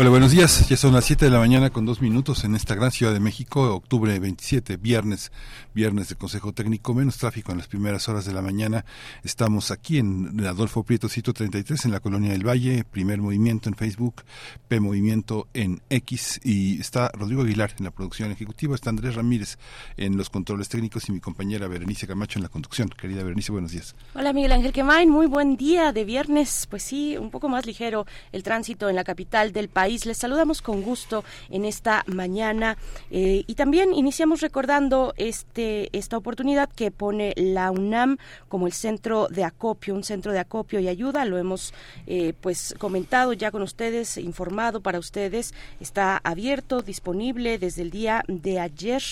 Hola, buenos días. Ya son las 7 de la mañana con dos minutos en esta gran ciudad de México, octubre 27, viernes, viernes de Consejo Técnico, menos tráfico en las primeras horas de la mañana. Estamos aquí en Adolfo Prieto, sitio 33, en la Colonia del Valle, primer movimiento en Facebook, P Movimiento en X, y está Rodrigo Aguilar en la producción ejecutiva, está Andrés Ramírez en los controles técnicos y mi compañera Berenice Camacho en la conducción. Querida Berenice, buenos días. Hola, Miguel Ángel Quemain, muy buen día de viernes. Pues sí, un poco más ligero el tránsito en la capital del país les saludamos con gusto en esta mañana eh, y también iniciamos recordando este esta oportunidad que pone la UNAM como el centro de acopio, un centro de acopio y ayuda. Lo hemos eh, pues comentado ya con ustedes, informado para ustedes. Está abierto, disponible desde el día de ayer.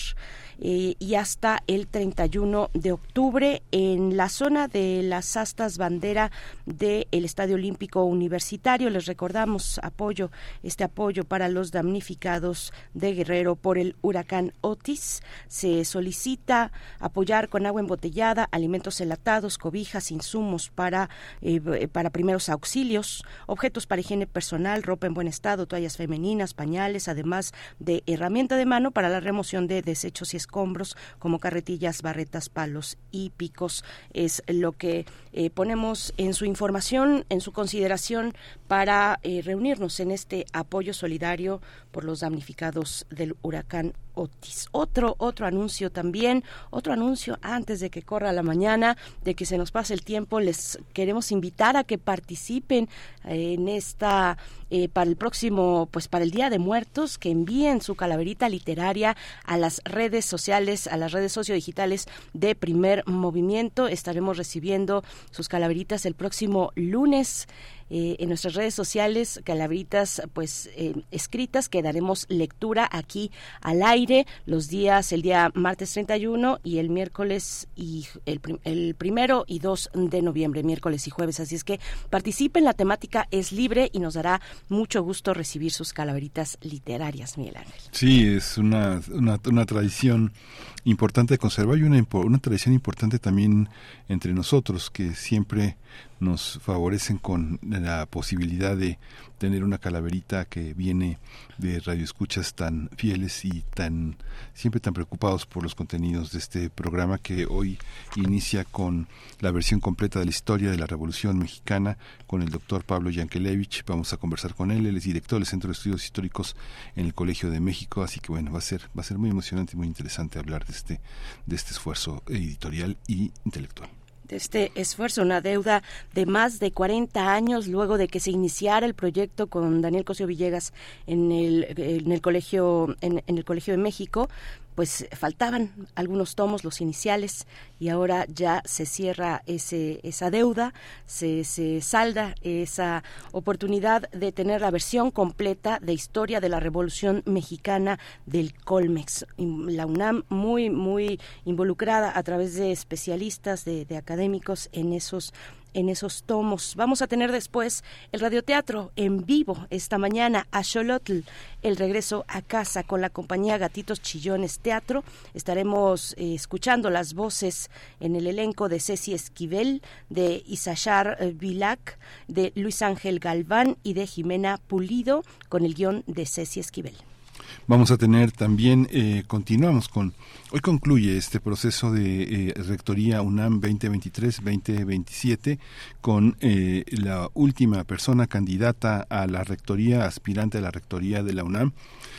Eh, y hasta el 31 de octubre en la zona de las astas bandera del Estadio Olímpico Universitario. Les recordamos apoyo, este apoyo para los damnificados de Guerrero por el huracán Otis. Se solicita apoyar con agua embotellada, alimentos enlatados, cobijas, insumos para, eh, para primeros auxilios, objetos para higiene personal, ropa en buen estado, toallas femeninas, pañales, además de herramienta de mano para la remoción de desechos y como carretillas, barretas, palos y picos. Es lo que eh, ponemos en su información, en su consideración para eh, reunirnos en este apoyo solidario por los damnificados del huracán Otis. Otro, otro anuncio también, otro anuncio antes de que corra la mañana, de que se nos pase el tiempo, les queremos invitar a que participen eh, en esta, eh, para el próximo, pues para el Día de Muertos, que envíen su calaverita literaria a las redes sociales, a las redes sociodigitales de primer movimiento. Estaremos recibiendo sus calaveritas el próximo lunes. Eh, en nuestras redes sociales, calaveritas pues eh, escritas que daremos lectura aquí al aire los días, el día martes 31 y el miércoles y el, el primero y 2 de noviembre, miércoles y jueves. Así es que participen, la temática es libre y nos dará mucho gusto recibir sus calaveritas literarias, Miguel Ángel. Sí, es una, una, una tradición importante de conservar y una, una tradición importante también entre nosotros que siempre nos favorecen con la posibilidad de tener una calaverita que viene de radioescuchas tan fieles y tan siempre tan preocupados por los contenidos de este programa que hoy inicia con la versión completa de la historia de la Revolución Mexicana con el doctor Pablo Yankelevich. Vamos a conversar con él, él es director del Centro de Estudios Históricos en el Colegio de México, así que bueno, va a ser va a ser muy emocionante y muy interesante hablar de este de este esfuerzo editorial y intelectual este esfuerzo, una deuda de más de 40 años luego de que se iniciara el proyecto con Daniel Cosio Villegas en el, en el colegio en, en el colegio de México pues faltaban algunos tomos, los iniciales, y ahora ya se cierra ese, esa deuda, se, se salda esa oportunidad de tener la versión completa de historia de la Revolución Mexicana del Colmex. La UNAM muy, muy involucrada a través de especialistas, de, de académicos en esos en esos tomos. Vamos a tener después el radioteatro en vivo esta mañana a Xolotl, el regreso a casa con la compañía Gatitos Chillones Teatro. Estaremos eh, escuchando las voces en el elenco de Ceci Esquivel, de Isachar eh, Vilac, de Luis Ángel Galván y de Jimena Pulido con el guion de Ceci Esquivel. Vamos a tener también, eh, continuamos con, hoy concluye este proceso de eh, Rectoría UNAM 2023-2027 con eh, la última persona candidata a la Rectoría, aspirante a la Rectoría de la UNAM.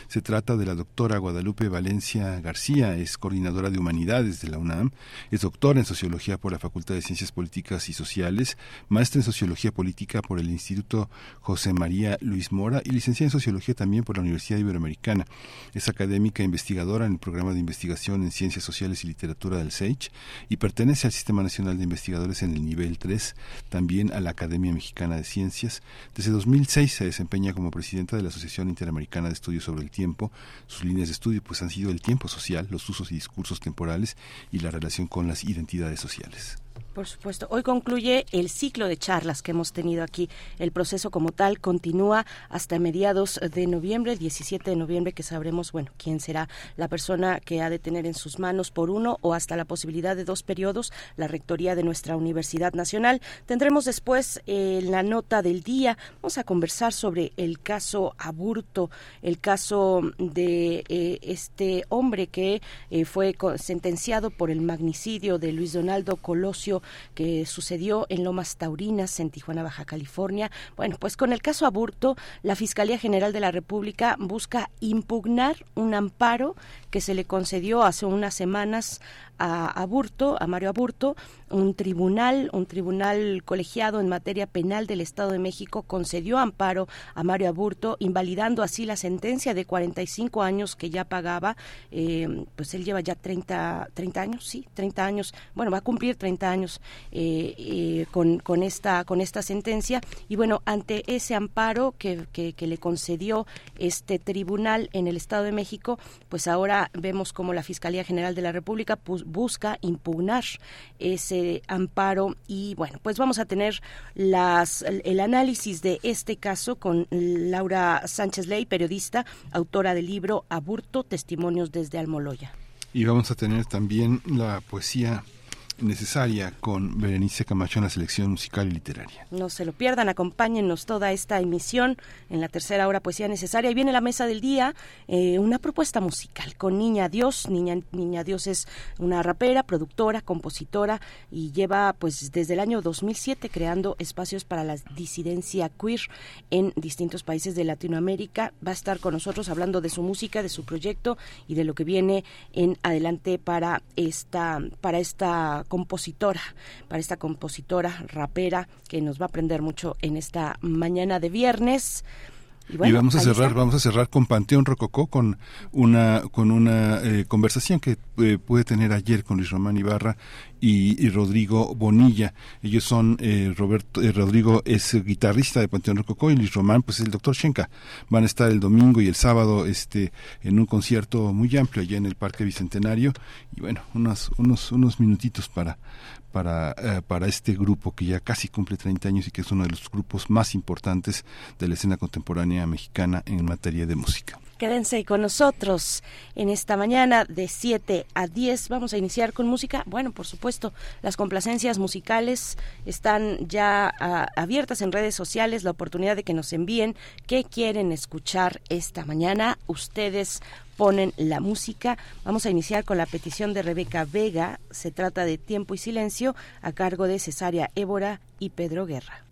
Se trata de la doctora Guadalupe Valencia García, es coordinadora de Humanidades de la UNAM, es doctora en Sociología por la Facultad de Ciencias Políticas y Sociales, maestra en Sociología Política por el Instituto José María Luis Mora y licenciada en Sociología también por la Universidad Iberoamericana. Es académica e investigadora en el programa de investigación en Ciencias Sociales y Literatura del SEICH y pertenece al Sistema Nacional de Investigadores en el nivel 3, también a la Academia Mexicana de Ciencias. Desde 2006 se desempeña como presidenta de la Asociación Interamericana de Estudios sobre el tiempo, sus líneas de estudio pues han sido el tiempo social, los usos y discursos temporales y la relación con las identidades sociales. Por supuesto. Hoy concluye el ciclo de charlas que hemos tenido aquí. El proceso como tal continúa hasta mediados de noviembre, 17 de noviembre, que sabremos, bueno, quién será la persona que ha de tener en sus manos por uno o hasta la posibilidad de dos periodos la rectoría de nuestra Universidad Nacional. Tendremos después eh, la nota del día. Vamos a conversar sobre el caso Aburto, el caso de eh, este hombre que eh, fue sentenciado por el magnicidio de Luis Donaldo Colosio que sucedió en Lomas Taurinas, en Tijuana, Baja California. Bueno, pues con el caso Aburto, la Fiscalía General de la República busca impugnar un amparo que se le concedió hace unas semanas a Aburto, a Mario Aburto, un tribunal, un tribunal colegiado en materia penal del Estado de México concedió amparo a Mario Aburto, invalidando así la sentencia de 45 años que ya pagaba, eh, pues él lleva ya 30, 30 años, sí, 30 años, bueno, va a cumplir 30 años eh, eh, con, esta, con esta sentencia, y bueno, ante ese amparo que, que, que le concedió este tribunal en el Estado de México, pues ahora vemos como la Fiscalía General de la República pues, busca impugnar ese amparo y bueno, pues vamos a tener las, el análisis de este caso con Laura Sánchez Ley, periodista, autora del libro Aburto, Testimonios desde Almoloya. Y vamos a tener también la poesía necesaria con Berenice Camacho en la selección musical y literaria. No se lo pierdan, acompáñennos toda esta emisión en la tercera hora Poesía Necesaria. Y viene la mesa del día, eh, una propuesta musical con Niña Dios. Niña, Niña Dios es una rapera, productora, compositora y lleva pues desde el año 2007 creando espacios para la disidencia queer en distintos países de Latinoamérica. Va a estar con nosotros hablando de su música, de su proyecto y de lo que viene en adelante para esta, para esta compositora, para esta compositora rapera que nos va a aprender mucho en esta mañana de viernes. Y, vamos a cerrar, vamos a cerrar con Panteón Rococó con una con una eh, conversación que eh, pude tener ayer con Luis Román Ibarra y, Rodrigo Bonilla. Ellos son, eh, Roberto, eh, Rodrigo es guitarrista de Panteón Rococó y Luis Román pues es el doctor Schenka. Van a estar el domingo y el sábado este en un concierto muy amplio allá en el Parque Bicentenario y bueno, unos, unos, unos minutitos para para, eh, para este grupo que ya casi cumple 30 años y que es uno de los grupos más importantes de la escena contemporánea mexicana en materia de música. Quédense con nosotros en esta mañana de 7 a 10. Vamos a iniciar con música. Bueno, por supuesto, las complacencias musicales están ya ah, abiertas en redes sociales. La oportunidad de que nos envíen qué quieren escuchar esta mañana. Ustedes ponen la música. Vamos a iniciar con la petición de Rebeca Vega. Se trata de Tiempo y Silencio a cargo de Cesárea Évora y Pedro Guerra.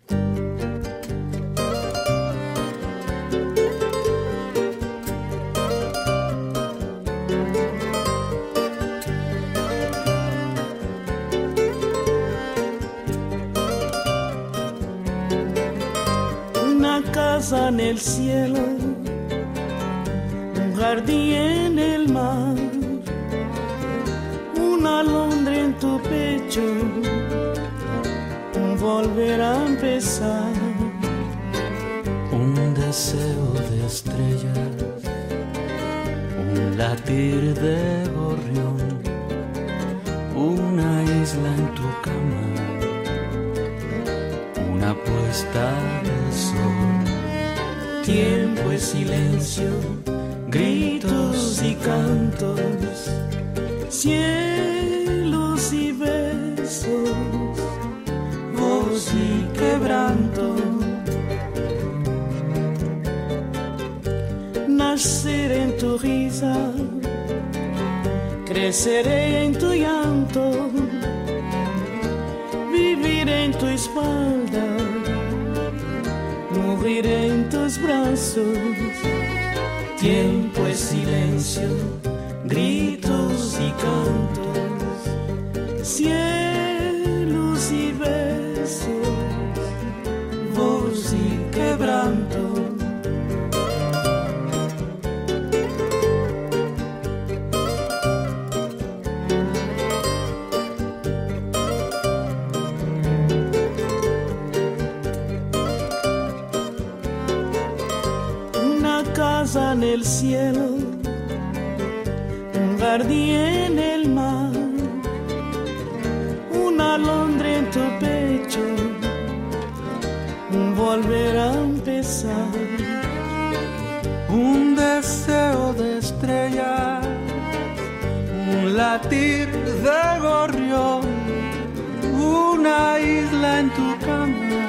Casa en el cielo, un jardín en el mar, una alondra en tu pecho, un volver a empezar, un deseo de estrellas, un latir de gorrión, una isla en tu cama, una puesta de sol tiempo es silencio, gritos y cantos, cielos y besos, voz y quebranto. Nacer en tu risa, creceré en tu llanto, vivir en tu espalda moriré en tus brazos. Tiempo es silencio, gritos y cantos, cielos y besos, voz y quebranto. El cielo, un jardín en el mar, una alondra en tu pecho, un volver a empezar, un deseo de estrella, un latir de gorrión, una isla en tu cama,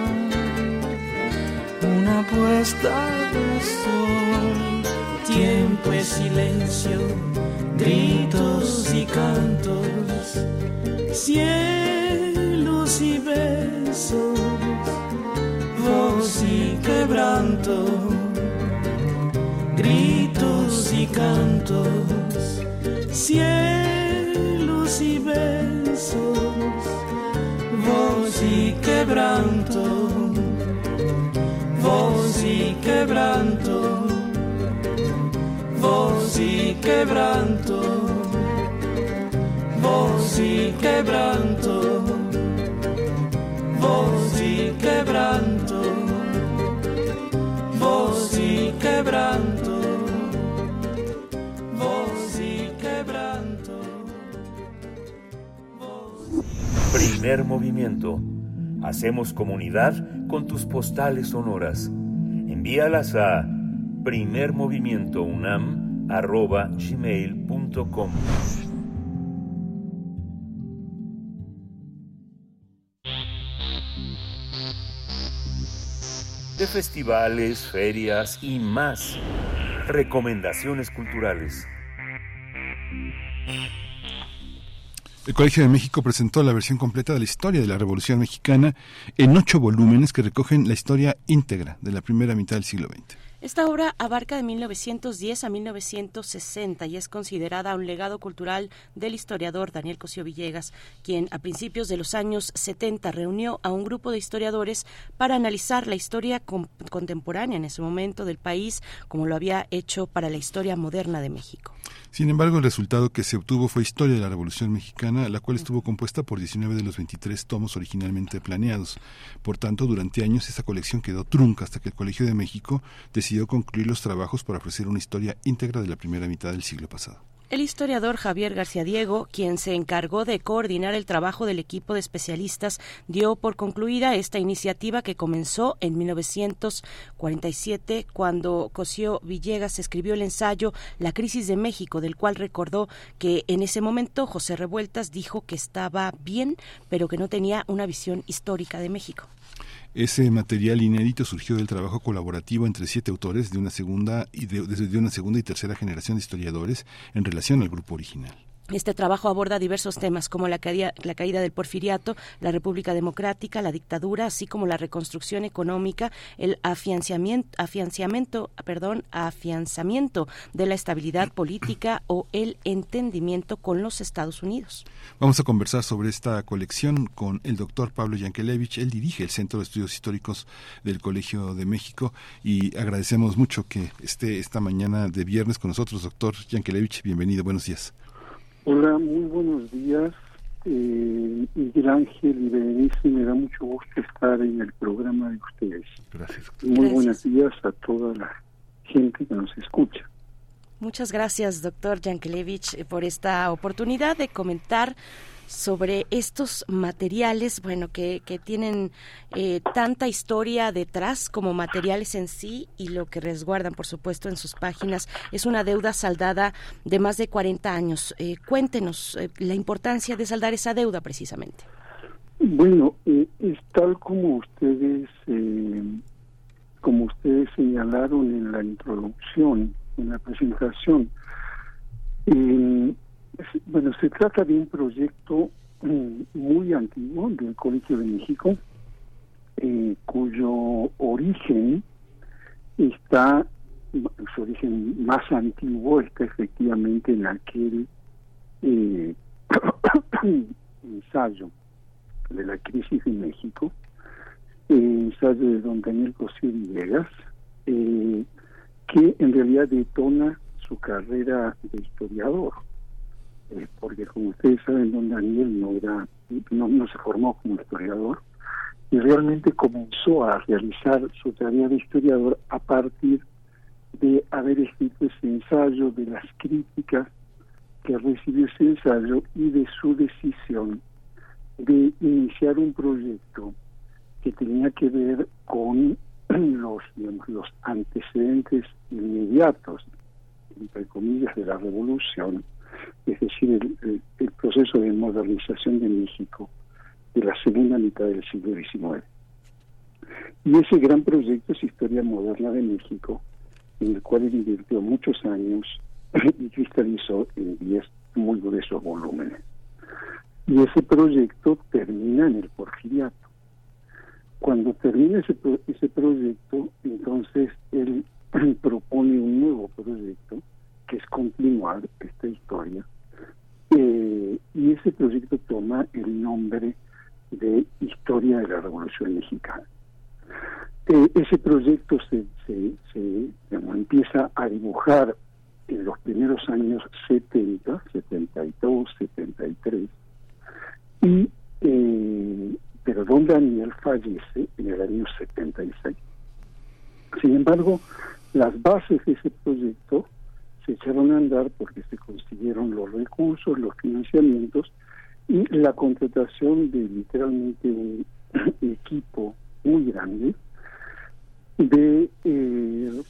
una puesta de sol, tiempo es silencio, gritos y cantos, cielos y besos, voz y quebranto, gritos y cantos, cielos y besos, voz y quebranto, voz y quebranto, voz y quebranto, voz y quebranto, voz y quebranto, voz y quebranto, voz y quebranto. Primer movimiento. Hacemos comunidad con tus postales sonoras. Envíalas a primermovimientounam.gmail.com De festivales, ferias y más. Recomendaciones culturales. El Colegio de México presentó la versión completa de la historia de la Revolución Mexicana en ocho volúmenes que recogen la historia íntegra de la primera mitad del siglo XX. Esta obra abarca de 1910 a 1960 y es considerada un legado cultural del historiador Daniel Cosío Villegas, quien a principios de los años 70 reunió a un grupo de historiadores para analizar la historia contemporánea en ese momento del país, como lo había hecho para la historia moderna de México. Sin embargo, el resultado que se obtuvo fue Historia de la Revolución Mexicana, la cual estuvo compuesta por 19 de los 23 tomos originalmente planeados. Por tanto, durante años esa colección quedó trunca hasta que el Colegio de México decidió concluir los trabajos para ofrecer una historia íntegra de la primera mitad del siglo pasado. El historiador Javier García Diego, quien se encargó de coordinar el trabajo del equipo de especialistas, dio por concluida esta iniciativa que comenzó en 1947 cuando Cosío Villegas escribió el ensayo La crisis de México, del cual recordó que en ese momento José Revueltas dijo que estaba bien, pero que no tenía una visión histórica de México. Ese material inédito surgió del trabajo colaborativo entre siete autores de una segunda y de, de una segunda y tercera generación de historiadores en relación al grupo original. Este trabajo aborda diversos temas como la caída, la caída, del porfiriato, la República Democrática, la dictadura, así como la reconstrucción económica, el afianzamiento, perdón, afianzamiento de la estabilidad política o el entendimiento con los Estados Unidos. Vamos a conversar sobre esta colección con el doctor Pablo Yankelevich. Él dirige el Centro de Estudios Históricos del Colegio de México y agradecemos mucho que esté esta mañana de viernes con nosotros, doctor Yankelevich. Bienvenido, buenos días. Hola, muy buenos días. Eh, Miguel Ángel y Berenice, me da mucho gusto estar en el programa de ustedes. Gracias. Muy Gracias. buenos días a toda la gente que nos escucha. Muchas gracias, doctor Yankelevich, por esta oportunidad de comentar sobre estos materiales, bueno, que, que tienen eh, tanta historia detrás como materiales en sí y lo que resguardan, por supuesto, en sus páginas. Es una deuda saldada de más de 40 años. Eh, cuéntenos eh, la importancia de saldar esa deuda, precisamente. Bueno, eh, es tal como ustedes, como ustedes señalaron en la introducción, en la presentación. Bueno, se trata de un proyecto mm, muy antiguo del Colegio de México, eh, cuyo origen está, su origen más antiguo está efectivamente en aquel eh, ensayo de la crisis de México, eh, ensayo de don Daniel Cosío Villegas, que en realidad detona su carrera de historiador, eh, porque como ustedes saben, don Daniel no era, no, se formó como historiador y realmente comenzó a realizar su tarea de historiador a partir de haber escrito ese ensayo, de las críticas que recibió ese ensayo y de su decisión de iniciar un proyecto que tenía que ver con los, los antecedentes inmediatos, entre comillas, de la revolución, es decir, el, proceso de modernización de México de la segunda mitad del siglo XIX. Y ese gran proyecto es Historia Moderna de México, en el cual él invirtió muchos años y cristalizó en 10 muy gruesos volúmenes. Y ese proyecto termina en el porfiriato. Cuando termina ese, ese proyecto, entonces él propone un nuevo proyecto, que es continuar esta historia, eh, y ese proyecto toma el nombre de Historia de la Revolución Mexicana. Eh, ese proyecto se, empieza a dibujar en los primeros años 70, 72, 73, y eh, pero don Daniel fallece en el año 76. Sin embargo, las bases de ese proyecto se echaron a andar porque se consiguieron los recursos, los financiamientos y la contratación de literalmente un equipo muy grande de eh,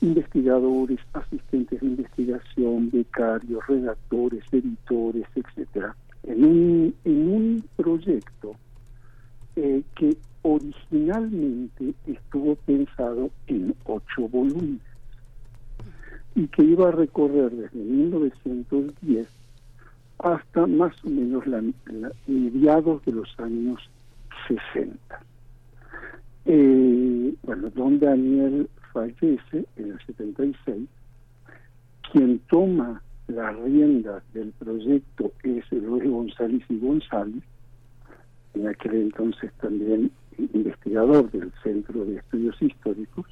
investigadores, asistentes de investigación, becarios, redactores, editores, etcétera, en un, en un proyecto eh, que originalmente estuvo pensado en ocho volúmenes y que iba a recorrer desde 1910 hasta más o menos la, mediados de los años 60. Eh, bueno, don Daniel fallece en el 76. Quien toma las riendas del proyecto es Luis González y González, en aquel entonces también investigador del Centro de Estudios Históricos,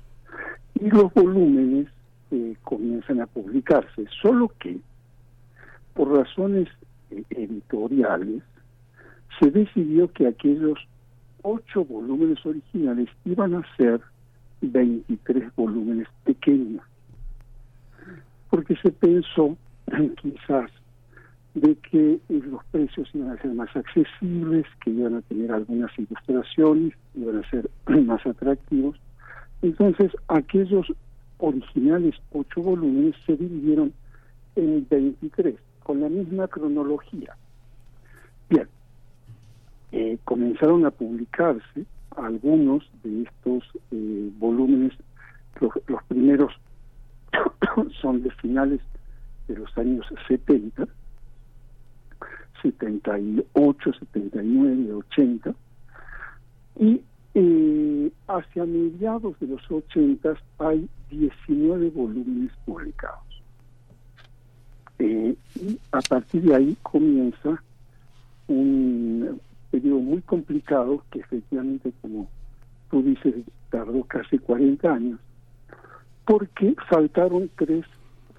y los volúmenes eh, comienzan a publicarse, solo que por razones eh, editoriales se decidió que aquellos ocho volúmenes originales iban a ser 23 volúmenes pequeños, porque se pensó quizás de que eh, los precios iban a ser más accesibles, que iban a tener algunas ilustraciones, iban a ser más atractivos. Entonces, aquellos originales ocho volúmenes se dividieron en 23, con la misma cronología. Bien, eh, comenzaron a publicarse algunos de estos eh, volúmenes, los, los primeros son de finales de los años 70, 78, 79, 80, y eh, hacia mediados de los 80 hay 19 volúmenes publicados. Eh, y a partir de ahí comienza un periodo muy complicado que efectivamente, como tú dices, tardó casi 40 años, porque faltaron tres,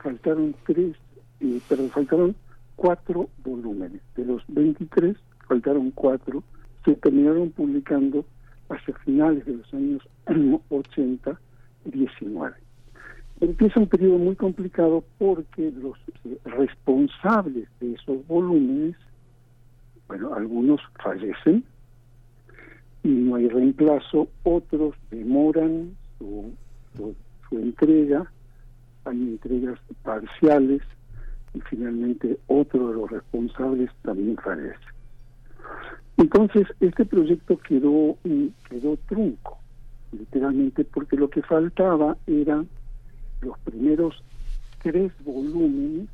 faltaron tres, eh, faltaron cuatro volúmenes. De los 23, faltaron cuatro, se terminaron publicando hacia finales de los años 80, 19. Empieza un periodo muy complicado porque los eh, responsables de esos volúmenes bueno, algunos fallecen y no hay reemplazo, otros demoran su, su, entrega, hay entregas parciales y finalmente otro de los responsables también fallece. Entonces, este proyecto quedó, quedó trunco, literalmente, porque lo que faltaba eran los primeros tres volúmenes,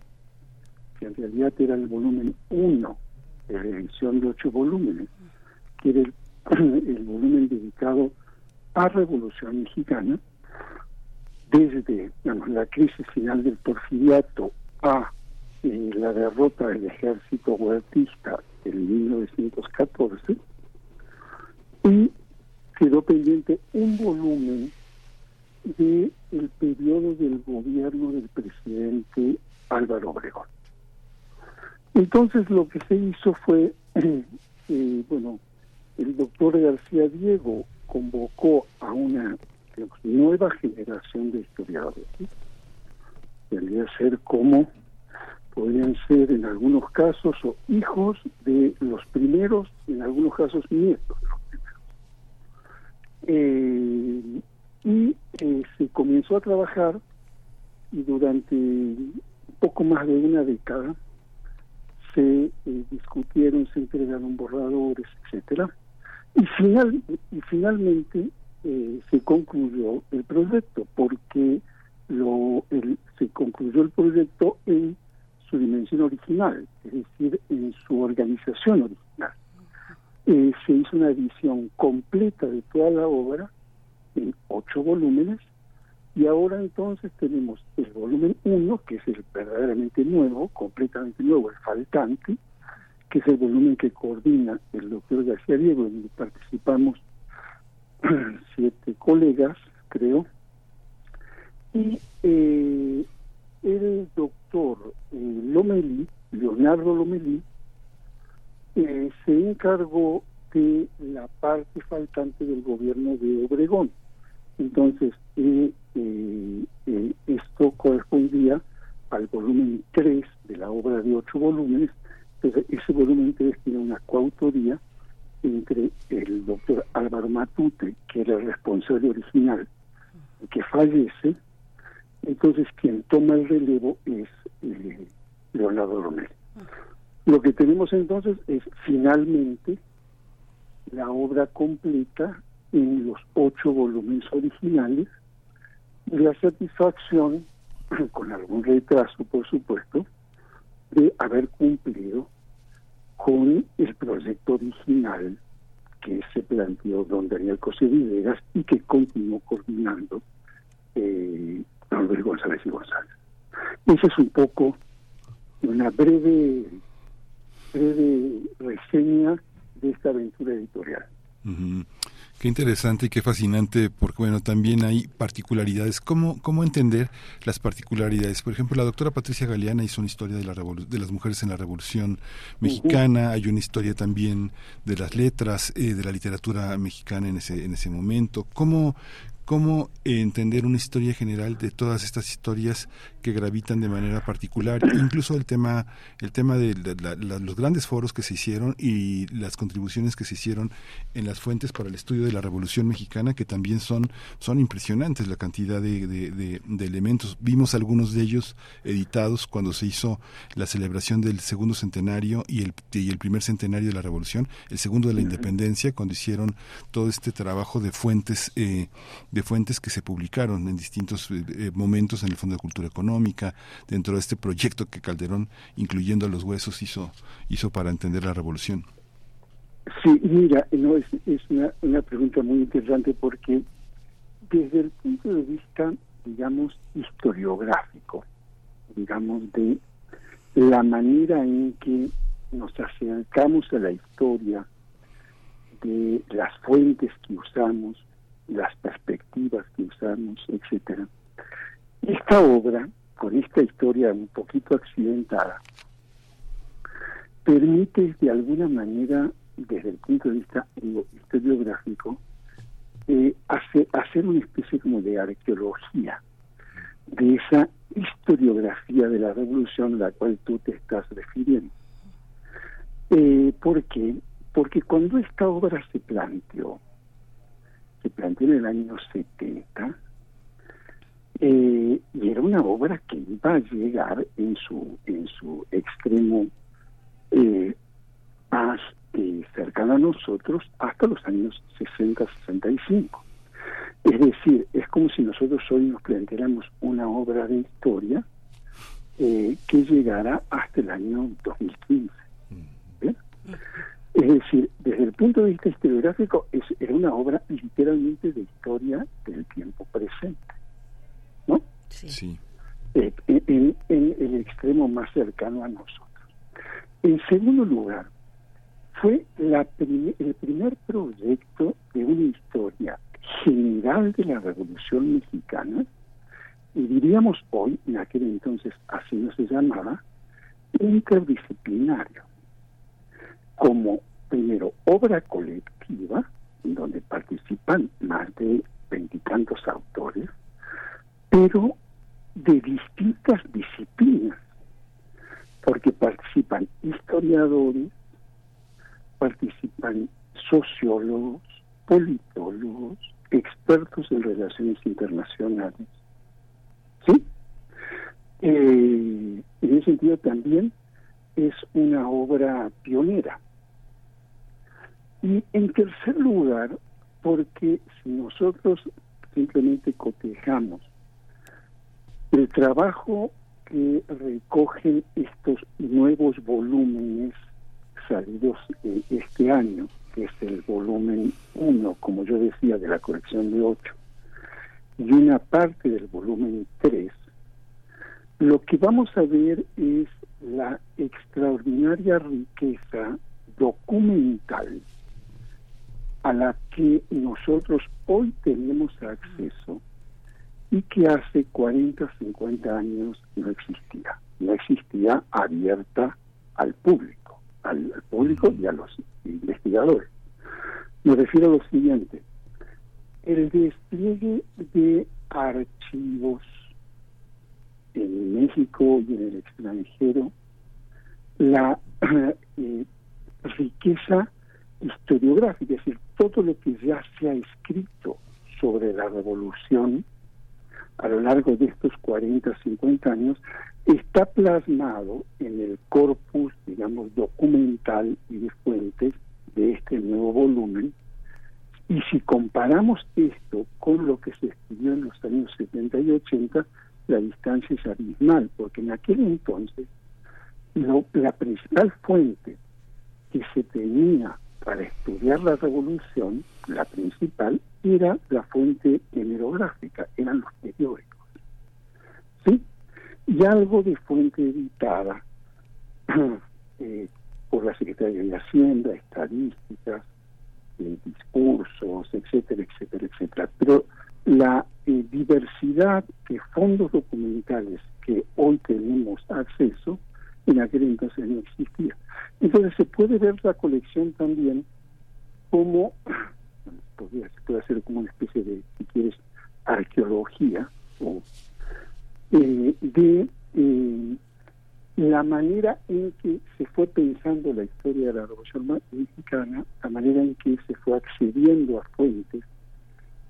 que en realidad era el volumen 1 de la edición de ocho volúmenes, que era el, volumen dedicado a Revolución Mexicana, desde la crisis final del porfiriato a eh, la derrota del ejército huertista en 1914, y quedó pendiente un volumen de el periodo del gobierno del presidente Álvaro Obregón. Entonces lo que se hizo fue, eh, bueno, el doctor García Diego convocó a una nueva generación de historiadores Tendría que ser como podrían ser en algunos casos o hijos de los primeros, en algunos casos nietos de los primeros. Eh, y eh, se comenzó a trabajar y durante poco más de una década se eh, discutieron, se entregaron borradores, etcétera, y final y finalmente se concluyó el proyecto porque lo se concluyó el proyecto en su dimensión original, es decir, en su organización original. Eh, se hizo una edición completa de toda la obra en ocho volúmenes y ahora entonces tenemos el volumen 1, que es el verdaderamente nuevo, completamente nuevo, el faltante, que es el volumen que coordina el doctor García Diego, donde participamos siete colegas, creo, y eh, el doctor eh, Lomelí, Leonardo Lomelí, eh, se encargó de la parte faltante del gobierno de Obregón. Entonces, eh, esto correspondía al volumen 3 de la obra de ocho volúmenes. Entonces, ese volumen 3 tiene una coautoría entre el doctor Álvaro Matute, que era el responsable original, que fallece, entonces quien toma el relevo es eh, Leonardo Romero. Lo que tenemos entonces es finalmente la obra completa en los ocho volúmenes originales la satisfacción, con algún retraso por supuesto, de haber cumplido con el proyecto original que se planteó don Daniel Villegas y que continuó coordinando eh, Luis González y González. Esa es un poco una breve, breve reseña de esta aventura editorial. Qué interesante y qué fascinante, porque bueno, también hay particularidades. ¿Cómo, ¿Cómo entender las particularidades? Por ejemplo, la doctora Patricia Galeana hizo una historia de, la de las mujeres en la Revolución Mexicana, hay una historia también de las letras, eh, de la literatura mexicana en ese, en ese momento. ¿Cómo, cómo entender una historia general de todas estas historias que gravitan de manera particular, incluso el tema, el tema de los grandes foros que se hicieron y las contribuciones que se hicieron en las fuentes para el estudio de la Revolución Mexicana, que también son, son impresionantes la cantidad de, de elementos. Vimos algunos de ellos editados cuando se hizo la celebración del segundo centenario y el, y el primer centenario de la Revolución, el segundo de la Independencia, cuando hicieron todo este trabajo de fuentes eh, de fuentes que se publicaron en distintos eh, eh, momentos en el Fondo de Cultura Económica, dentro de este proyecto que Calderón, incluyendo a los huesos, hizo, hizo para entender la revolución. Sí, mira, no, es, es una, una pregunta muy interesante porque desde el punto de vista, digamos, historiográfico, digamos, de la manera en que nos acercamos a la historia, de las fuentes que usamos, las perspectivas que usamos, etcétera. Esta obra, con esta historia un poquito accidentada, permite de alguna manera, desde el punto de vista historiográfico, eh, hacer, hacer una especie como de arqueología de esa historiografía de la revolución a la cual tú te estás refiriendo. Eh, ¿Por qué? Porque cuando esta obra se planteó, se planteó en el año 70 eh, y era una obra que iba a llegar en su en su extremo eh, más eh, cercano a nosotros hasta los años 60-65. Es decir, es como si nosotros hoy nos planteáramos una obra de historia eh, que llegara hasta el año 2015. ¿Bien? Es decir, desde el punto de vista historiográfico, es, era una obra literalmente de historia del tiempo presente. ¿No? Sí. Eh, en, el extremo más cercano a nosotros. En segundo lugar, fue la el primer proyecto de una historia general de la Revolución Mexicana, y diríamos hoy, en aquel entonces así no se llamaba, interdisciplinario como primero obra colectiva, donde participan más de veintitantos autores, pero de distintas disciplinas, porque participan historiadores, participan sociólogos, politólogos, expertos en relaciones internacionales. ¿Sí? Eh, en ese sentido también es una obra pionera. Y en tercer lugar, porque si nosotros simplemente cotejamos el trabajo que recogen estos nuevos volúmenes salidos este año, que es el volumen 1, como yo decía, de la colección de 8, y una parte del volumen 3, lo que vamos a ver es la extraordinaria riqueza documental a la que nosotros hoy tenemos acceso y que hace 40, 50 años no existía. No existía abierta al público, al, público y a los investigadores. Me refiero a lo siguiente, el despliegue de archivos en México y en el extranjero, la eh, riqueza historiográfica, es decir, todo lo que ya se ha escrito sobre la revolución a lo largo de estos 40, 50 años, está plasmado en el corpus, digamos, documental y de fuentes de este nuevo volumen. Y si comparamos esto con lo que se escribió en los años 70 y 80, la distancia es abismal, porque en aquel entonces la principal fuente que se tenía para estudiar la revolución, la principal, era la fuente hemerográfica, eran los periódicos. ¿Sí? Y algo de fuente editada eh, por la Secretaría de Hacienda, estadísticas, eh, discursos, etcétera, etcétera, etcétera. Pero la eh, diversidad de fondos documentales que hoy tenemos acceso, en aquel entonces no existía. Entonces se puede ver la colección también como, podría, se puede hacer como una especie de, si quieres, arqueología o eh, de eh, la manera en que se fue pensando la historia de la Revolución Mexicana, la manera en que se fue accediendo a fuentes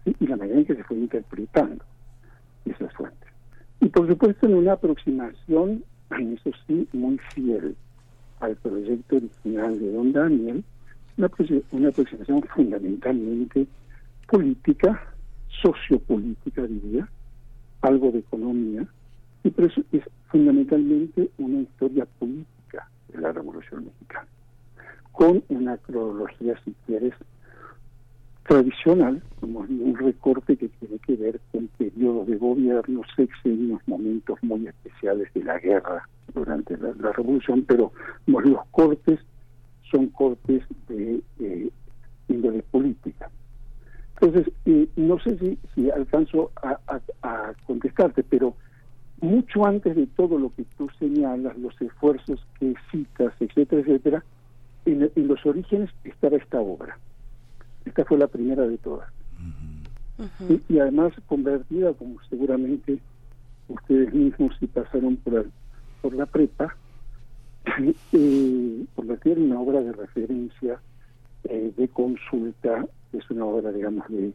y la manera en que se fue interpretando esas fuentes. Y por supuesto en una aproximación, eso sí, muy fiel al proyecto original de don Daniel, una, una aproximación fundamentalmente política, sociopolítica diría, algo de economía, y por eso es fundamentalmente una historia política de la Revolución Mexicana, con una cronología, si quieres, tradicional, como un recorte que tiene que ver con periodos de gobierno, sexenios, momentos muy especiales de la guerra durante la, revolución, pero los cortes son cortes de índole política. Entonces, eh, no sé si, si alcanzo a, contestarte, pero mucho antes de todo lo que tú señalas, los esfuerzos que citas, etcétera, etcétera, en los orígenes estaba esta obra. Esta fue la primera de todas. y, además convertida, como seguramente ustedes mismos si pasaron por, por la prepa, eh, convertida en una obra de referencia, eh, de consulta, es una obra, digamos, de,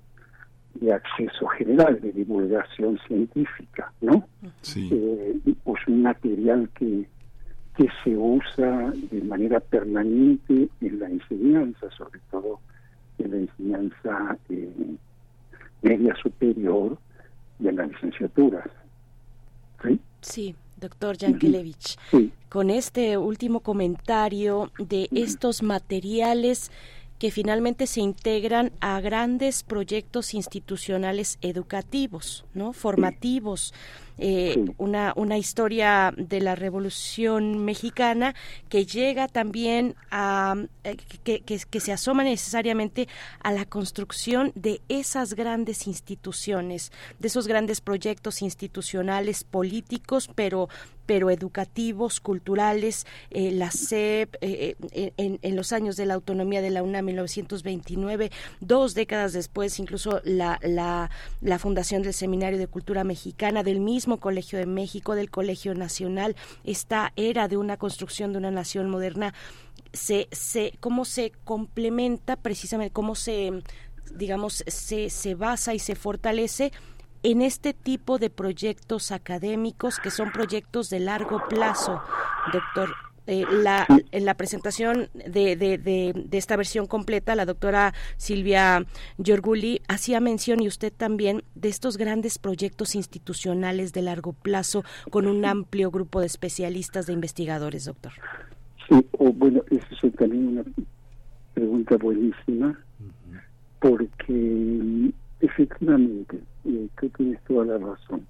de acceso general, de divulgación científica, ¿no? Sí. Eh, pues un material que, que se usa de manera permanente en la enseñanza, sobre todo en la enseñanza eh, media superior y en las licenciaturas. ¿Sí? Sí, doctor Yankelevich. Con este último comentario de estos materiales que finalmente se integran a grandes proyectos institucionales educativos, ¿no? formativos. Eh, una, una historia de la Revolución Mexicana que llega también a, eh, que, que, se asoma necesariamente a la construcción de esas grandes instituciones, de esos grandes proyectos institucionales políticos, pero pero educativos, culturales, eh, la SEP, en, en, los años de la autonomía de la UNAM 1929, dos décadas después, incluso la, la, la fundación del Seminario de Cultura Mexicana, del mismo Colegio de México, del Colegio Nacional, esta era de una construcción de una nación moderna, se, se, cómo se complementa precisamente, cómo se, digamos, se, se basa y se fortalece en este tipo de proyectos académicos que son proyectos de largo plazo, doctor. Eh, la, en la presentación de, de, de, esta versión completa, la doctora Silvia Giorguli hacía mención, y usted también, de estos grandes proyectos institucionales de largo plazo con un amplio grupo de especialistas, de investigadores, doctor. Sí, bueno, esa es también una pregunta buenísima, porque efectivamente, eh, creo que tienes toda la razón.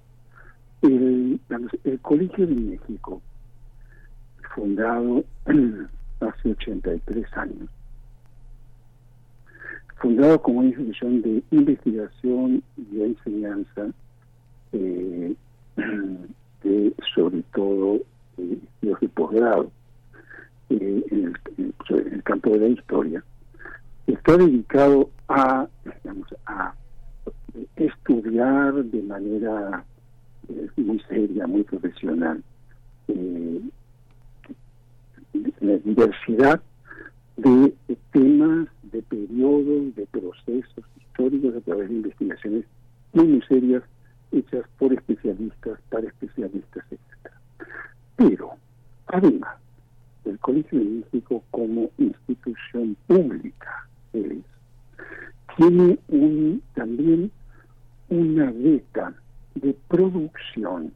El, el Colegio de México fundado hace 83 años, fundado como una institución de investigación y de enseñanza, eh, de, sobre todo eh, de posgrado eh, en, el, campo de la historia, está dedicado a, a estudiar de manera muy seria, muy profesional, eh, la diversidad de temas, de periodos, de procesos históricos a través de investigaciones muy, serias hechas por especialistas, para especialistas, etc. Pero, además, el Colegio de México como institución pública tiene un, también una beta de producción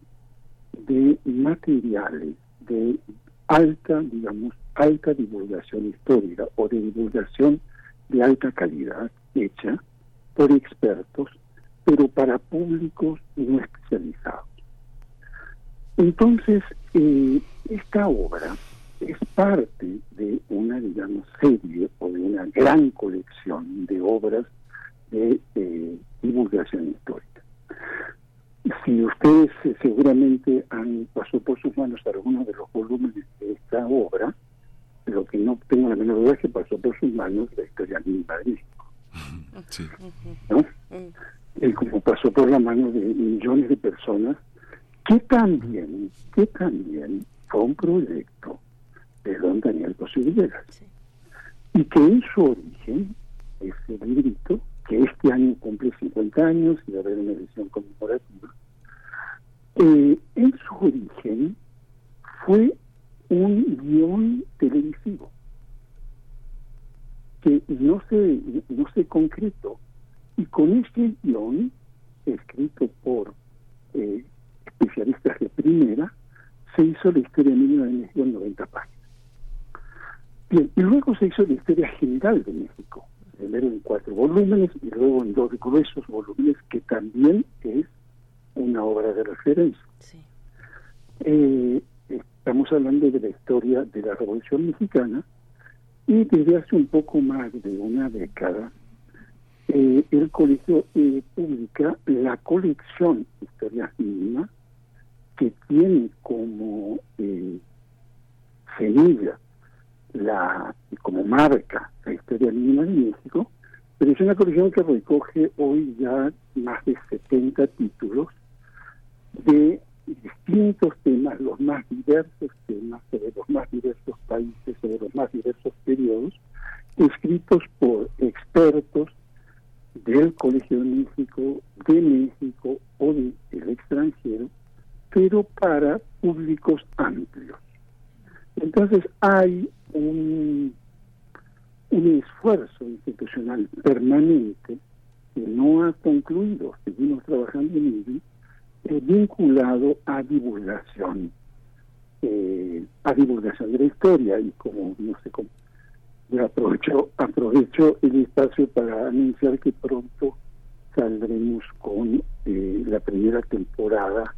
de materiales de alta, digamos, alta divulgación histórica o de divulgación de alta calidad hecha por expertos, pero para públicos no especializados. Entonces, eh, esta obra es parte de una, digamos, serie o de una gran colección de obras de eh, divulgación histórica si ustedes eh, seguramente han pasado por sus manos algunos de los volúmenes de esta obra, lo que no tengo la menor duda es que pasó por sus manos la historia misma de México. Sí. ¿No? Y como pasó por la mano de millones de personas, que también, que también fue un proyecto de don Daniel José Y que en su origen, ese librito, que este año cumple 50 años y va a haber una edición conmemorativa, eh, en su origen fue un guion televisivo que no se, no se concretó. Y con este guion, escrito por eh, especialistas de primera, se hizo la historia mínima de México en 90 páginas. Bien, y luego se hizo la historia general de México, primero en cuatro volúmenes y luego en dos gruesos volúmenes, que también es una obra de referencia. Eh, estamos hablando de la historia de la Revolución Mexicana y desde hace un poco más de una década eh, el colegio eh, publica la colección Historia Mínima que tiene como semilla la como marca la historia mínima de México, pero es una colección que recoge hoy ya más de 70 títulos de distintos temas, los más diversos temas, sobre los más diversos países, sobre los más diversos periodos, escritos por expertos del Colegio de México, de México o del extranjero, pero para públicos amplios. Entonces hay un, un permanente que no ha concluido, seguimos trabajando en ello, eh, vinculado a divulgación, eh, a divulgación de la historia y como no sé cómo. aprovecho, el espacio para anunciar que pronto saldremos con eh, la primera temporada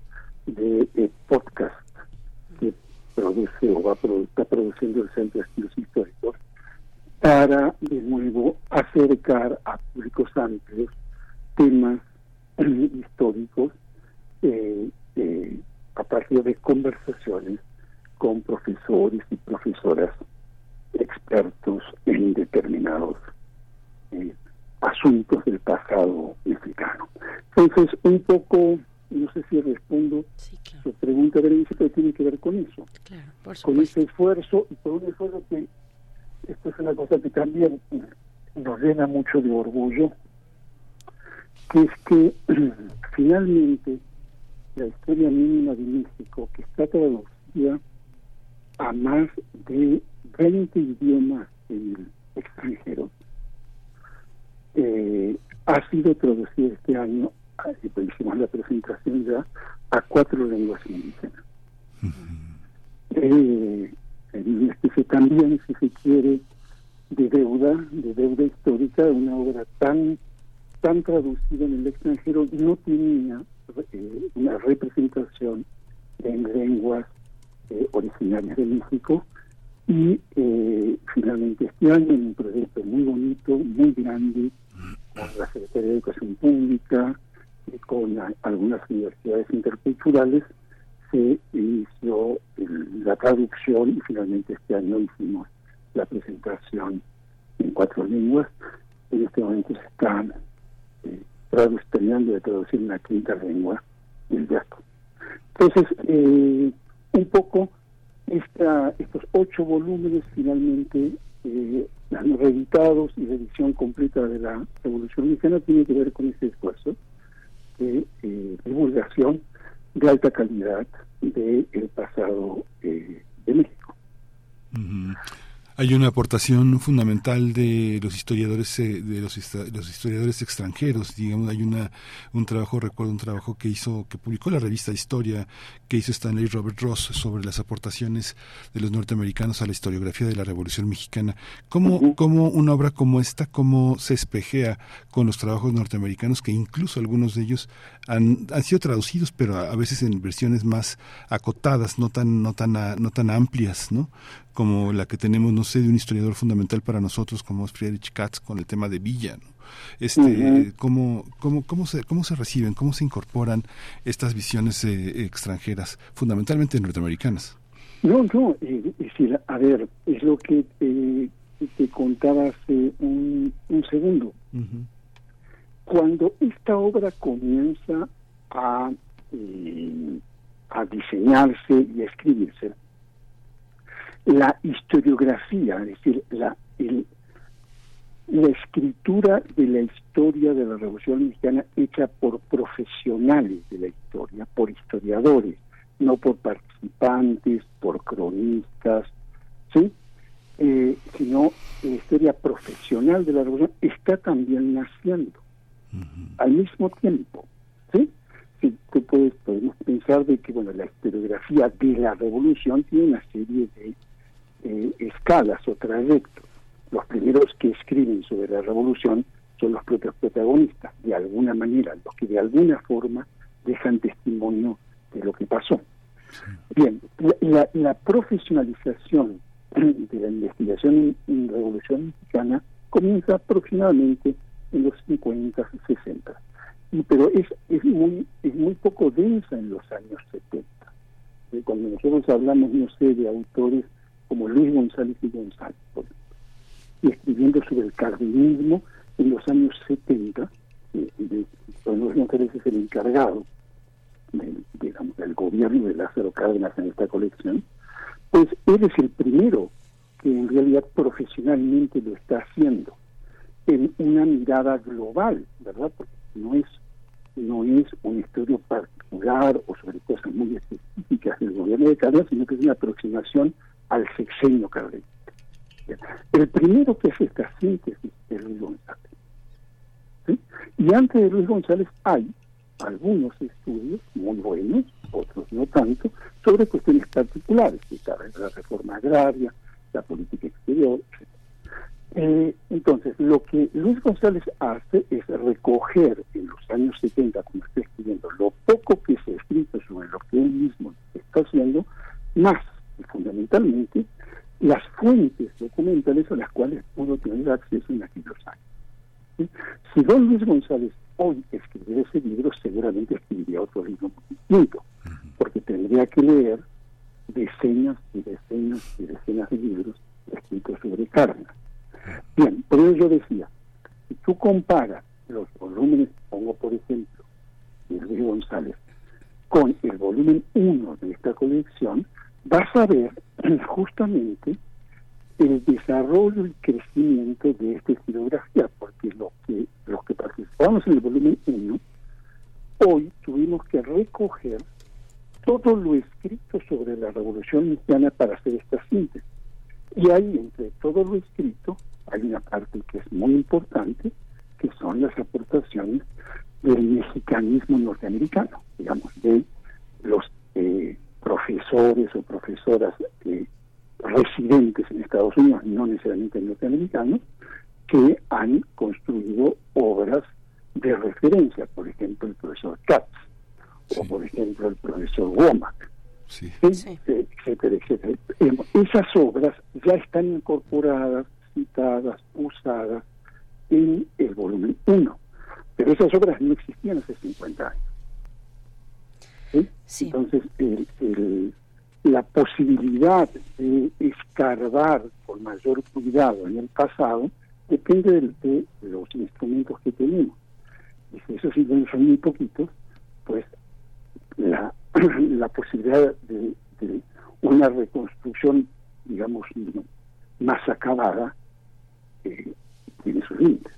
de podcast que produce o va está produciendo el Centro de Estudios Históricos para de nuevo acercar a públicos amplios temas históricos eh, eh, a partir de conversaciones con profesores y profesoras expertos en determinados eh, asuntos del pasado mexicano. Entonces, un poco, no sé si respondo su pregunta, pero tiene que ver con eso. con ese esfuerzo y con un esfuerzo que esto es una cosa que también nos llena mucho de orgullo, que es que finalmente la historia mínima de México, que está traducida a más de 20 idiomas en el extranjero, eh, ha sido traducida este año, pues hicimos la presentación ya, a cuatro lenguas indígenas. eh, en este también, si se quiere, de deuda, de deuda histórica, una obra tan tan traducida en el extranjero no tenía eh, una representación en lenguas eh, originarias de México. Y eh, finalmente este año en un proyecto muy bonito, muy grande, con la Secretaría de Educación Pública con algunas universidades interculturales, se inició la traducción y finalmente este año hicimos la presentación en cuatro lenguas. En este momento se están eh, terminando de traducir una quinta lengua el gasto. Entonces, eh, un poco esta, estos ocho volúmenes finalmente eh, reeditados y de edición completa de la Revolución Mexicana tiene que ver con ese esfuerzo de eh, divulgación de alta calidad del el pasado eh, de México. Hay una aportación fundamental de los historiadores eh, de los, los, historiadores extranjeros, digamos, hay una un trabajo, recuerdo un trabajo que hizo que publicó la revista Historia que hizo Stanley Robert Ross sobre las aportaciones de los norteamericanos a la historiografía de la Revolución Mexicana. ¿Cómo, cómo una obra como esta, cómo se espejea con los trabajos norteamericanos que incluso algunos de ellos han, han sido traducidos, pero a, veces en versiones más acotadas, no tan no tan no tan amplias, ¿no? Como la que tenemos, no sé, de un historiador fundamental para nosotros como es Friedrich Katz con el tema de Villa, Este, ¿cómo, cómo, cómo, se, ¿Cómo se reciben, cómo se incorporan estas visiones eh, extranjeras, fundamentalmente norteamericanas? No, no, eh, es decir, a ver, es lo que te, te contaba hace un, un segundo. Cuando esta obra comienza a, eh, a diseñarse y a escribirse, la historiografía, es decir, la, la escritura de la historia de la Revolución Mexicana hecha por profesionales de la historia, por historiadores, no por participantes, por cronistas, ¿sí? Eh, sino la historia profesional de la Revolución está también naciendo al mismo tiempo, ¿sí? Sí, tú puedes, podemos pensar de que bueno la historiografía de la revolución tiene una serie de eh, escalas o trayectos. Los primeros que escriben sobre la revolución son los propios protagonistas, de alguna manera, los que de alguna forma dejan testimonio de lo que pasó. Bien, la, profesionalización de la investigación en, Revolución Mexicana comienza aproximadamente en los 50, 60, y, pero es, es, muy, es muy poco densa en los años 70. Eh, cuando nosotros hablamos, no sé, de autores como Luis González y González, por ejemplo, y escribiendo sobre el cardenismo en los años 70, eh, Luis González es el encargado del, digamos, del gobierno de Lázaro Cárdenas en esta colección, pues él es el primero que en realidad profesionalmente lo está haciendo en una mirada global, ¿verdad? Porque no es no es un estudio particular o sobre cosas muy específicas del gobierno de Cárdenas, sino que es una aproximación al sexenio cardenista. El primero que hace esta síntesis es Luis González. Y antes de Luis González hay algunos estudios muy buenos, otros no tanto, sobre cuestiones particulares, la reforma agraria, la política exterior, etc. Eh, entonces, lo que Luis González hace es recoger en los años 70, como está escribiendo, lo poco que se ha escrito sobre lo que él mismo está haciendo, más fundamentalmente las fuentes documentales a las cuales pudo tener acceso en aquellos años. Si don Luis González hoy escribiera ese libro, seguramente escribiría otro libro muy distinto, porque tendría que leer decenas y decenas y decenas de libros escritos sobre Cárdenas. Bien, por eso yo decía, si tú comparas los volúmenes, pongo por ejemplo, de Luis González, con el volumen 1 de esta colección, vas a ver justamente el desarrollo y crecimiento de esta estilografía, porque lo que, los que participamos en el volumen 1, hoy tuvimos que recoger todo lo escrito sobre la Revolución Mexicana para hacer esta síntesis. Y ahí, entre todo lo escrito, hay una parte que es muy importante, que son las aportaciones del mexicanismo norteamericano, digamos, de los eh, profesores o profesoras eh, residentes en Estados Unidos, no necesariamente norteamericanos, que han construido obras de referencia, por ejemplo, el profesor Katz, o por ejemplo el profesor Womack, etcétera, etcétera. Esas obras ya están incorporadas, citadas, usadas en el volumen 1, pero esas obras no existían hace 50 años. Entonces, la posibilidad de escarbar con mayor cuidado en el pasado depende de, los instrumentos que tenemos. Y si esos instrumentos son muy poquitos, pues la, la posibilidad de, una reconstrucción, digamos, más acabada, eh, tiene sus límites.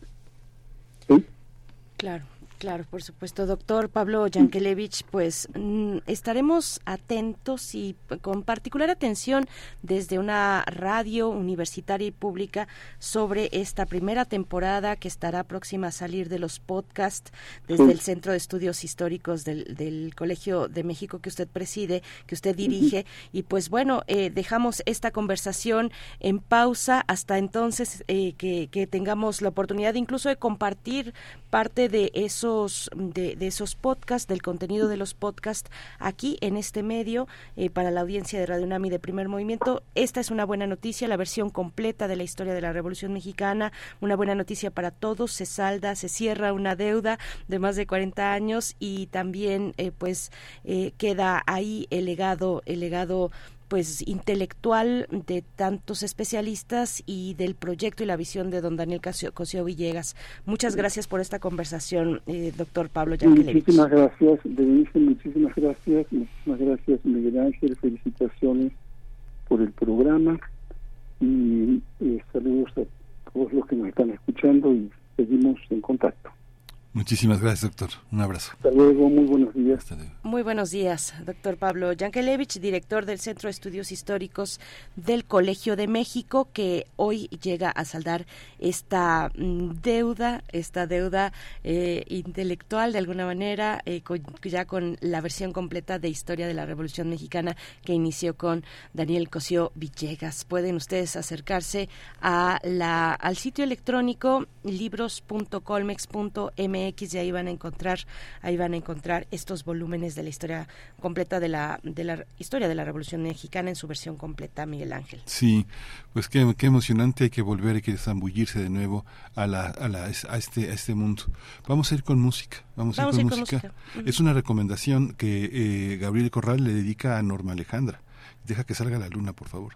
Claro. Claro, por supuesto, doctor Pablo Yankelevich, pues mm, estaremos atentos y con particular atención desde una radio universitaria y pública sobre esta primera temporada que estará próxima a salir de los podcasts desde el Centro de Estudios Históricos del, Colegio de México que usted preside, que usted dirige. Y pues bueno, eh, dejamos esta conversación en pausa. Hasta entonces eh, que, que tengamos la oportunidad incluso de compartir parte de eso de, esos podcasts, del contenido de los podcasts aquí en este medio eh, para la audiencia de Radio Nami de Primer Movimiento. Esta es una buena noticia, la versión completa de la historia de la Revolución Mexicana, una buena noticia para todos. Se salda, se cierra una deuda de más de 40 años y también eh, pues eh, queda ahí el legado, el legado pues intelectual de tantos especialistas y del proyecto y la visión de don Daniel Cosio Villegas. Muchas gracias por esta conversación, eh, doctor Pablo Yankelevich. Muchísimas gracias, Denise, muchísimas gracias, muchísimas gracias, Miguel Ángel, felicitaciones por el programa y eh, saludos a todos los que nos están escuchando y seguimos en contacto. Muchísimas gracias, doctor. Un abrazo. Hasta luego, muy buenos días. Muy buenos días, doctor Pablo Yankelevich, director del Centro de Estudios Históricos del Colegio de México, que hoy llega a saldar esta mm, deuda, esta deuda eh, intelectual de alguna manera, eh, ya con la versión completa de Historia de la Revolución Mexicana que inició con Daniel Cosío Villegas. Pueden ustedes acercarse a la, al sitio electrónico libros.colmex.mx X y ahí van a encontrar, ahí van a encontrar estos volúmenes de la historia completa de la, de la historia de la Revolución Mexicana en su versión completa, Miguel Ángel. Sí, pues qué, qué emocionante, hay que volver, hay que zambullirse de nuevo a, la, a, la, a, este, a este mundo. Vamos a ir con música, vamos, a ir con música. Es una recomendación que eh, Gabriel Corral le dedica a Norma Alejandra. Deja que salga la luna, por favor.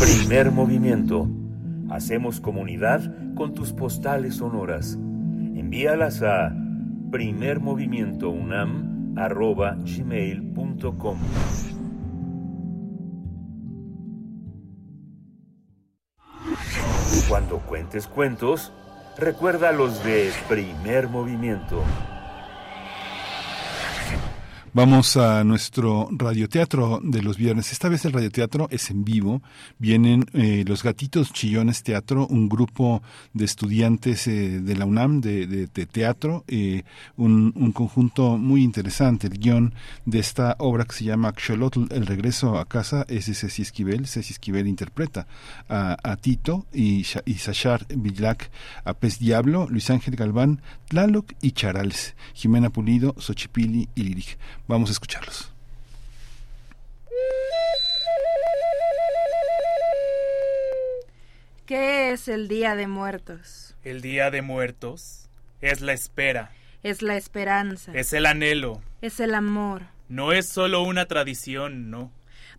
Primer movimiento. Hacemos comunidad con tus postales sonoras. Envíalas a primermovimientounam.gmail.com Cuando cuentes cuentos, recuerda los de primer movimiento. Vamos a nuestro radioteatro de los viernes. Esta vez el radioteatro es en vivo. Vienen eh, los Gatitos Chillones Teatro, un grupo de estudiantes eh, de la UNAM de, teatro, eh, un, un conjunto muy interesante. El guion de esta obra que se llama Axolotl, El regreso a casa, es de Ceci Esquivel. Ceci Esquivel interpreta a, Tito y, y Sachar Villac a Pez Diablo, Luis Ángel Galván, Tlaloc y Charales, Jimena Pulido, Xochipili y Lirik. Vamos a escucharlos. ¿Qué es el Día de Muertos? El Día de Muertos es la espera, Es la esperanza, es el anhelo. es el amor, No es solo una tradición, no.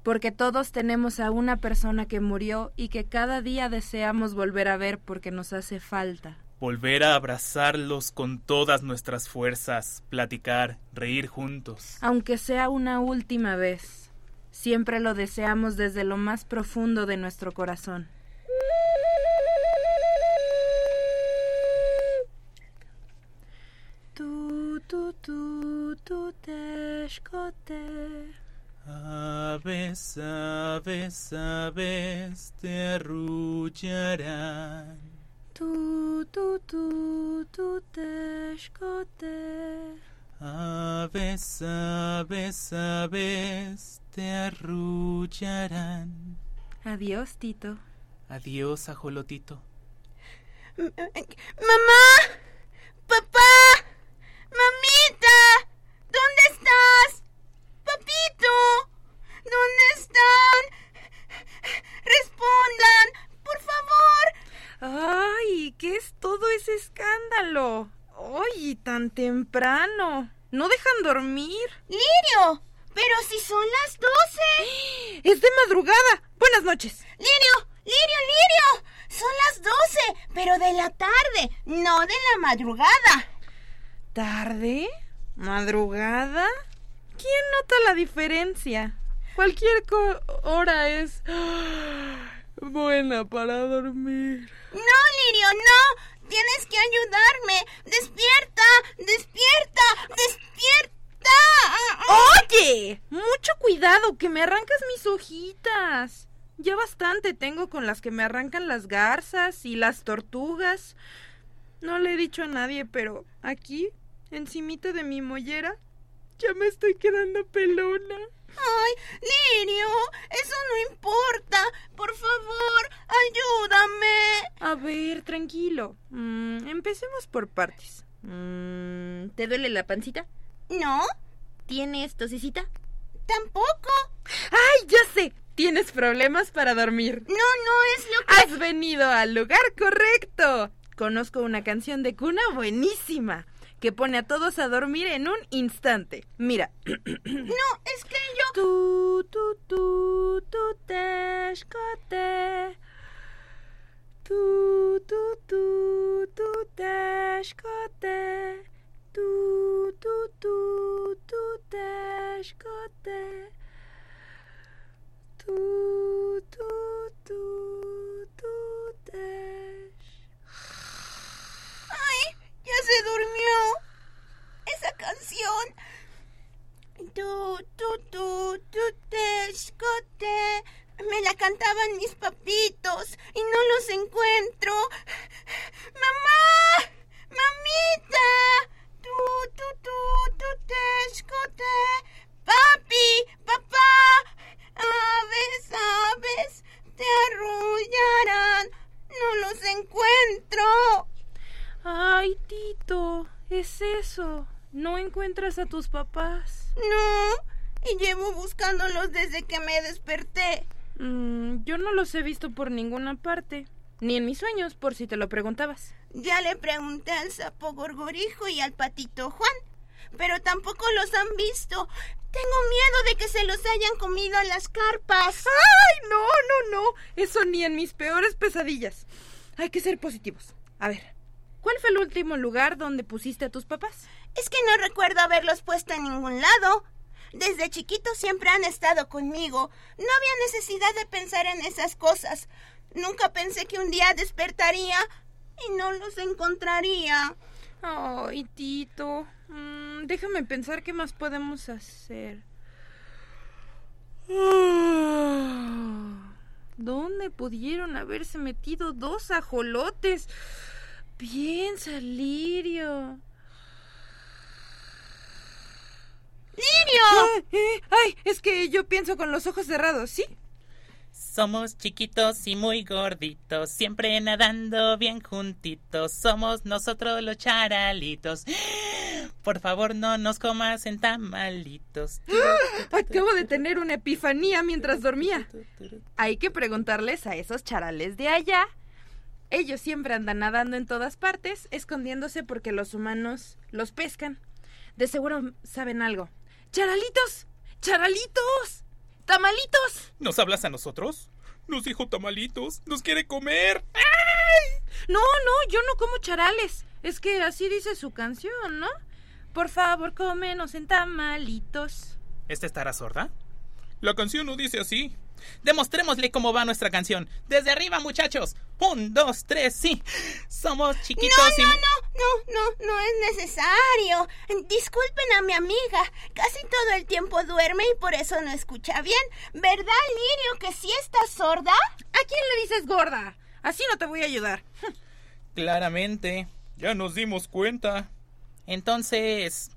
porque todos tenemos a una persona que murió y que cada día deseamos volver a ver porque nos hace falta. Volver a abrazarlos con todas nuestras fuerzas, platicar, reír juntos. Aunque sea una última vez, siempre lo deseamos desde lo más profundo de nuestro corazón. Tu, tu, tu, tu, teshkote. Aves, aves, aves te arrullarán. Tu, tu, tu, tu, teshkote. Aves, aves, aves te arrullarán. Adiós, Tito. Adiós, ajolotito. ¡Mamá! ¡Papá! ¡Mamita! ¡Ay! ¿Qué es todo ese escándalo? ¡Ay! Tan temprano. ¿No dejan dormir? ¡Lirio! ¡Pero si son las doce! ¡Es de madrugada! Buenas noches. ¡Lirio! ¡Lirio, Lirio! Son las doce, pero de la tarde, no de la madrugada. ¿Tarde? ¿Madrugada? ¿Quién nota la diferencia? Cualquier co- hora es buena para dormir. No, Lirio, no. Tienes que ayudarme. Despierta, despierta, despierta. ¡Oye! Mucho cuidado, que me arrancas mis hojitas. Ya bastante tengo con las que me arrancan las garzas y las tortugas. No le he dicho a nadie, pero aquí, encimita de mi mollera, ya me estoy quedando pelona. Ay, Lirio, eso no importa. Por favor, ayúdame. A ver, tranquilo. Mm, empecemos por partes. Mm, ¿Te duele la pancita? ¿No? ¿Tienes tosecita? Tampoco. ¡Ay, ya sé! Tienes problemas para dormir. No, no es lo que... Has venido al lugar correcto. Conozco una canción de cuna buenísima que pone a todos a dormir en un instante. Mira. No, es que yo... Tu, tu, tu, tu, teshkote. Tu, tu, tu, tu, teshkote. Tu, tu, tu, tu, teshkote. Tu, tu, tu, tu, tesh. Ay, ya se durmió. Esa canción. Tu, tu, tu, tu, te escote. Me la cantaban mis papitos y no los encuentro. ¡Mamá! ¡Mamita! ¡Tú, tú, tú, tú, te escote! ¡Papi! ¡Papá! ¡Aves, aves! ¡Te arrullarán! ¡No los encuentro! Ay, Tito, es eso. ¿No encuentras a tus papás? No, y llevo buscándolos desde que me desperté. Mm, yo no los he visto por ninguna parte. Ni en mis sueños, por si te lo preguntabas. Ya le pregunté al sapo gorgorijo y al patito Juan, pero tampoco los han visto. Tengo miedo de que se los hayan comido las carpas. ¡Ay, no, no, no! Eso ni en mis peores pesadillas. Hay que ser positivos. A ver, ¿cuál fue el último lugar donde pusiste a tus papás? Es que no recuerdo haberlos puesto en ningún lado. Desde chiquitos siempre han estado conmigo. No había necesidad de pensar en esas cosas. Nunca pensé que un día despertaría y no los encontraría. Ay, Tito. Mm, déjame pensar qué más podemos hacer. Ah, ¿Dónde pudieron haberse metido dos ajolotes? Piensa, Lirio. ¡Lirio! Ay, ay, es que yo pienso con los ojos cerrados, ¿sí? Somos chiquitos y muy gorditos, siempre nadando bien juntitos. Somos nosotros los charalitos. Por favor, no nos comas en tamalitos. Acabo de tener una epifanía mientras dormía. Hay que preguntarles a esos charales de allá. Ellos siempre andan nadando en todas partes, escondiéndose porque los humanos los pescan. De seguro saben algo. ¡Charalitos! ¡Charalitos! ¡Tamalitos! ¿Nos hablas a nosotros? Nos dijo tamalitos. Nos quiere comer. No, no, yo no como charales. Es que así dice su canción, ¿no? Por favor, cómenos en tamalitos. ¿Esta estará sorda? La canción no dice así. Demostrémosle cómo va nuestra canción. Desde arriba, muchachos. Un, dos, tres, sí. Somos chiquitos no, no, no, no, no, no es necesario. Disculpen a mi amiga. Casi todo el tiempo duerme y por eso no escucha bien. ¿Verdad, Lirio, que sí estás sorda? ¿A quién le dices gorda? Así no te voy a ayudar. Claramente. Ya nos dimos cuenta. Entonces,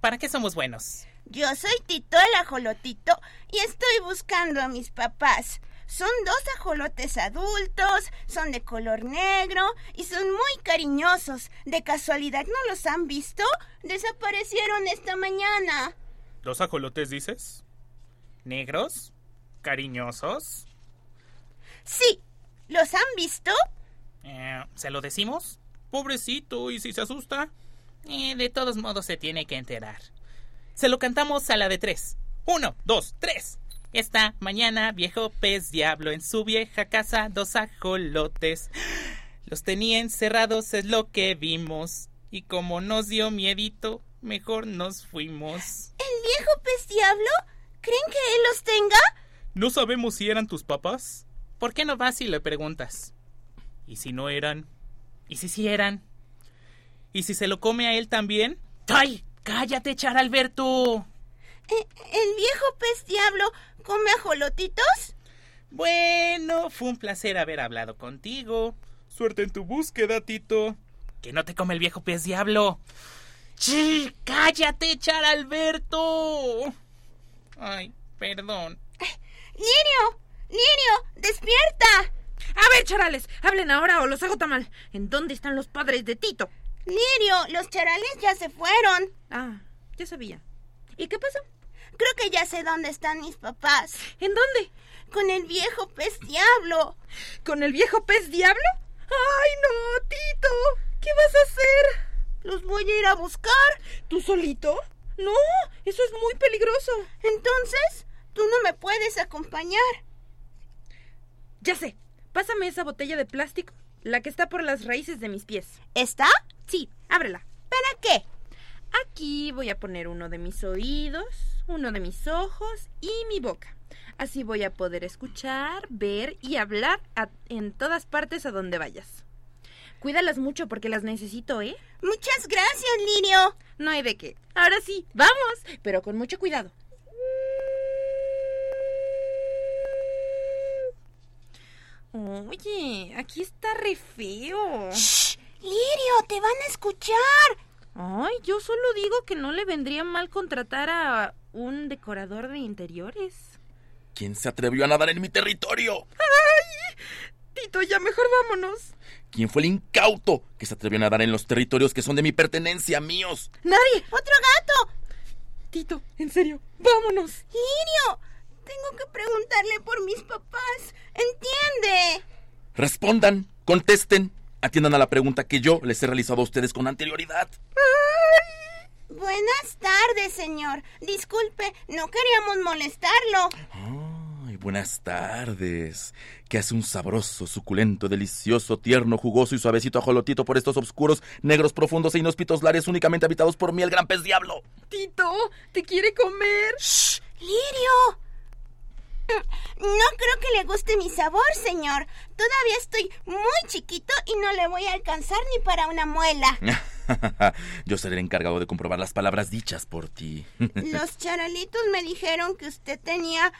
¿para qué somos buenos? Yo soy Tito el ajolotito y estoy buscando a mis papás. Son dos ajolotes adultos, son de color negro y son muy cariñosos. ¿De casualidad no los han visto? Desaparecieron esta mañana. ¿Dos ajolotes dices? ¿Negros? ¿Cariñosos? Sí. ¿Los han visto? Eh, ¿Se lo decimos? Pobrecito, ¿y si se asusta? Eh, de todos modos se tiene que enterar. Se lo cantamos a la de tres. Uno, dos, tres. Esta mañana viejo pez diablo en su vieja casa dos ajolotes. Los tenía encerrados es lo que vimos. Y como nos dio miedito, mejor nos fuimos. ¿El viejo pez diablo? ¿Creen que él los tenga? No sabemos si eran tus papás. ¿Por qué no vas y le preguntas? ¿Y si no eran? ¿Y si sí eran? ¿Y si se lo come a él también? ¡Ay! ¡Cállate, Charalberto! ¿E-, ¿El viejo pez diablo come ajolotitos? Bueno, fue un placer haber hablado contigo. Suerte en tu búsqueda, Tito. Que no te come el viejo pez diablo. ¡Sí! ¡Cállate, Charalberto! Ay, perdón. ¡Lirio! ¡Lirio! ¡Despierta! A ver, charales, hablen ahora o los hago tamal. ¿En dónde están los padres de Tito? Lirio, los charales ya se fueron. Ah, ya sabía. ¿Y qué pasó? Creo que ya sé dónde están mis papás. ¿En dónde? Con el viejo pez diablo. ¿Con el viejo pez diablo? ¡Ay, no, Tito! ¿Qué vas a hacer? Los voy a ir a buscar. ¿Tú solito? No, eso es muy peligroso. Entonces, tú no me puedes acompañar. Ya sé. Pásame esa botella de plástico, la que está por las raíces de mis pies. ¿Está? Sí, ábrela. ¿Para qué? Aquí voy a poner uno de mis oídos, uno de mis ojos y mi boca. Así voy a poder escuchar, ver y hablar a- en todas partes a donde vayas. Cuídalas mucho porque las necesito, ¿eh? Muchas gracias, Lirio. No hay de qué. Ahora sí, vamos, pero con mucho cuidado. Oye, aquí está re feo. ¡Shh! Lirio, te van a escuchar. Ay, yo solo digo que no le vendría mal contratar a un decorador de interiores. ¿Quién se atrevió a nadar en mi territorio? ¡Ay! Tito, ya mejor vámonos. ¿Quién fue el incauto que se atrevió a nadar en los territorios que son de mi pertenencia, míos? Nadie. ¡Otro gato! Tito, en serio, vámonos. Lirio, tengo que preguntarle por mis papás. ¿Entiende? Respondan, contesten, atiendan a la pregunta que yo les he realizado a ustedes con anterioridad. Ay. Buenas tardes, señor. Disculpe, no queríamos molestarlo. Ay, buenas tardes. ¿Qué hace un sabroso, suculento, delicioso, tierno, jugoso y suavecito ajolotito por estos oscuros, negros, profundos e inhóspitos lares únicamente habitados por mí, el gran pez diablo? Tito, te quiere comer. ¡Shh! ¡Lirio! No creo que le guste mi sabor, señor. Todavía estoy muy chiquito y no le voy a alcanzar ni para una muela. Yo seré el encargado de comprobar las palabras dichas por ti. Los charalitos me dijeron que usted tenía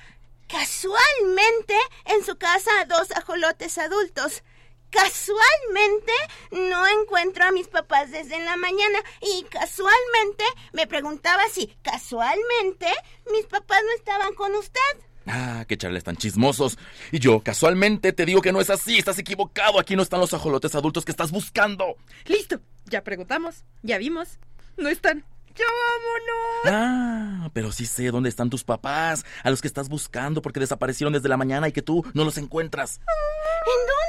casualmente en su casa a dos ajolotes adultos. Casualmente no encuentro a mis papás desde la mañana y casualmente me preguntaba si casualmente mis papás no estaban con usted. Ah, qué charles tan chismosos. Y yo, casualmente, te digo que no es así. Estás equivocado. Aquí no están los ajolotes adultos que estás buscando. Listo. Ya preguntamos. Ya vimos. No están. ¡Ya vámonos! Ah, pero sí sé dónde están tus papás, a los que estás buscando porque desaparecieron desde la mañana y que tú no los encuentras. ¿En dónde?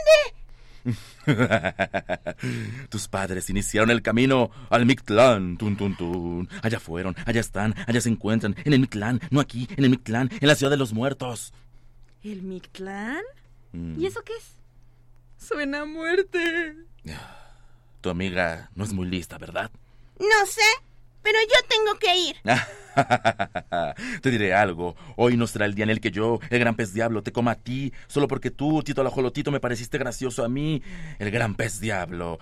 Tus padres iniciaron el camino al Mictlán. Tun, tun, tun. Allá fueron, allá están, allá se encuentran. En el Mictlán, no aquí, en el Mictlán, en la ciudad de los muertos. ¿El Mictlán? Mm. ¿Y eso qué es? Suena a muerte. Tu amiga no es muy lista, ¿verdad? No sé, pero yo tengo que ir. te diré algo. Hoy no será el día en el que yo, el gran pez diablo, te coma a ti, solo porque tú, Tito Lajolotito, me pareciste gracioso a mí, el gran pez diablo.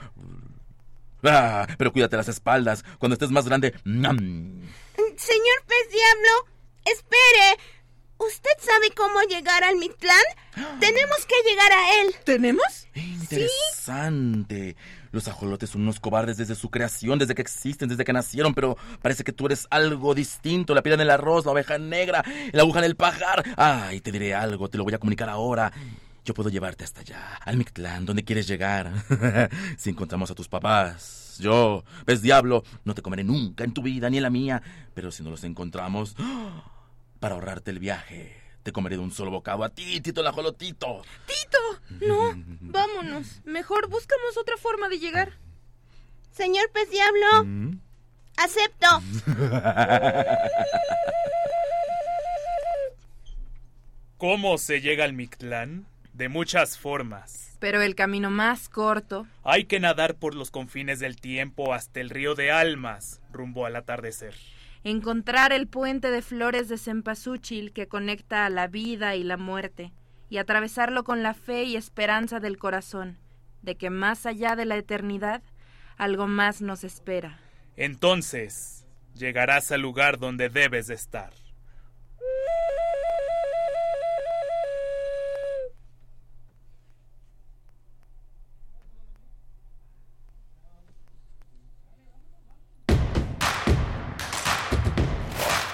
Ah, pero cuídate las espaldas. Cuando estés más grande. ¡nam! Señor pez diablo, espere. ¿Usted sabe cómo llegar al Mictlán? Tenemos que llegar a él. ¿Tenemos? Interesante. Los ajolotes son unos cobardes desde su creación, desde que existen, desde que nacieron, pero parece que tú eres algo distinto. La piedra en el arroz, la oveja negra, la aguja en el pajar. Ay, te diré algo, te lo voy a comunicar ahora. Yo puedo llevarte hasta allá, al Mictlán, donde quieres llegar. si encontramos a tus papás, yo, pez diablo, no te comeré nunca en tu vida ni en la mía. Pero si no los encontramos, para ahorrarte el viaje, te comeré de un solo bocado a ti, Tito el ajolotito. ¡Tito! No, vámonos. Mejor buscamos otra forma de llegar. Señor pez diablo, ¿Mm? acepto. ¿Cómo se llega al Mictlán? De muchas formas. Pero el camino más corto. Hay que nadar por los confines del tiempo hasta el río de Almas, rumbo al atardecer. Encontrar el puente de flores de cempasúchil que conecta a la vida y la muerte, y atravesarlo con la fe y esperanza del corazón, de que más allá de la eternidad, algo más nos espera. Entonces, llegarás al lugar donde debes de estar.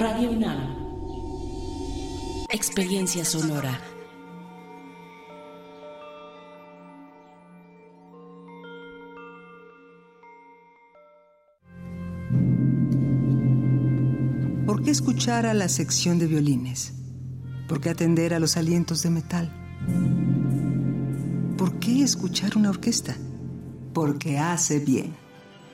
Radio UNAM. Experiencia sonora. ¿Por qué escuchar a la sección de violines? ¿Por qué atender a los alientos de metal? ¿Por qué escuchar una orquesta? Porque hace bien.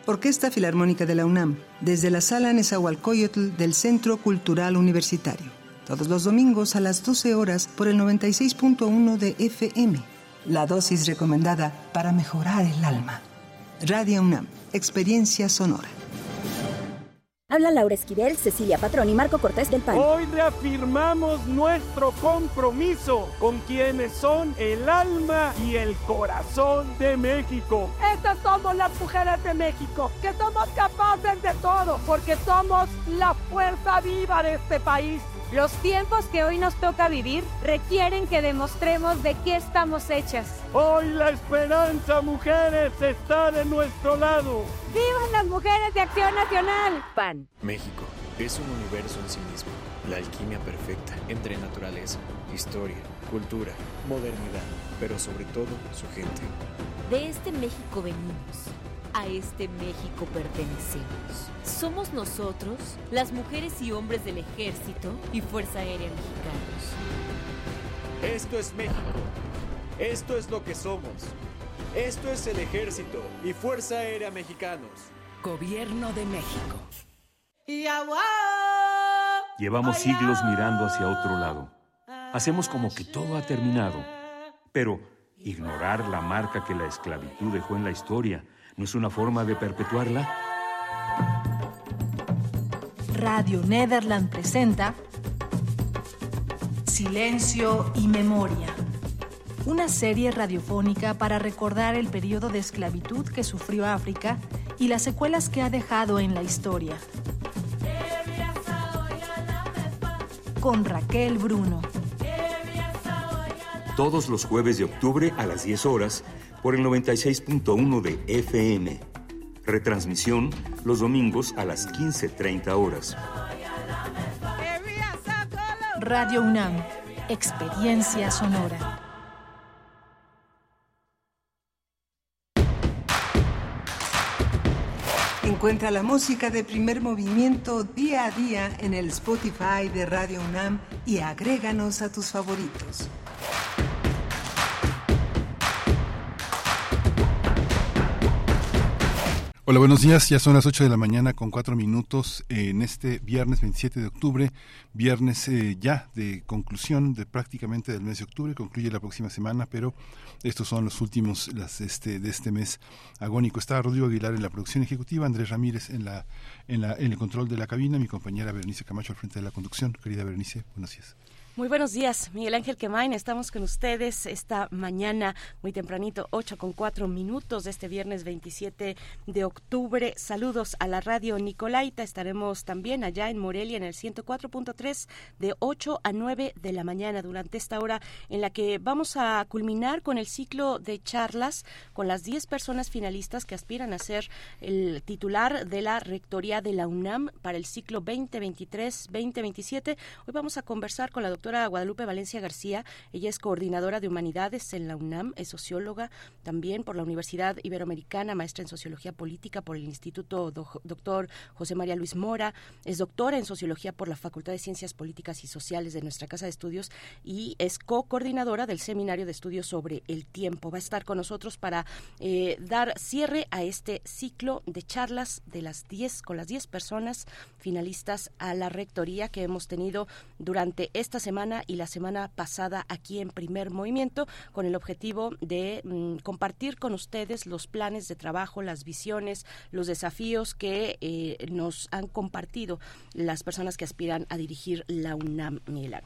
Orquesta Filarmónica de la UNAM, desde la Sala Nezahualcóyotl del Centro Cultural Universitario. todos los domingos a las 12 horas por el 96.1 de FM. La dosis recomendada para mejorar el alma. Radio UNAM, experiencia sonora. Habla Laura Esquivel, Cecilia Patrón y Marco Cortés del PAN. Hoy reafirmamos nuestro compromiso con quienes son el alma y el corazón de México. Estas somos las mujeres de México, que somos capaces de todo, porque somos la fuerza viva de este país. Los tiempos que hoy nos toca vivir requieren que demostremos de qué estamos hechas. Hoy la esperanza, mujeres, está de nuestro lado. ¡Vivan las mujeres de Acción Nacional! PAN. México es un universo en sí mismo. La alquimia perfecta entre naturaleza, historia, cultura, modernidad, pero sobre todo su gente. De este México venimos a este México pertenecemos. Somos nosotros, las mujeres y hombres del Ejército y Fuerza Aérea Mexicanos. Esto es México. Esto es lo que somos. Esto es el Ejército y Fuerza Aérea Mexicanos. Gobierno de México. Llevamos siglos mirando hacia otro lado. Hacemos como que todo ha terminado. Pero ignorar la marca que la esclavitud dejó en la historia ¿No es una forma de perpetuarla? Radio Nederland presenta Silencio y Memoria. Una serie radiofónica para recordar el periodo de esclavitud que sufrió África y las secuelas que ha dejado en la historia. Con Raquel Bruno. Todos los jueves de octubre a las 10 horas por el 96.1 de FM. Retransmisión los domingos a las 15.30 horas. Radio UNAM, Experiencia Sonora. Encuentra la música de primer movimiento día a día en el Spotify de Radio UNAM y agréganos a tus favoritos. Hola, buenos días. Ya son las 8 de la mañana con 4 minutos en este viernes 27 de octubre, viernes eh, ya de conclusión de prácticamente del mes de octubre, concluye la próxima semana, pero estos son los últimos las, este, de este mes agónico. Está Rodrigo Aguilar en la producción ejecutiva, Andrés Ramírez en, la, en, la, en el control de la cabina, mi compañera Berenice Camacho al frente de la conducción. Querida Berenice, buenos días. Muy buenos días, Miguel Ángel Quemain. Estamos con ustedes esta mañana, muy tempranito, 8 con 4 minutos de este viernes 27 de octubre. Saludos a la radio Nicolaita. Estaremos también allá en Morelia en el 104.3 de 8 a 9 de la mañana durante esta hora en la que vamos a culminar con el ciclo de charlas con las 10 personas finalistas que aspiran a ser el titular de la Rectoría de la UNAM para el ciclo 2023-2027. Hoy vamos a conversar con la doctora Guadalupe Valencia García. Ella es coordinadora de humanidades en la UNAM, es socióloga también por la Universidad Iberoamericana, maestra en sociología política por el Instituto Doctor José María Luis Mora, es doctora en sociología por la Facultad de Ciencias Políticas y Sociales de nuestra Casa de Estudios y es co-coordinadora del Seminario de Estudios sobre el Tiempo. Va a estar con nosotros para eh, dar cierre a este ciclo de charlas de las 10 con las 10 personas finalistas a la rectoría que hemos tenido durante esta semana y la semana pasada aquí en Primer Movimiento con el objetivo de mm, compartir con ustedes los planes de trabajo, las visiones, los desafíos que eh, nos han compartido las personas que aspiran a dirigir la UNAM, Miguel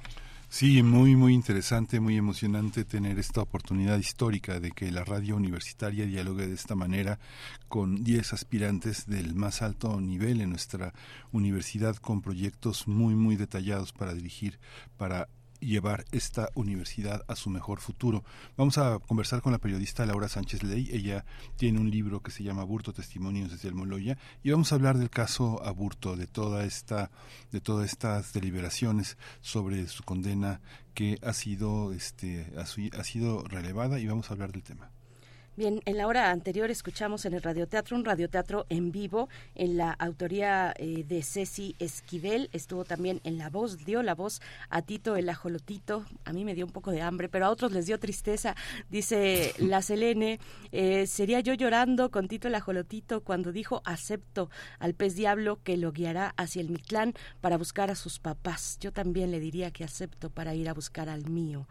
Sí, muy, muy interesante, muy emocionante tener esta oportunidad histórica de que la radio universitaria dialogue de esta manera con 10 aspirantes del más alto nivel en nuestra universidad con proyectos muy, muy detallados para dirigir, para llevar esta universidad a su mejor futuro. Vamos a conversar con la periodista Laura Sánchez Ley. Ella tiene un libro que se llama Aburto Testimonios desde el Moloya y vamos a hablar del caso Aburto, de toda esta de todas estas deliberaciones sobre su condena que ha sido este ha sido relevada y vamos a hablar del tema. Bien, en la hora anterior escuchamos en el radioteatro un radioteatro en vivo en la autoría eh, de Ceci Esquivel. Estuvo también en la voz, dio la voz a Tito el ajolotito. A mí me dio un poco de hambre, pero a otros les dio tristeza. Dice la Selene, eh, sería yo llorando con Tito el ajolotito cuando dijo acepto al pez diablo que lo guiará hacia el Mictlán para buscar a sus papás. Yo también le diría que acepto para ir a buscar al mío.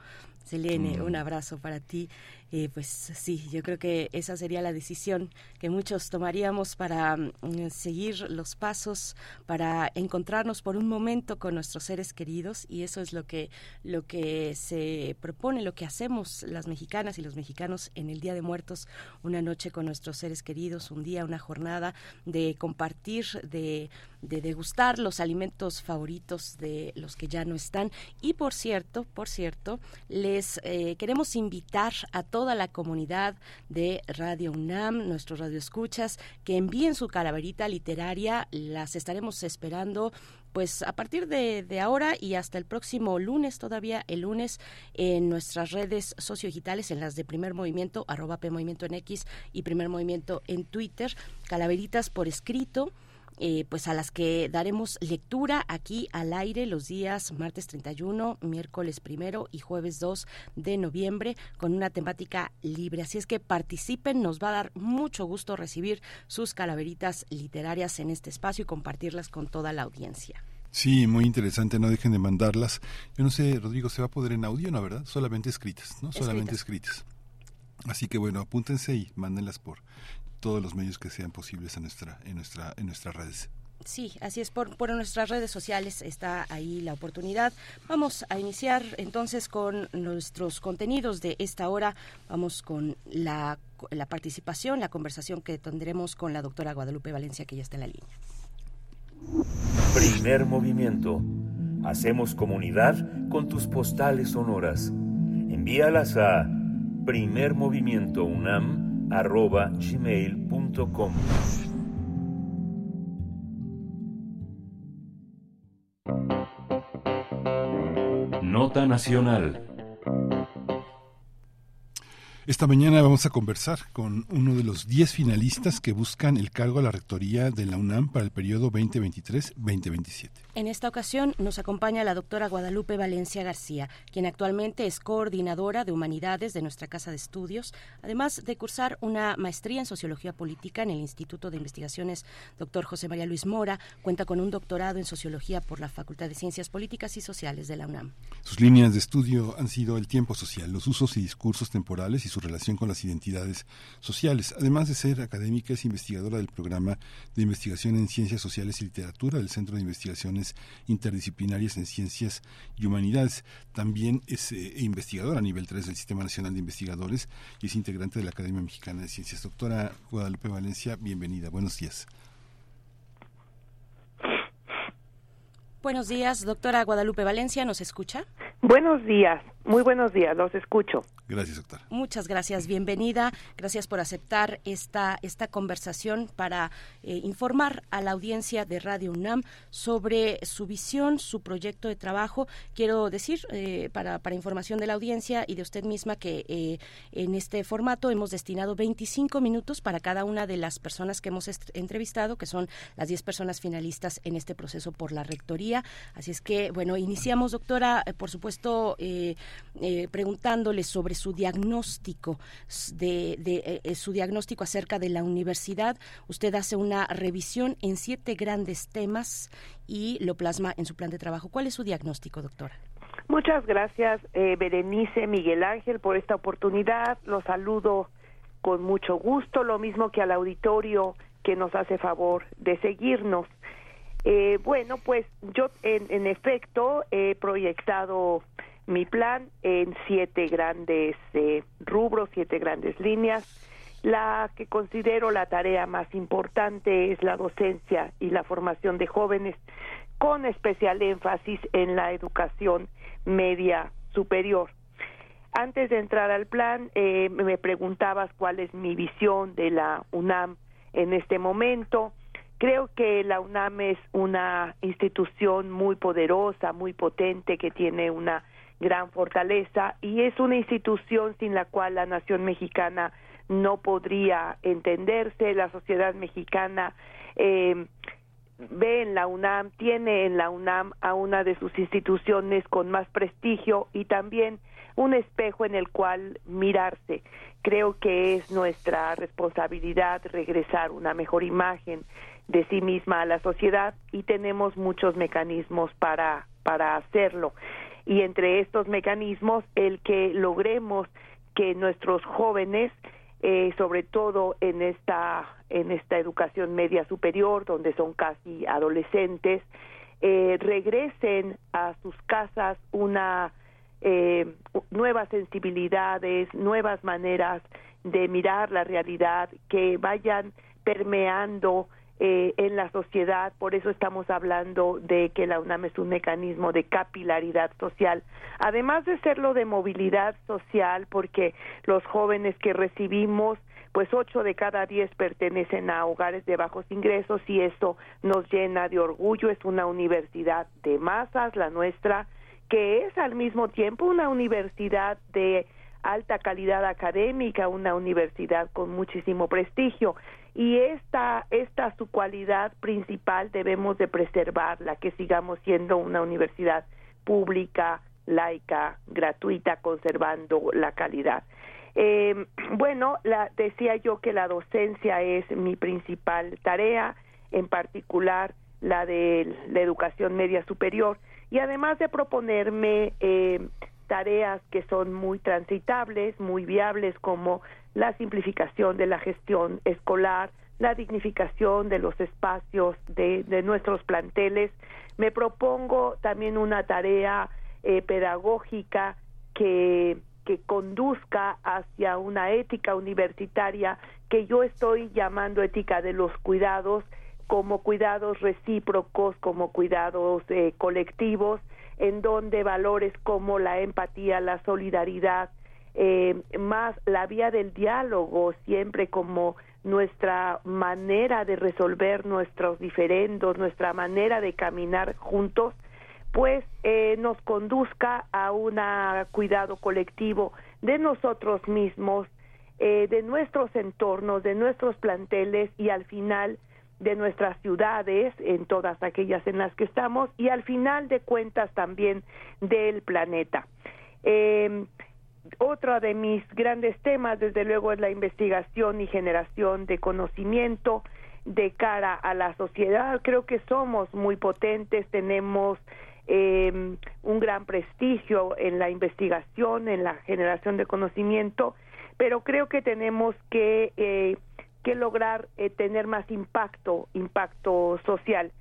Selene, un abrazo para ti. Eh, pues sí, yo creo que esa sería la decisión que muchos tomaríamos para mm, seguir los pasos, para encontrarnos por un momento con nuestros seres queridos y eso es lo que lo que se propone, lo que hacemos las mexicanas y los mexicanos en el Día de Muertos, una noche con nuestros seres queridos, un día, una jornada de compartir, de de degustar los alimentos favoritos de los que ya no están. Y por cierto, por cierto, les eh, queremos invitar a toda la comunidad de Radio UNAM, nuestros radioescuchas, que envíen su calaverita literaria. Las estaremos esperando pues a partir de, de, ahora y hasta el próximo lunes, todavía el lunes, en nuestras redes sociodigitales, en las de Primer Movimiento, arroba P Movimiento en X y Primer Movimiento en Twitter, calaveritas por escrito eh, pues a las que daremos lectura aquí al aire los días martes 31, miércoles primero y jueves 2 de noviembre con una temática libre. Así es que participen, nos va a dar mucho gusto recibir sus calaveritas literarias en este espacio y compartirlas con toda la audiencia. Sí, muy interesante, no dejen de mandarlas. Yo no sé, Rodrigo, ¿se va a poder en audio, no, verdad? Solamente escritas, ¿no? Solamente escritas. Así que bueno, apúntense y mándenlas por todos los medios que sean posibles en nuestra en nuestra en nuestras redes. Sí, así es. Por, por nuestras redes sociales está ahí la oportunidad. Vamos a iniciar entonces con nuestros contenidos de esta hora. Vamos con la, la participación, la conversación que tendremos con la doctora Guadalupe Valencia, que ya está en la línea. Primer movimiento. Hacemos comunidad con tus postales sonoras. Envíalas a primermovimientounam arroba gmail.com. Nota Nacional. Esta mañana vamos a conversar con uno de los 10 finalistas que buscan el cargo a la rectoría de la UNAM para el periodo 2023-2027. En esta ocasión nos acompaña la doctora Guadalupe Valencia García, quien actualmente es coordinadora de humanidades de nuestra Casa de Estudios, además de cursar una maestría en Sociología Política en el Instituto de Investigaciones Dr. José María Luis Mora, cuenta con un doctorado en Sociología por la Facultad de Ciencias Políticas y Sociales de la UNAM. Sus líneas de estudio han sido el tiempo social, los usos y discursos temporales y su relación con las identidades sociales. Además de ser académica, es investigadora del programa de investigación en ciencias sociales y literatura del Centro de Investigaciones Interdisciplinarias en Ciencias y Humanidades. También es eh, investigadora a nivel 3 del Sistema Nacional de Investigadores y es integrante de la Academia Mexicana de Ciencias. Doctora Guadalupe Valencia, bienvenida. Buenos días. Buenos días, doctora Guadalupe Valencia, ¿nos escucha? Buenos días, muy buenos días, los escucho. Gracias, doctora. Muchas gracias, bienvenida. Gracias por aceptar esta, esta conversación para eh, informar a la audiencia de Radio UNAM sobre su visión, su proyecto de trabajo. Quiero decir, eh, para, para información de la audiencia y de usted misma, que eh, en este formato hemos destinado 25 minutos para cada una de las personas que hemos entrevistado, que son las 10 personas finalistas en este proceso por la rectoría. Así es que, bueno, iniciamos, doctora, por supuesto, preguntándole sobre su diagnóstico de, de eh, su diagnóstico acerca de la universidad. Usted hace una revisión en siete grandes temas y lo plasma en su plan de trabajo. ¿Cuál es su diagnóstico, doctora? Muchas gracias, eh, Berenice Miguel Ángel, por esta oportunidad. Los saludo con mucho gusto, lo mismo que al auditorio que nos hace favor de seguirnos. Eh, bueno, pues yo en efecto he proyectado mi plan en siete grandes eh, rubros, siete grandes líneas. La que considero la tarea más importante es la docencia y la formación de jóvenes, con especial énfasis en la educación media superior. Antes de entrar al plan, eh, me preguntabas cuál es mi visión de la UNAM en este momento. Creo que la UNAM es una institución muy poderosa, muy potente, que tiene una gran fortaleza y es una institución sin la cual la nación mexicana no podría entenderse. La sociedad mexicana eh, ve en la UNAM, tiene en la UNAM a una de sus instituciones con más prestigio y también un espejo en el cual mirarse. Creo que es nuestra responsabilidad regresar una mejor imagen de sí misma a la sociedad y tenemos muchos mecanismos para, para hacerlo. Y entre estos mecanismos, el que logremos que nuestros jóvenes, eh, sobre todo en esta, en esta educación media superior, donde son casi adolescentes, eh, regresen a sus casas una eh, nuevas sensibilidades, nuevas maneras de mirar la realidad, que vayan permeando eh, en la sociedad, por eso estamos hablando de que la UNAM es un mecanismo de capilaridad social, además de serlo de movilidad social, porque los jóvenes que recibimos pues ocho de cada diez pertenecen a hogares de bajos ingresos y eso nos llena de orgullo. Es una universidad de masas, la nuestra, que es al mismo tiempo una universidad de alta calidad académica, una universidad con muchísimo prestigio y esta esta su cualidad principal debemos de preservarla, que sigamos siendo una universidad pública, laica, gratuita, conservando la calidad. Eh, bueno, la, decía yo que la docencia es mi principal tarea, en particular la de la educación media superior, y además de proponerme eh, tareas que son muy transitables, muy viables, como la simplificación de la gestión escolar, la dignificación de los espacios de, nuestros planteles. Me propongo también una tarea eh, pedagógica que, que conduzca hacia una ética universitaria que yo estoy llamando ética de los cuidados como cuidados recíprocos, como cuidados eh, colectivos, en donde valores como la empatía, la solidaridad, eh, más la vía del diálogo siempre como nuestra manera de resolver nuestros diferendos, nuestra manera de caminar juntos, pues eh, nos conduzca a un cuidado colectivo de nosotros mismos, eh, de nuestros entornos, de nuestros planteles y al final de nuestras ciudades, en todas aquellas en las que estamos, y al final de cuentas también del planeta. Eh, otro de mis grandes temas, desde luego, es la investigación y generación de conocimiento de cara a la sociedad. Creo que somos muy potentes, tenemos eh, un gran prestigio en la investigación, en la generación de conocimiento, pero creo que tenemos que, eh, que lograr eh, tener más impacto, impacto social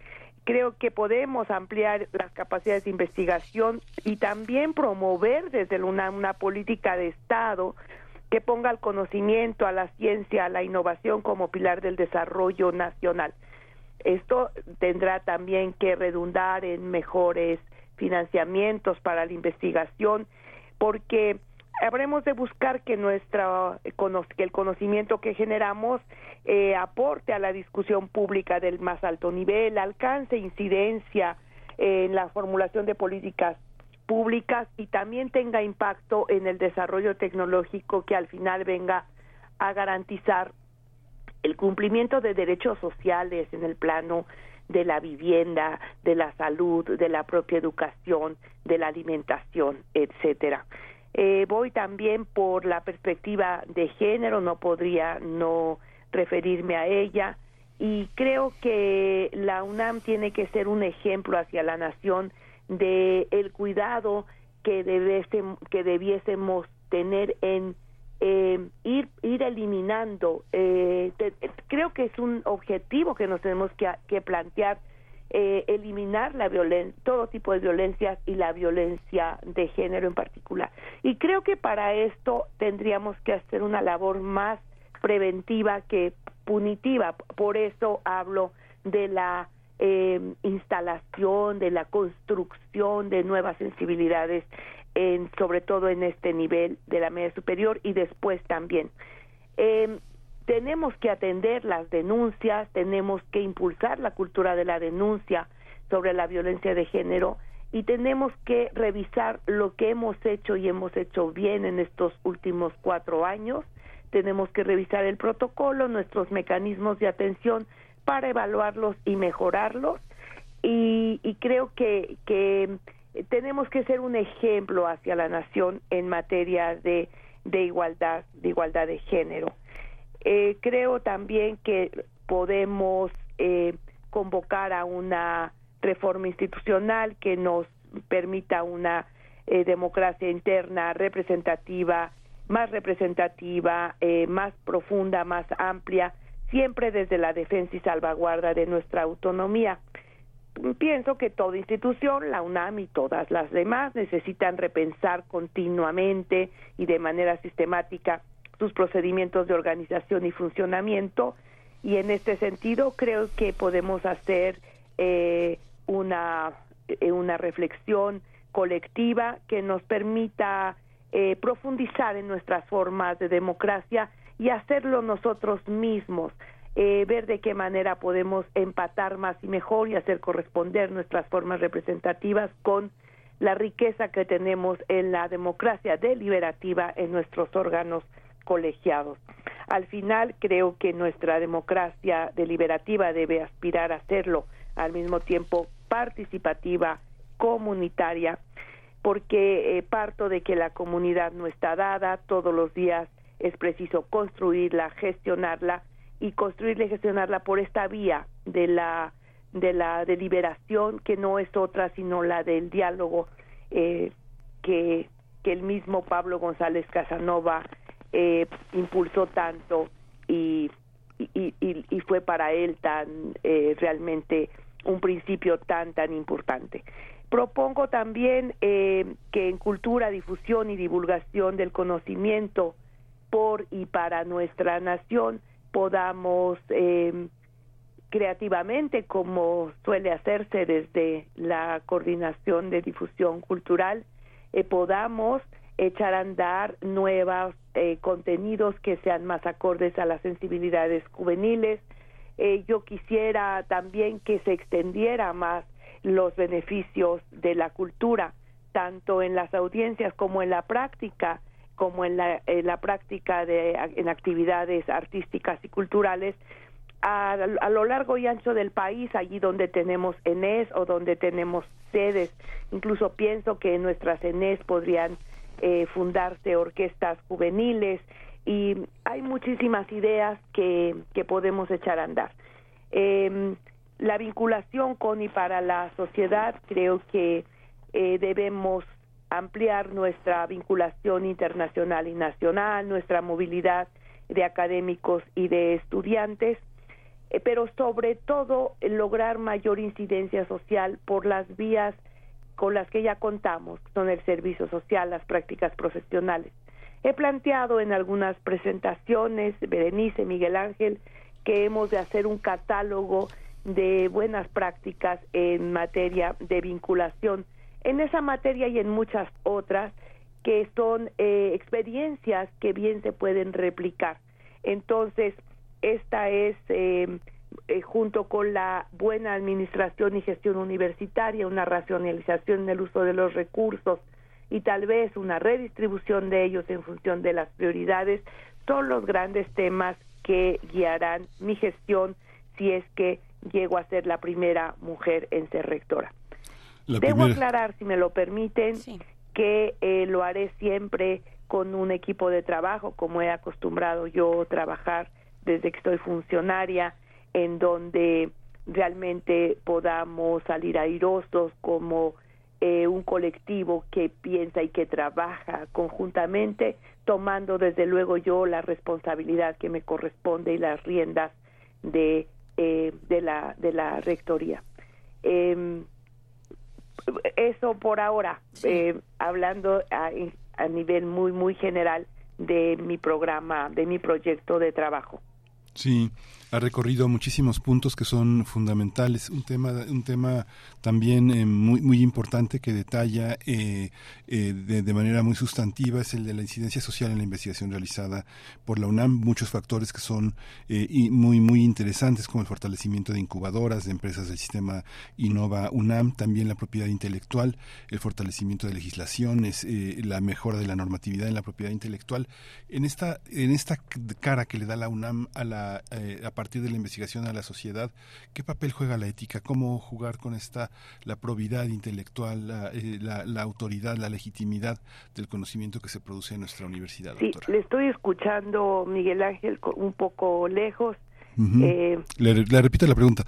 creo que podemos ampliar las capacidades de investigación y también promover desde una, política de Estado que ponga el conocimiento, a la ciencia, a la innovación como pilar del desarrollo nacional. Esto tendrá también que redundar en mejores financiamientos para la investigación, porque habremos de buscar que nuestra que el conocimiento que generamos eh, aporte a la discusión pública del más alto nivel, alcance incidencia en la formulación de políticas públicas y también tenga impacto en el desarrollo tecnológico que al final venga a garantizar el cumplimiento de derechos sociales en el plano de la vivienda, de la salud, de la propia educación, de la alimentación, etcétera. Eh, voy también por la perspectiva de género, no podría no referirme a ella. Y creo que la UNAM tiene que ser un ejemplo hacia la nación de el cuidado que que debiésemos tener en eh, ir ir eliminando eh, creo que es un objetivo que nos tenemos que, que plantear eh, eliminar la violencia, todo tipo de violencias y la violencia de género en particular. Y creo que para esto tendríamos que hacer una labor más preventiva que punitiva. Por eso hablo de la eh, instalación, de la construcción de nuevas sensibilidades, en, sobre todo en este nivel de la media superior y después también. Eh, tenemos que atender las denuncias, tenemos que impulsar la cultura de la denuncia sobre la violencia de género y tenemos que revisar lo que hemos hecho y hemos hecho bien en estos últimos cuatro años, tenemos que revisar el protocolo, nuestros mecanismos de atención para evaluarlos y mejorarlos. Y, y creo que, que tenemos que ser un ejemplo hacia la nación en materia de, de igualdad, de igualdad de género. Eh, creo también que podemos eh, convocar a una reforma institucional que nos permita una eh, democracia interna representativa, más representativa, eh, más profunda, más amplia, siempre desde la defensa y salvaguarda de nuestra autonomía. Pienso que toda institución, la UNAM y todas las demás, necesitan repensar continuamente y de manera sistemática sus procedimientos de organización y funcionamiento. Y en este sentido creo que podemos hacer eh, una, eh, una reflexión colectiva que nos permita eh, profundizar en nuestras formas de democracia y hacerlo nosotros mismos, eh, ver de qué manera podemos empatar más y mejor y hacer corresponder nuestras formas representativas con la riqueza que tenemos en la democracia deliberativa en nuestros órganos colegiados. Al final creo que nuestra democracia deliberativa debe aspirar a serlo al mismo tiempo participativa, comunitaria, porque eh, parto de que la comunidad no está dada, todos los días es preciso construirla, gestionarla y construirla y gestionarla por esta vía de la de la deliberación que no es otra sino la del diálogo eh, que, que el mismo Pablo González Casanova eh, impulsó tanto y, y, fue para él tan eh, realmente un principio tan tan importante. Propongo también eh, que en cultura, difusión y divulgación del conocimiento por y para nuestra nación podamos eh, creativamente, como suele hacerse desde la coordinación de difusión cultural, eh, podamos echar a andar nuevos eh, contenidos que sean más acordes a las sensibilidades juveniles. Eh, yo quisiera también que se extendiera más los beneficios de la cultura, tanto en las audiencias como en la práctica, como en la, práctica de en actividades artísticas y culturales a, a, lo largo y ancho del país, allí donde tenemos ENES o donde tenemos sedes. Incluso pienso que nuestras ENES podrían eh, fundarse orquestas juveniles y hay muchísimas ideas que, que podemos echar a andar. Eh, la vinculación con y para la sociedad, creo que eh, debemos ampliar nuestra vinculación internacional y nacional, nuestra movilidad de académicos y de estudiantes, eh, pero sobre todo lograr mayor incidencia social por las vías con las que ya contamos, son el servicio social, las prácticas profesionales. He planteado en algunas presentaciones, Berenice, Miguel Ángel, que hemos de hacer un catálogo de buenas prácticas en materia de vinculación, en esa materia y en muchas otras, que son eh, experiencias que bien se pueden replicar. Entonces, esta es eh, eh, junto con la buena administración y gestión universitaria, una racionalización en el uso de los recursos y tal vez una redistribución de ellos en función de las prioridades, son los grandes temas que guiarán mi gestión si es que llego a ser la primera mujer en ser rectora. La Debo primera... aclarar, si me lo permiten, sí. que eh, lo haré siempre con un equipo de trabajo, como he acostumbrado yo trabajar desde que estoy funcionaria, en donde realmente podamos salir airosos como eh, un colectivo que piensa y que trabaja conjuntamente, tomando desde luego yo la responsabilidad que me corresponde y las riendas de, eh, de, la, de la rectoría. Eh, eso por ahora, sí. Eh, hablando a, a nivel muy, muy general de mi programa, de mi proyecto de trabajo. Sí, ha recorrido muchísimos puntos que son fundamentales. Un tema, un tema también eh, muy, muy importante que detalla eh, eh, de, manera muy sustantiva es el de la incidencia social en la investigación realizada por la UNAM. Muchos factores que son muy, muy interesantes, como el fortalecimiento de incubadoras, de empresas del sistema Innova UNAM, también la propiedad intelectual, el fortalecimiento de legislaciones, la mejora de la normatividad en la propiedad intelectual. En esta, en esta cara que le da la UNAM a la partir de la investigación a la sociedad, ¿qué papel juega la ética? ¿Cómo jugar con esta, la probidad intelectual, la, eh, la, autoridad, la legitimidad del conocimiento que se produce en nuestra universidad? Sí, le estoy escuchando, Miguel Ángel, un poco lejos eh, le, repito la pregunta.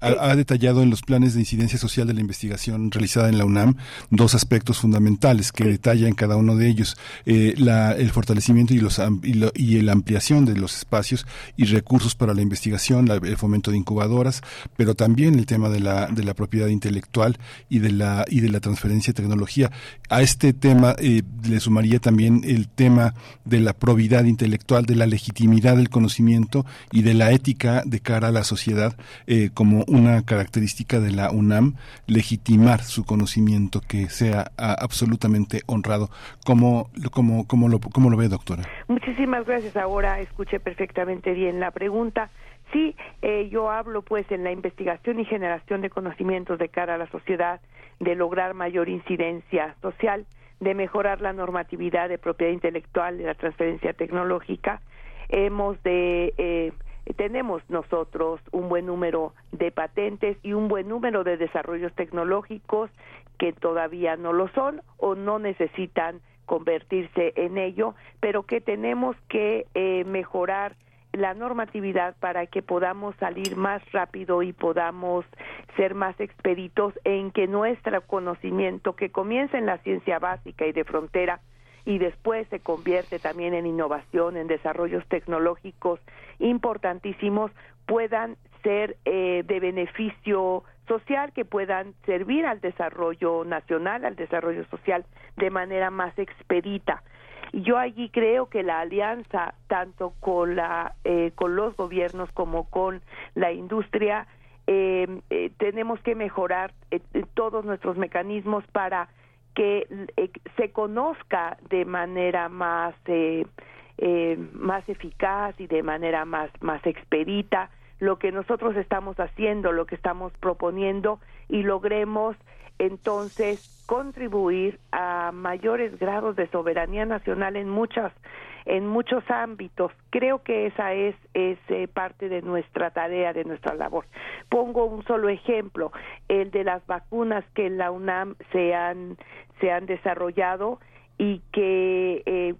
Ha, detallado en los planes de incidencia social de la investigación realizada en la UNAM dos aspectos fundamentales que detalla en cada uno de ellos. Eh, la, el fortalecimiento y, los, y, la ampliación de los espacios y recursos para la investigación, el fomento de incubadoras, pero también el tema de la, de la propiedad intelectual y de la, y de la transferencia de tecnología. A este tema eh, le sumaría también el tema de la probidad intelectual, de la legitimidad del conocimiento y de la ética de cara a la sociedad eh, como una característica de la UNAM, legitimar su conocimiento que sea absolutamente honrado. ¿Cómo, cómo, cómo, lo, ¿Cómo lo ve, doctora? Muchísimas gracias. Ahora escuché perfectamente bien la pregunta. Sí, eh, yo hablo pues en la investigación y generación de conocimientos de cara a la sociedad, de lograr mayor incidencia social, de mejorar la normatividad de propiedad intelectual, de la transferencia tecnológica. Hemos de eh, tenemos nosotros un buen número de patentes y un buen número de desarrollos tecnológicos que todavía no lo son o no necesitan convertirse en ello, pero que tenemos que eh, mejorar la normatividad para que podamos salir más rápido y podamos ser más expeditos en que nuestro conocimiento que comienza en la ciencia básica y de frontera y después se convierte también en innovación, en desarrollos tecnológicos importantísimos, puedan ser eh, de beneficio social, que puedan servir al desarrollo nacional, al desarrollo social de manera más expedita. Y yo allí creo que la alianza, tanto con, la, eh, con los gobiernos como con la industria, eh, tenemos que mejorar todos nuestros mecanismos para que eh, se conozca de manera más eh, eh, más eficaz y de manera más más expedita lo que nosotros estamos haciendo, lo que estamos proponiendo y logremos entonces contribuir a mayores grados de soberanía nacional en muchas en muchos ámbitos. Creo que esa es, es eh, parte de nuestra tarea, de nuestra labor. Pongo un solo ejemplo, el de las vacunas que en la UNAM se han, se han desarrollado y que eh,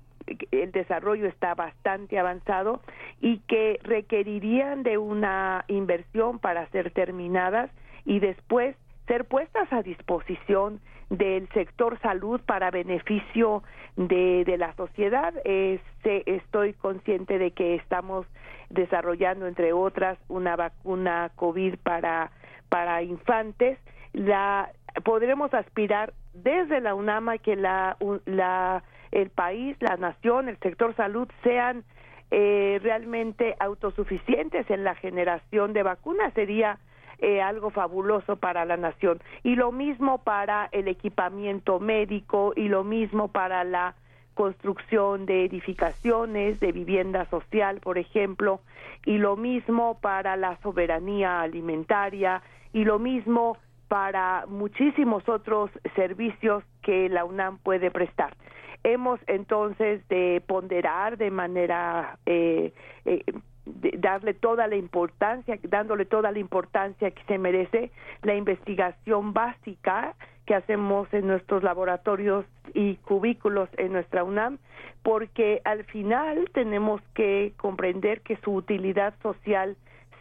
el desarrollo está bastante avanzado y que requerirían de una inversión para ser terminadas y después ser puestas a disposición del sector salud para beneficio de, de la sociedad. estoy consciente de que estamos desarrollando, entre otras, una vacuna COVID para, para infantes. La, podremos aspirar desde la UNAMA que la, la, el país, la nación, el sector salud sean eh, realmente autosuficientes en la generación de vacunas. Sería eh, algo fabuloso para la nación. Y lo mismo para el equipamiento médico y lo mismo para la construcción de edificaciones, de vivienda social, por ejemplo, y lo mismo para la soberanía alimentaria y lo mismo para muchísimos otros servicios que la UNAM puede prestar. Hemos entonces de ponderar de manera eh, eh, darle toda la importancia, dándole toda la importancia que se merece la investigación básica que hacemos en nuestros laboratorios y cubículos en nuestra UNAM, porque al final tenemos que comprender que su utilidad social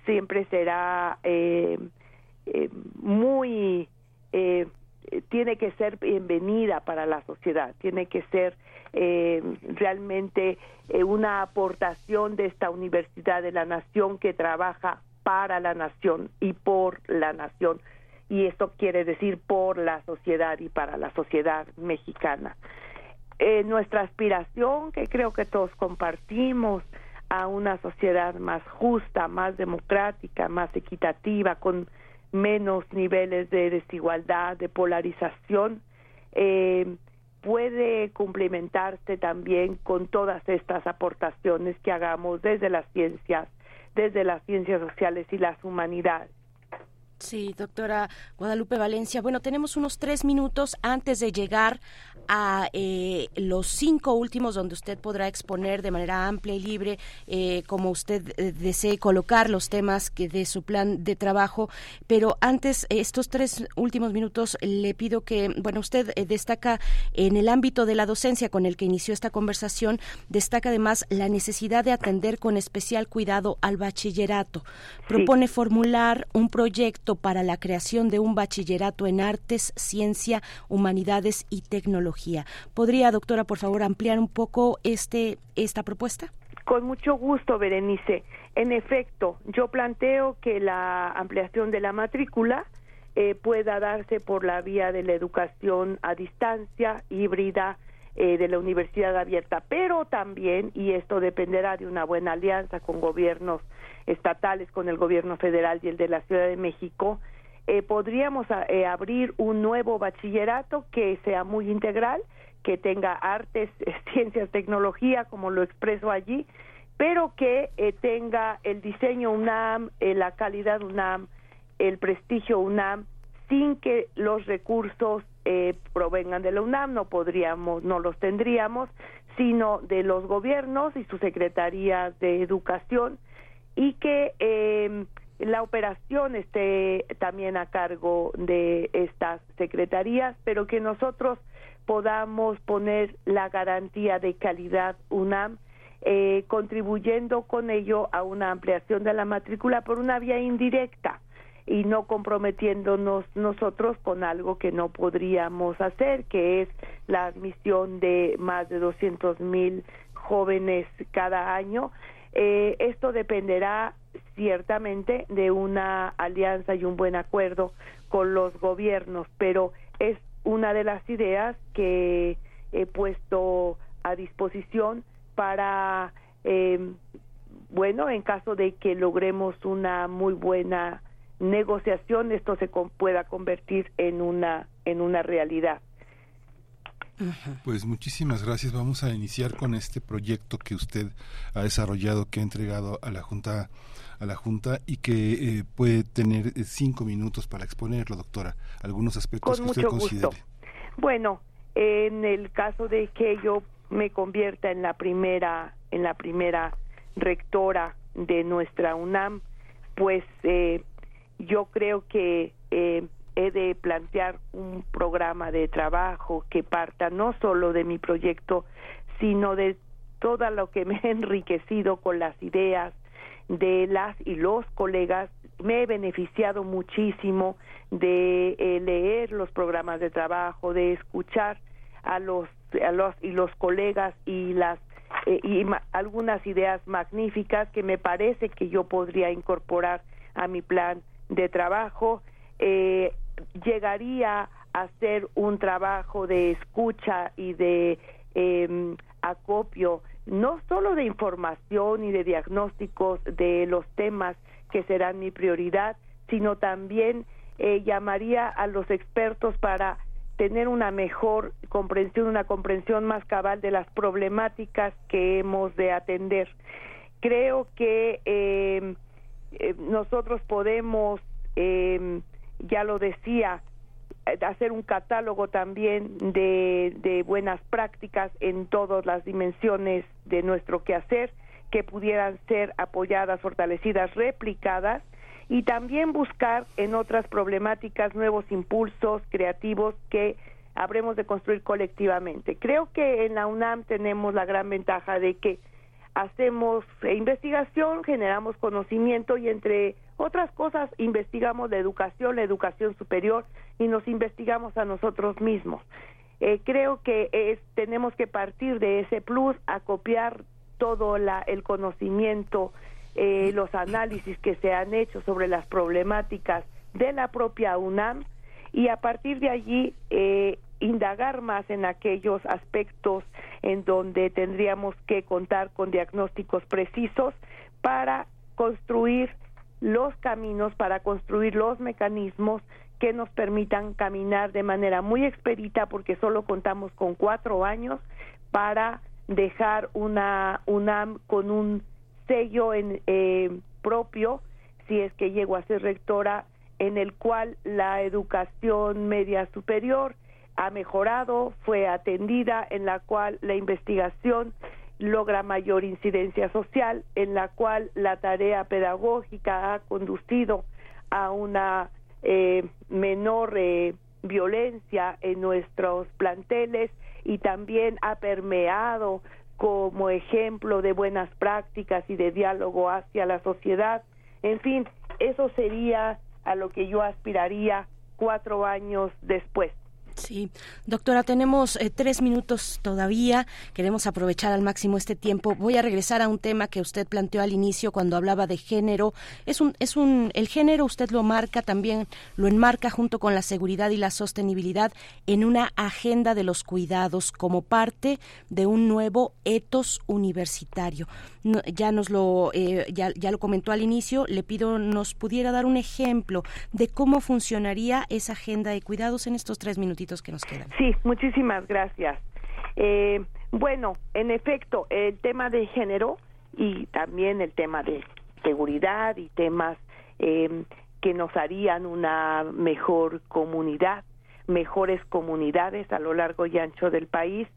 siempre será eh, eh, muy eh, tiene que ser bienvenida para la sociedad, tiene que ser eh, realmente eh, una aportación de esta Universidad de la Nación que trabaja para la nación y por la nación. Y esto quiere decir por la sociedad y para la sociedad mexicana. Eh, nuestra aspiración, que creo que todos compartimos, a una sociedad más justa, más democrática, más equitativa, con menos niveles de desigualdad, de polarización, eh, puede complementarse también con todas estas aportaciones que hagamos desde las ciencias, desde las ciencias sociales y las humanidades. Sí, doctora Guadalupe Valencia. Bueno, tenemos unos tres minutos antes de llegar a eh, los cinco últimos donde usted podrá exponer de manera amplia y libre eh, como usted eh, desee colocar los temas que de su plan de trabajo. Pero antes, estos tres últimos minutos, le pido que, bueno, usted destaca en el ámbito de la docencia con el que inició esta conversación, destaca además la necesidad de atender con especial cuidado al bachillerato. Propone formular un proyecto para la creación de un bachillerato en artes, ciencia, humanidades y tecnología. ¿Podría, doctora, por favor, ampliar un poco este esta propuesta? Con mucho gusto, Berenice. En efecto, yo planteo que la ampliación de la matrícula eh, pueda darse por la vía de la educación a distancia, híbrida, eh, de la universidad abierta, pero también, y esto dependerá de una buena alianza con gobiernos estatales con el gobierno federal y el de la Ciudad de México, eh, podríamos eh, abrir un nuevo bachillerato que sea muy integral, que tenga artes, ciencias, tecnología, como lo expreso allí, pero que eh, tenga el diseño UNAM, la calidad UNAM, el prestigio UNAM, sin que los recursos provengan de la UNAM, no podríamos, no los tendríamos, sino de los gobiernos y sus secretarías de educación y que eh, la operación esté también a cargo de estas secretarías, pero que nosotros podamos poner la garantía de calidad UNAM, eh, contribuyendo con ello a una ampliación de la matrícula por una vía indirecta y no comprometiéndonos nosotros con algo que no podríamos hacer, que es la admisión de más de 200 mil jóvenes cada año. Eh, esto dependerá ciertamente de una alianza y un buen acuerdo con los gobiernos, pero es una de las ideas que he puesto a disposición para, eh, bueno, en caso de que logremos una muy buena negociación, esto se pueda convertir en una en una realidad. Pues muchísimas gracias. Vamos a iniciar con este proyecto que usted ha desarrollado, que ha entregado a la Junta a la Junta y que eh, puede tener eh, cinco minutos para exponerlo, doctora. Algunos aspectos que usted considere. Gusto. Bueno, en el caso de que yo me convierta en la primera en la primera rectora de nuestra UNAM, pues eh, yo creo que eh, he de plantear un programa de trabajo que parta no solo de mi proyecto, sino de todo lo que me ha enriquecido con las ideas de las y los colegas. Me he beneficiado muchísimo de eh, leer los programas de trabajo, de escuchar a los, a los y los colegas y las eh, y algunas ideas magníficas que me parece que yo podría incorporar a mi plan de trabajo. Eh, llegaría a hacer un trabajo de escucha y de eh, acopio, no solo de información y de diagnósticos de los temas que serán mi prioridad, sino también eh, llamaría a los expertos para tener una mejor comprensión, una comprensión más cabal de las problemáticas que hemos de atender. Creo que eh, eh nosotros podemos eh, ya lo decía, eh, hacer un catálogo también de, de buenas prácticas en todas las dimensiones de nuestro quehacer que pudieran ser apoyadas, fortalecidas, replicadas y también buscar en otras problemáticas nuevos impulsos creativos que habremos de construir colectivamente. Creo que en la UNAM tenemos la gran ventaja de que hacemos investigación, generamos conocimiento y entre otras cosas investigamos la educación, la educación superior y nos investigamos a nosotros mismos. Eh, creo que es, tenemos que partir de ese plus a copiar todo la, el conocimiento, eh, los análisis que se han hecho sobre las problemáticas de la propia UNAM y a partir de allí eh, indagar más en aquellos aspectos en donde tendríamos que contar con diagnósticos precisos para construir los caminos, para construir los mecanismos que nos permitan caminar de manera muy expedita, porque solo contamos con cuatro años para dejar una UNAM con un sello en, eh, propio, si es que llego a ser rectora, en el cual la educación media superior ha mejorado, fue atendida, en la cual la investigación logra mayor incidencia social, en la cual la tarea pedagógica ha conducido a una eh, menor eh, violencia en nuestros planteles y también ha permeado como ejemplo de buenas prácticas y de diálogo hacia la sociedad. En fin, eso sería a lo que yo aspiraría cuatro años después. Sí, doctora, tenemos eh, tres minutos todavía. Queremos aprovechar al máximo este tiempo. Voy a regresar a un tema que usted planteó al inicio cuando hablaba de género. Es un, es un, el género usted lo marca también, lo enmarca junto con la seguridad y la sostenibilidad en una agenda de los cuidados como parte de un nuevo etos universitario. ya nos lo, eh, ya, ya lo comentó al inicio. Le pido nos pudiera dar un ejemplo de cómo funcionaría esa agenda de cuidados en estos tres minutitos que nos quedan. Sí, muchísimas gracias. Eh, bueno, en efecto, el tema de género y también el tema de seguridad y temas eh, que nos harían una mejor comunidad, mejores comunidades a lo largo y ancho del país,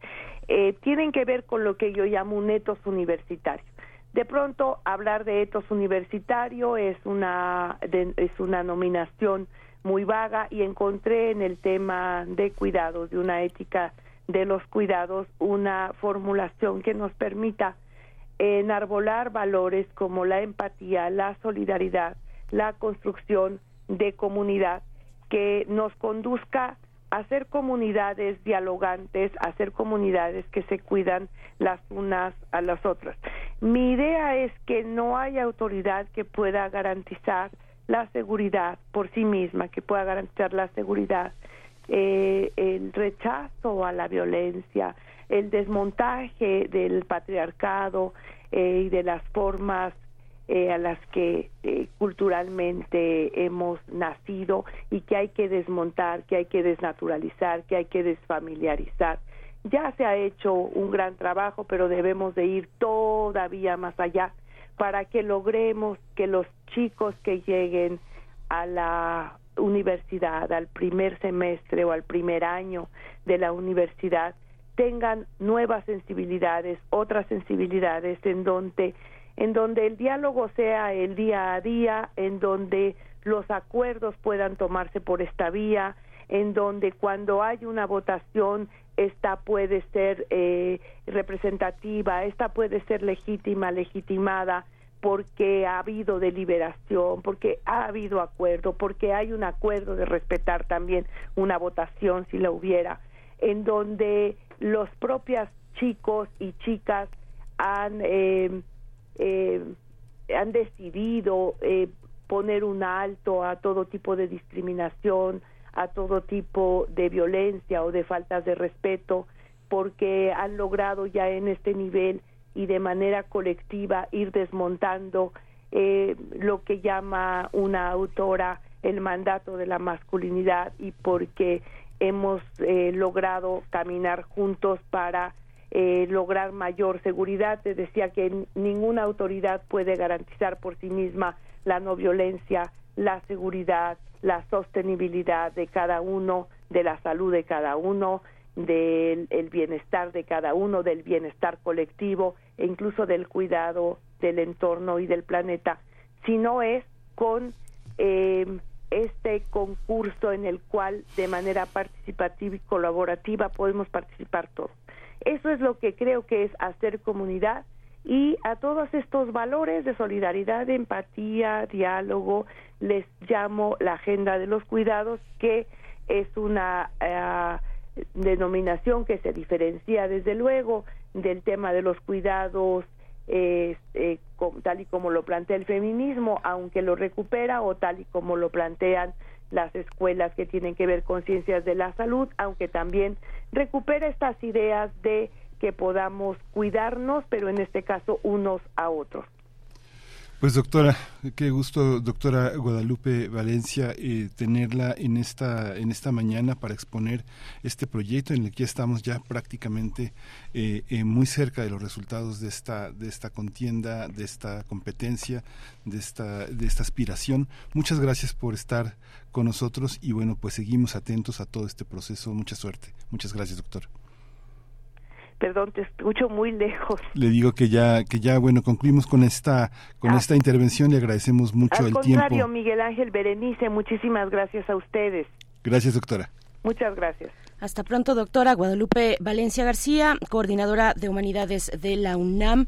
eh, tienen que ver con lo que yo llamo un etos universitario. De pronto, hablar de etos universitario es una, es una nominación muy vaga y encontré en el tema de cuidados, de una ética de los cuidados, una formulación que nos permita enarbolar valores como la empatía, la solidaridad, la construcción de comunidad que nos conduzca a ser comunidades dialogantes, a ser comunidades que se cuidan las unas a las otras. Mi idea es que no hay autoridad que pueda garantizar la seguridad por sí misma, que pueda garantizar la seguridad, eh, el rechazo a la violencia, el desmontaje del patriarcado eh, y de las formas eh, a las que culturalmente hemos nacido y que hay que desmontar, que hay que desnaturalizar, que hay que desfamiliarizar. Ya se ha hecho un gran trabajo, pero debemos de ir todavía más allá para que logremos que los chicos que lleguen a la universidad, al primer semestre o al primer año de la universidad, tengan nuevas sensibilidades, otras sensibilidades en donde en donde el diálogo sea el día a día, en donde los acuerdos puedan tomarse por esta vía, en donde cuando hay una votación esta puede ser eh, representativa, esta puede ser legítima, legitimada, porque ha habido deliberación, porque ha habido acuerdo, porque hay un acuerdo de respetar también una votación si la hubiera, en donde los propios chicos y chicas han, eh, eh, han decidido eh, poner un alto a todo tipo de discriminación, a todo tipo de violencia o de faltas de respeto, porque han logrado ya en este nivel y de manera colectiva ir desmontando eh, lo que llama una autora el mandato de la masculinidad y porque hemos eh, logrado caminar juntos para eh, lograr mayor seguridad. Te decía que ninguna autoridad puede garantizar por sí misma la no violencia, la seguridad, la sostenibilidad de cada uno, de la salud de cada uno, del bienestar de cada uno, del bienestar colectivo e incluso del cuidado del entorno y del planeta, si no es con eh, este concurso en el cual de manera participativa y colaborativa podemos participar todos. Eso es lo que creo que es hacer comunidad y a todos estos valores de solidaridad, empatía, diálogo, les llamo la agenda de los cuidados, que es una eh, denominación que se diferencia desde luego del tema de los cuidados eh, tal y como lo plantea el feminismo, aunque lo recupera o tal y como lo plantean las escuelas que tienen que ver con ciencias de la salud, aunque también recupera estas ideas de que podamos cuidarnos, pero en este caso unos a otros. Pues doctora, qué gusto, doctora Guadalupe Valencia, eh, tenerla en esta en esta mañana para exponer este proyecto en el que estamos ya prácticamente eh, eh, muy cerca de los resultados de esta de esta contienda, de esta competencia, de esta de esta aspiración. Muchas gracias por estar con nosotros y bueno, pues seguimos atentos a todo este proceso. Mucha suerte. Muchas gracias, doctora. Perdón, te escucho muy lejos. Le digo que ya, que ya, bueno, concluimos con esta, con Ah. esta intervención y agradecemos mucho Al el contrario, tiempo. Miguel Ángel Berenice, muchísimas gracias a ustedes. Gracias, doctora. Muchas gracias. Hasta pronto, doctora Guadalupe Valencia García, coordinadora de humanidades de la UNAM.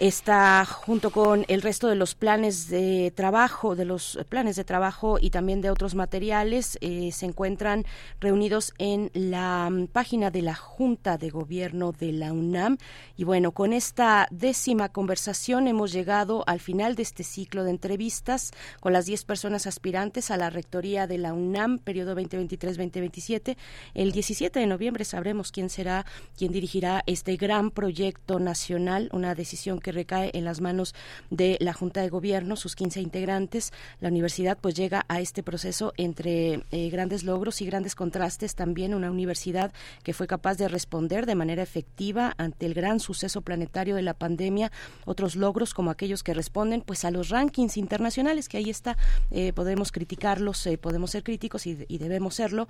Está junto con el resto de los planes de trabajo, de los planes de trabajo y también de otros materiales, eh, se encuentran reunidos en la mm, página de la Junta de Gobierno de la UNAM. Y bueno, con esta décima conversación hemos llegado al final de este ciclo de entrevistas con las 10 personas aspirantes a la rectoría de la UNAM, periodo 2023-2027. El 17 de noviembre sabremos quién será, quién dirigirá este gran proyecto nacional, una decisión que recae en las manos de la Junta de Gobierno, sus 15 integrantes. La universidad pues llega a este proceso entre eh, grandes logros y grandes contrastes. También una universidad que fue capaz de responder de manera efectiva ante el gran suceso planetario de la pandemia. Otros logros como aquellos que responden pues a los rankings internacionales que ahí está. Eh, podemos criticarlos, eh, podemos ser críticos y, debemos serlo,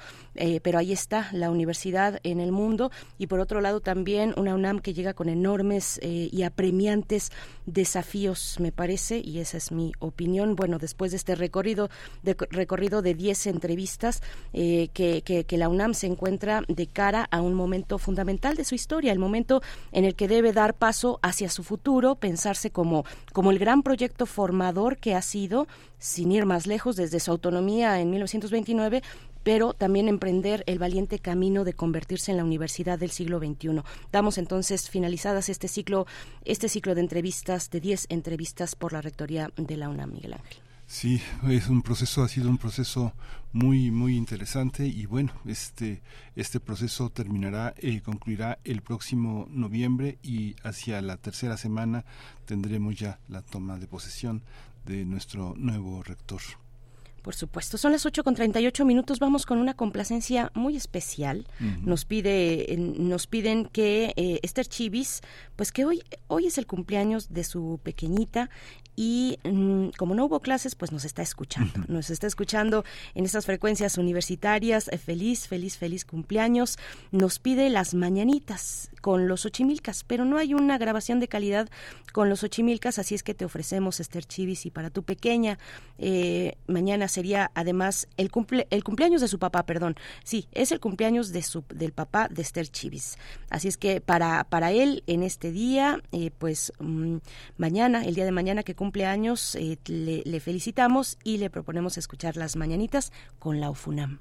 pero ahí está la universidad en el mundo y por otro lado también una UNAM que llega con enormes y apremiantes desafíos, me parece, y esa es mi opinión. Bueno, después de este recorrido de, recorrido de 10 entrevistas, eh, que, que, que la UNAM se encuentra de cara a un momento fundamental de su historia, el momento en el que debe dar paso hacia su futuro, pensarse como, como el gran proyecto formador que ha sido, sin ir más lejos, desde su autonomía en 1929, pero también emprender el valiente camino de convertirse en la universidad del siglo XXI. Damos entonces finalizadas este ciclo, este ciclo de entrevistas, de 10 entrevistas por la rectoría de la UNAM, Miguel Ángel. Sí, es un proceso, ha sido un proceso muy, muy interesante y bueno, este, este proceso terminará, eh, concluirá el próximo noviembre y hacia la tercera semana tendremos ya la toma de posesión de nuestro nuevo rector. Por supuesto, son las 8 con 38 minutos. Vamos con una complacencia muy especial. Uh -huh. Nos pide, nos piden que eh, Esther Chivis, pues que hoy, hoy es el cumpleaños de su pequeñita y mmm, como no hubo clases, pues nos está escuchando. Uh -huh. Nos está escuchando en estas frecuencias universitarias. Eh, feliz, feliz, feliz cumpleaños. Nos pide las mañanitas con los ochimilcas, pero no hay una grabación de calidad con los ochimilcas, así es que te ofrecemos Esther Chivis y para tu pequeña eh, mañana sería además el, cumple, el cumpleaños de su papá, perdón. Sí, es el cumpleaños de su, del papá de Esther Chivis. Así es que para, para él en este día, eh, pues mmm, mañana, el día de mañana que cumple años, eh, le, le felicitamos y le proponemos escuchar las mañanitas con la UFUNAM.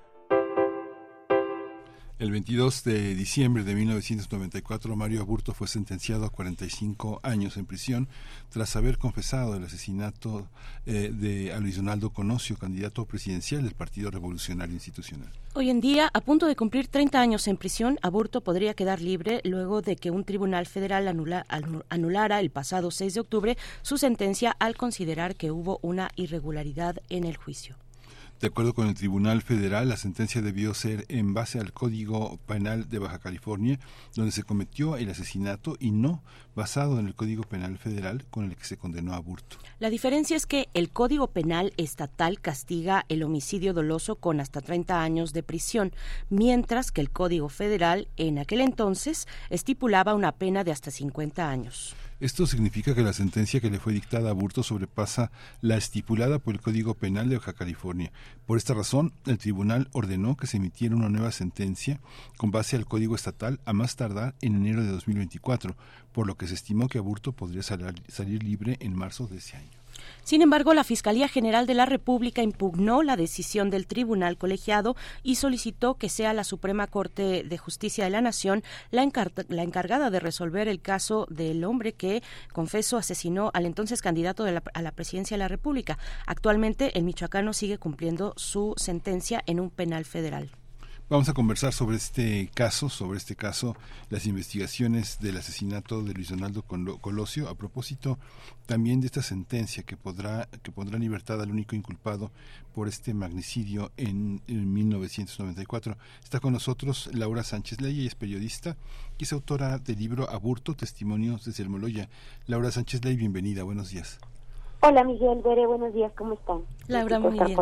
El 22 de diciembre de 1994, Mario Aburto fue sentenciado a 45 años en prisión tras haber confesado el asesinato eh, de Luis Donaldo Conocio, candidato presidencial del Partido Revolucionario Institucional. Hoy en día, a punto de cumplir 30 años en prisión, Aburto podría quedar libre luego de que un tribunal federal anula, anulara el pasado 6 de octubre su sentencia al considerar que hubo una irregularidad en el juicio. De acuerdo con el Tribunal Federal, la sentencia debió ser en base al Código Penal de Baja California, donde se cometió el asesinato, y no basado en el Código Penal Federal con el que se condenó a Burto. La diferencia es que el Código Penal estatal castiga el homicidio doloso con hasta 30 años de prisión, mientras que el Código Federal en aquel entonces estipulaba una pena de hasta 50 años. Esto significa que la sentencia que le fue dictada a Burto sobrepasa la estipulada por el Código Penal de Baja California. Por esta razón, el tribunal ordenó que se emitiera una nueva sentencia con base al Código Estatal a más tardar en enero de 2024, por lo que se estimó que Aburto podría salir libre en marzo de ese año. Sin embargo, la Fiscalía General de la República impugnó la decisión del tribunal colegiado y solicitó que sea la Suprema Corte de Justicia de la Nación la, encargada de resolver el caso del hombre que, confeso, asesinó al entonces candidato a la presidencia de la República. Actualmente, el michoacano sigue cumpliendo su sentencia en un penal federal. Vamos a conversar sobre este caso, sobre este caso, las investigaciones del asesinato de Luis Donaldo Colosio, a propósito también de esta sentencia que podrá que pondrá en libertad al único inculpado por este magnicidio en, 1994. Está con nosotros Laura Sánchez Ley, ella es periodista y es autora del libro Aburto, Testimonios desde el Moloya. Laura Sánchez Ley, bienvenida, buenos días. Hola Miguel, Bere, buenos días, ¿cómo están? Laura, muy bien.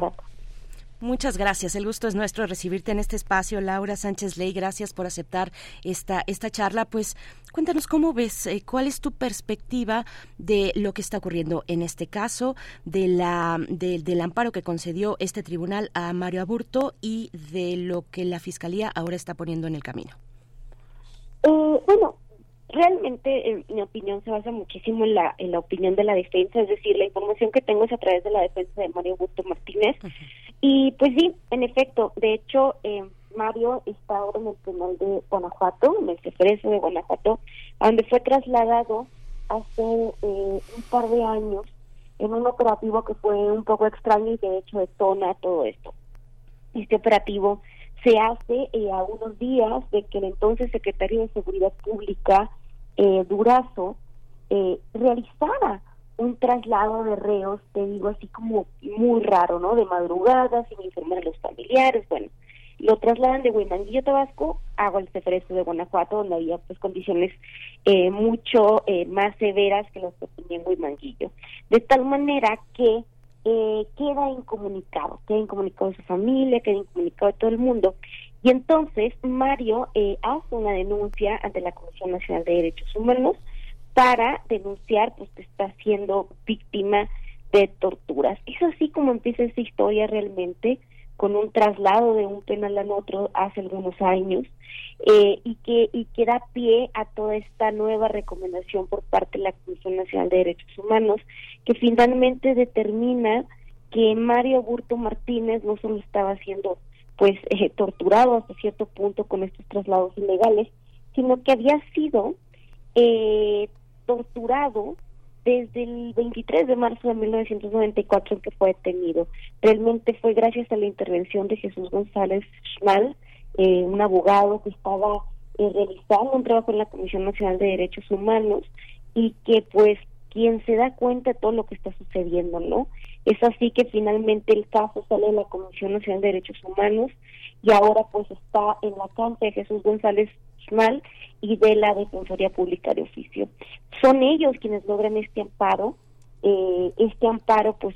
Muchas gracias. El gusto es nuestro recibirte en este espacio, Laura Sánchez Ley. Gracias por aceptar esta, esta charla. Pues cuéntanos cómo ves, eh, cuál es tu perspectiva de lo que está ocurriendo en este caso, de la, del amparo que concedió este tribunal a Mario Aburto y de lo que la Fiscalía ahora está poniendo en el camino. Eh, bueno, realmente en mi opinión se basa muchísimo en la, en la opinión de la defensa, es decir, la información que tengo es a través de la defensa de Mario Augusto Martínez. Y pues sí, en efecto, de hecho, eh, Mario está ahora en el penal de Guanajuato, en el Cefreso de Guanajuato, donde fue trasladado hace eh, un par de años en un operativo que fue un poco extraño y de hecho detona todo esto. Este operativo se hace eh, a unos días de que el entonces secretario de Seguridad Pública, eh, Durazo, eh, realizara un traslado de reos, te digo así como muy raro, ¿no? De madrugada, sin informar a los familiares, bueno, lo trasladan de Huimanguillo, Tabasco, a Gualcefreso de Guanajuato, donde había pues condiciones eh, mucho eh, más severas que las que tenía en Huimanguillo. De tal manera que eh, queda incomunicado, queda incomunicado su familia, queda incomunicado todo el mundo. Y entonces Mario eh, hace una denuncia ante la Comisión Nacional de Derechos Humanos para denunciar pues que está siendo víctima de torturas. Es así como empieza esa historia realmente con un traslado de un penal al otro hace algunos años eh, y que y que da pie a toda esta nueva recomendación por parte de la Comisión Nacional de Derechos Humanos que finalmente determina que Mario Burto Martínez no solo estaba siendo pues eh, torturado hasta cierto punto con estos traslados ilegales sino que había sido eh, torturado desde el 23 de marzo de 1994 en que fue detenido. Realmente fue gracias a la intervención de Jesús González Schmal, eh, un abogado que estaba eh, realizando un trabajo en la Comisión Nacional de Derechos Humanos y que pues quien se da cuenta de todo lo que está sucediendo, ¿no? Es así que finalmente el caso sale de la Comisión Nacional de Derechos Humanos y ahora pues está en la cancha de Jesús González Schmal y de la Defensoría Pública de Oficio. Son ellos quienes logran este amparo, eh, este amparo pues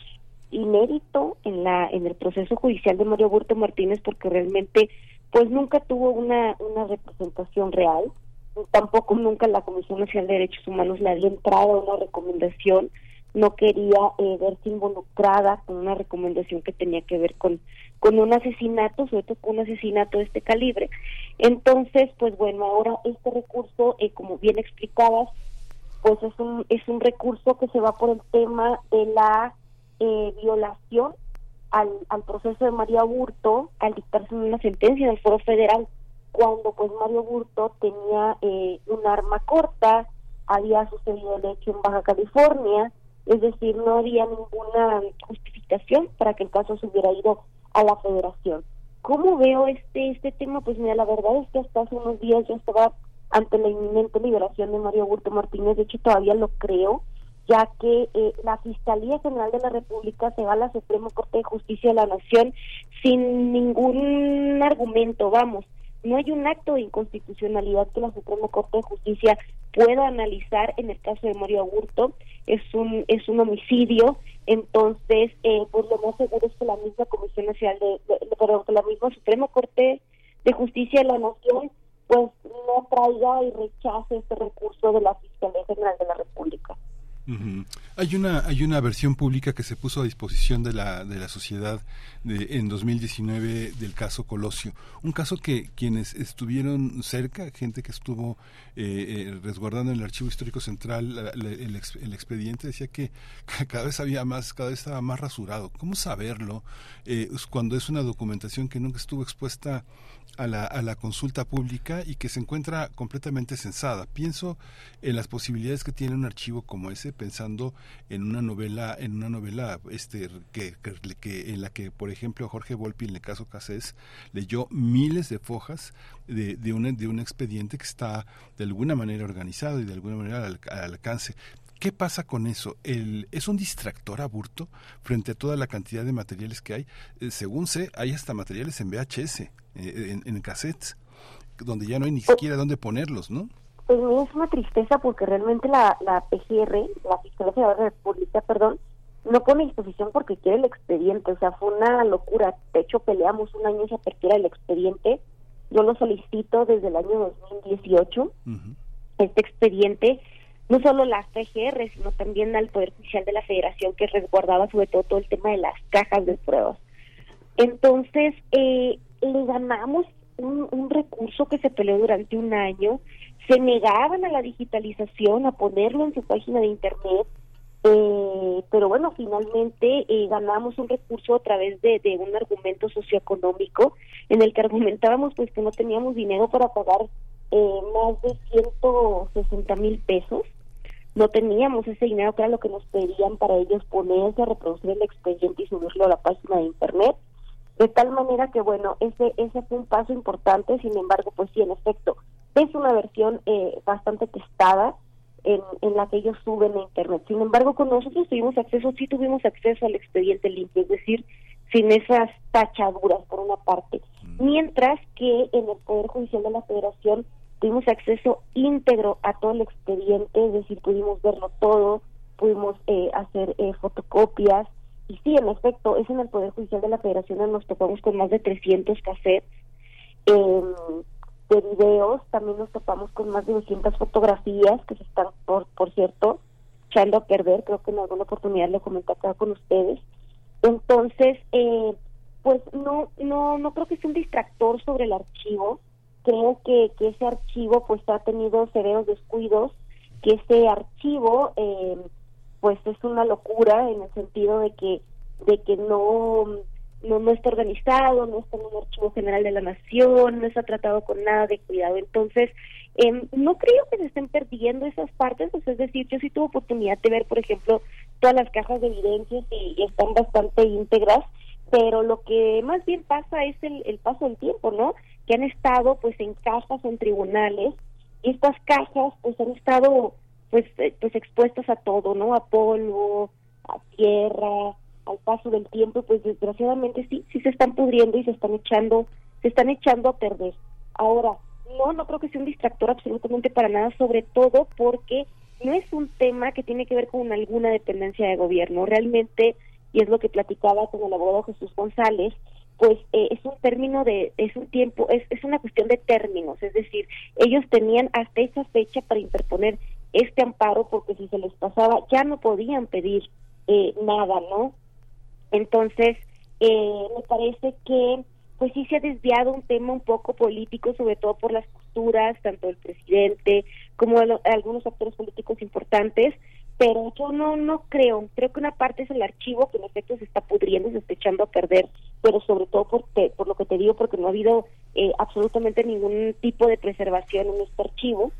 inédito en la en el proceso judicial de Mario Burto Martínez porque realmente pues nunca tuvo una, una representación real, tampoco nunca la Comisión Nacional de Derechos Humanos le había entrado una recomendación, no quería eh, verse involucrada con una recomendación que tenía que ver con con un asesinato, sobre todo con un asesinato de este calibre. Entonces, pues bueno, ahora este recurso, eh, como bien explicabas, pues es un, es un recurso que se va por el tema de la eh, violación al, al proceso de María Burto al dictarse una sentencia del Foro Federal cuando pues Mario Burto tenía eh, un arma corta, había sucedido el hecho en Baja California, es decir, no había ninguna justificación para que el caso se hubiera ido a la federación. ¿Cómo veo este este tema? Pues mira, la verdad es que hasta hace unos días yo estaba ante la inminente liberación de Mario Burto Martínez, de hecho todavía lo creo, ya que eh, la Fiscalía General de la República se va a la Suprema Corte de Justicia de la Nación sin ningún argumento, vamos, no hay un acto de inconstitucionalidad que la Suprema Corte de Justicia pueda analizar en el caso de Mario Aburto, es un es un homicidio, entonces eh, pues lo más seguro es que la misma Comisión Nacional de, perdón, que la misma Suprema Corte de Justicia de la Nación pues no traiga y rechace este recurso de la Fiscalía General de la República. Hay una hay una versión pública que se puso a disposición de la de la sociedad de, en 2019 del caso Colosio, un caso que quienes estuvieron cerca, gente que estuvo eh, eh, resguardando en el Archivo Histórico Central el, expediente decía que cada vez había más, cada vez estaba más rasurado. ¿Cómo saberlo eh, cuando es una documentación que nunca estuvo expuesta a la, a la consulta pública y que se encuentra completamente censada. Pienso en las posibilidades que tiene un archivo como ese, pensando en una novela, en una novela este que, que, en la que, por ejemplo, Jorge Volpi en el caso Casés leyó miles de fojas de, de, un, de un expediente que está de alguna manera organizado y de alguna manera al, alcance. ¿Qué pasa con eso? El, ¿Es un distractor aburto frente a toda la cantidad de materiales que hay? Eh, según sé, hay hasta materiales en VHS eh, en, cassettes, donde ya no hay ni siquiera dónde ponerlos, ¿no? Pues es una tristeza porque realmente la, la PGR, la Fiscalía General de la República, perdón, no pone disposición porque quiere el expediente, o sea, fue una locura. De hecho, peleamos un año esa apertura del expediente. Yo lo solicito desde el año 2018, este expediente, no solo la PGR, sino también al Poder Judicial de la Federación, que resguardaba sobre todo todo el tema de las cajas de pruebas. Entonces, eh, le ganamos un, recurso que se peleó durante un año, se negaban a la digitalización, a ponerlo en su página de internet, eh, pero bueno, finalmente eh, ganamos un recurso a través de, un argumento socioeconómico en el que argumentábamos pues que no teníamos dinero para pagar eh, más de 160 mil pesos, no teníamos ese dinero que era lo que nos pedían para ellos ponerse a reproducir el expediente y subirlo a la página de internet. De tal manera que, bueno, ese, ese fue un paso importante, sin embargo, pues sí, en efecto, es una versión eh, bastante testada en, en la que ellos suben a Internet. Sin embargo, con nosotros tuvimos acceso, sí tuvimos acceso al expediente limpio, es decir, sin esas tachaduras, por una parte. Mm. Mientras que en el Poder Judicial de la Federación tuvimos acceso íntegro a todo el expediente, es decir, pudimos verlo todo, pudimos eh, hacer eh, fotocopias, y sí, en efecto, es en el Poder Judicial de la Federación donde nos topamos con más de 300 cassettes em, de videos, también nos topamos con más de 200 fotografías que se están, por, por cierto, echando a perder, creo que en alguna oportunidad lo comenté acá con ustedes. Entonces, eh, pues no, no, no creo que sea un distractor sobre el archivo, creo que, que ese archivo pues ha tenido severos descuidos, que ese archivo... Eh, pues es una locura en el sentido de que de que no no, está organizado, no está en un archivo general de la nación, no está tratado con nada de cuidado. Entonces, eh, no creo que se estén perdiendo esas partes, pues, es decir, yo sí tuve oportunidad de ver, por ejemplo, todas las cajas de evidencias y, están bastante íntegras, pero lo que más bien pasa es el, el paso del tiempo, ¿no? Que han estado pues en cajas en tribunales y estas cajas pues han estado pues, eh, pues expuestas a todo, ¿no? A polvo, a tierra, al paso del tiempo, pues desgraciadamente sí, sí se están pudriendo y se están echando, se están echando a perder. Ahora, no, no creo que sea un distractor absolutamente para nada, sobre todo porque no es un tema que tiene que ver con alguna dependencia de gobierno. Realmente, y es lo que platicaba con el abogado Jesús González, pues eh, es un término de, es un tiempo, es, es una cuestión de términos, es decir, ellos tenían hasta esa fecha para interponer este amparo porque si se les pasaba ya no podían pedir eh, nada, ¿no? Entonces, eh, me parece que pues sí se ha desviado un tema un poco político, sobre todo por las posturas tanto del presidente como algunos actores políticos importantes, pero yo no no creo, creo que una parte es el archivo que en efecto se está pudriendo, se está echando a perder, pero sobre todo por lo que te digo, porque no ha habido eh, absolutamente ningún tipo de preservación en este archivo.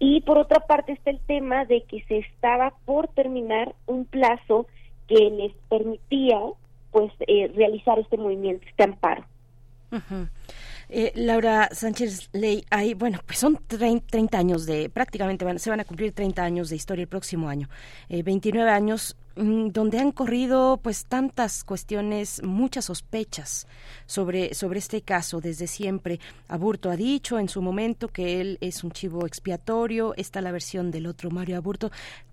Y por otra parte está el tema de que se estaba por terminar un plazo que les permitía pues eh, realizar este movimiento, este amparo. Eh, Laura Sánchez Ley, hay, bueno, pues son 30, años de, prácticamente van, se van a cumplir 30 años de historia el próximo año, 29 eh, años mm, donde han corrido pues tantas cuestiones, muchas sospechas sobre, sobre este caso desde siempre. Aburto ha dicho en su momento que él es un chivo expiatorio, está la versión del otro Mario Aburto.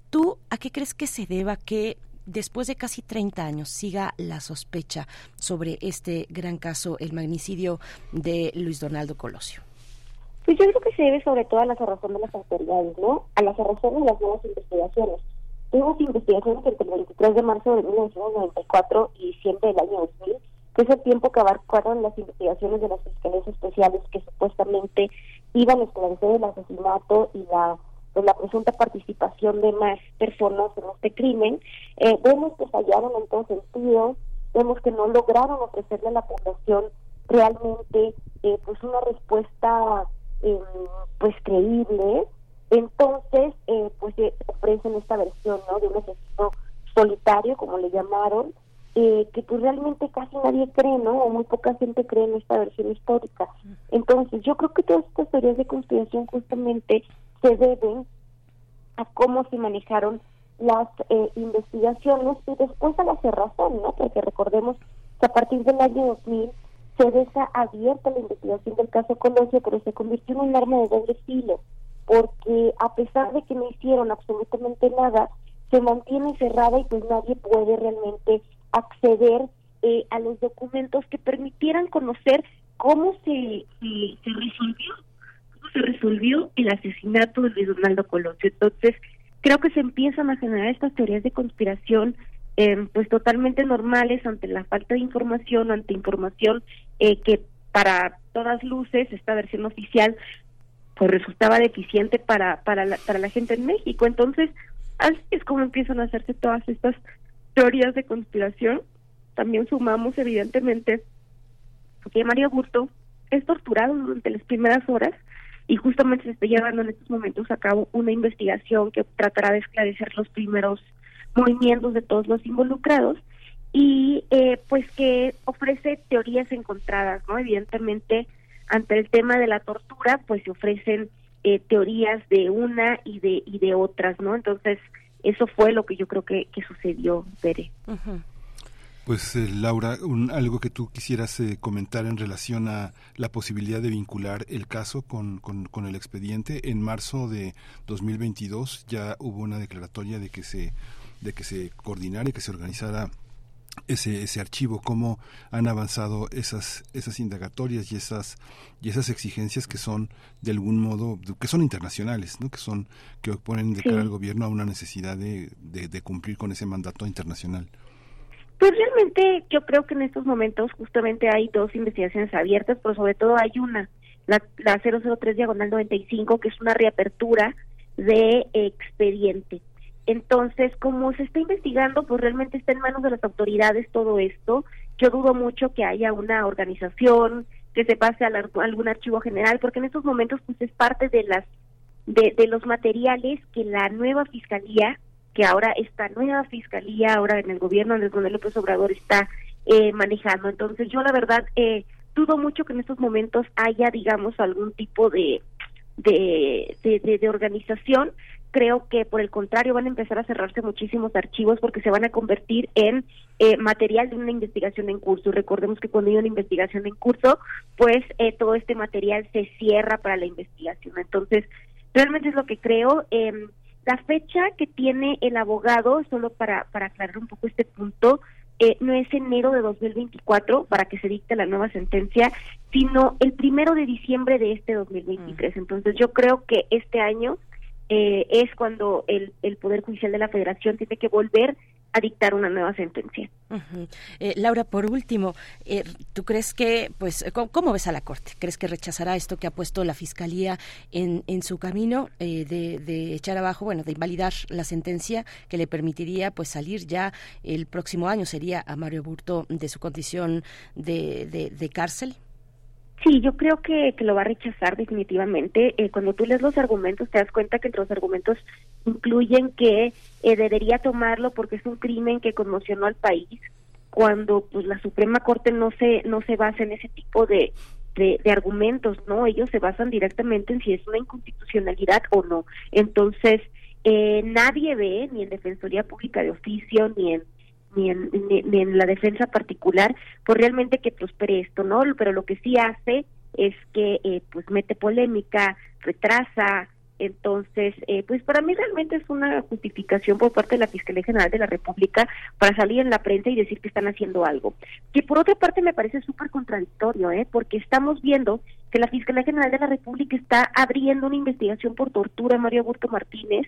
¿Tú a qué crees que se deba que después de casi 30 años siga la sospecha sobre este gran caso, el magnicidio de Luis Donaldo Colosio? Pues yo creo que se debe sobre todo a la cerrazón de las autoridades, ¿no? A la cerrazón de las nuevas investigaciones. Tuvimos investigaciones entre el 23 de marzo de 1994 y diciembre del año 2000, que es el tiempo que abarcaron las investigaciones de las fiscalías especiales que supuestamente iban a esclarecer el asesinato y la pues, la presunta participación de más personas en este crimen, eh, vemos que fallaron en todo sentido, vemos que no lograron ofrecerle a la población realmente eh, pues una respuesta eh, pues creíble, entonces eh, pues ofrecen esta versión ¿no? de un asesino solitario, como le llamaron, que pues realmente casi nadie cree, ¿no? O muy poca gente cree en esta versión histórica. Entonces, yo creo que todas estas teorías de conspiración justamente se deben a cómo se manejaron las eh, investigaciones y después a la cerrazón, ¿no? Porque recordemos que a partir del año 2000 se deja abierta la investigación del caso Colosio, pero se convirtió en un arma de doble filo, porque a pesar de que no hicieron absolutamente nada, se mantiene cerrada y pues nadie puede realmente acceder eh, a los documentos que permitieran conocer cómo se, se resolvió se resolvió el asesinato de Luis Donaldo Colosio. Entonces, creo que se empiezan a generar estas teorías de conspiración eh, pues totalmente normales ante la falta de información, ante información eh, que para todas luces esta versión oficial pues resultaba deficiente para para la, para la gente en México. Entonces, así es como empiezan a hacerse todas estas teorías de conspiración. También sumamos evidentemente que Mario Augusto es torturado durante las primeras horas y justamente se está llevando en estos momentos a cabo una investigación que tratará de esclarecer los primeros movimientos de todos los involucrados y eh, pues que ofrece teorías encontradas, ¿no? Evidentemente, ante el tema de la tortura, pues se ofrecen eh, teorías de una y de y de otras, ¿no? Entonces, eso fue lo que yo creo que, que sucedió, Bere. Pues eh, Laura, algo que tú quisieras eh, comentar en relación a la posibilidad de vincular el caso con, con, el expediente. En marzo de 2022 ya hubo una declaratoria de que se de que se coordinara y que se organizara ese, ese archivo, cómo han avanzado esas, esas indagatorias y esas, y esas exigencias que son de algún modo, que son internacionales, ¿no? que son, que ponen de cara al gobierno a una necesidad de, de cumplir con ese mandato internacional. Pues realmente yo creo que en estos momentos justamente hay dos investigaciones abiertas, pero sobre todo hay una, la, la 003 diagonal 95, que es una reapertura de expediente. Entonces, como se está investigando, pues realmente está en manos de las autoridades todo esto. Yo dudo mucho que haya una organización que se pase a, algún archivo general, porque en estos momentos pues es parte de las de, de los materiales que la nueva fiscalía que ahora esta nueva fiscalía, ahora en el gobierno de Manuel López Obrador está eh, manejando. Entonces yo la verdad eh, dudo mucho que en estos momentos haya, digamos, algún tipo de, de, de, organización. Creo que por el contrario van a empezar a cerrarse muchísimos archivos porque se van a convertir en eh, material de una investigación en curso. Recordemos que cuando hay una investigación en curso, pues eh, todo este material se cierra para la investigación. Entonces, realmente es lo que creo. Eh, la fecha que tiene el abogado, solo para, para aclarar un poco este punto, eh, no es enero de 2024 para que se dicte la nueva sentencia, sino el primero de diciembre de este 2023. Mm. Entonces yo creo que este año eh, es cuando el, el Poder Judicial de la Federación tiene que volver a dictar una nueva sentencia. Eh, Laura, por último, eh, ¿tú crees que, pues, ¿cómo, ves a la Corte? ¿Crees que rechazará esto que ha puesto la Fiscalía en, en su camino eh, de, echar abajo, bueno, de invalidar la sentencia que le permitiría, pues, salir ya el próximo año, sería a Mario Burto de su condición de, de, cárcel? Sí, yo creo que, que, lo va a rechazar definitivamente. cuando tú lees los argumentos, te das cuenta que entre los argumentos incluyen que eh, debería tomarlo porque es un crimen que conmocionó al país cuando pues la Suprema Corte no se no se basa en ese tipo de, de, argumentos no ellos se basan directamente en si es una inconstitucionalidad o no. Entonces eh, nadie ve ni en defensoría pública de oficio ni en ni en, ni, en la defensa particular pues realmente que prospere esto no pero lo que sí hace es que eh, pues mete polémica retrasa entonces, eh, pues para mí realmente es una justificación por parte de la Fiscalía General de la República para salir en la prensa y decir que están haciendo algo. Que por otra parte me parece súper contradictorio, ¿eh? porque estamos viendo que la Fiscalía General de la República está abriendo una investigación por tortura a Mario Augusto Martínez,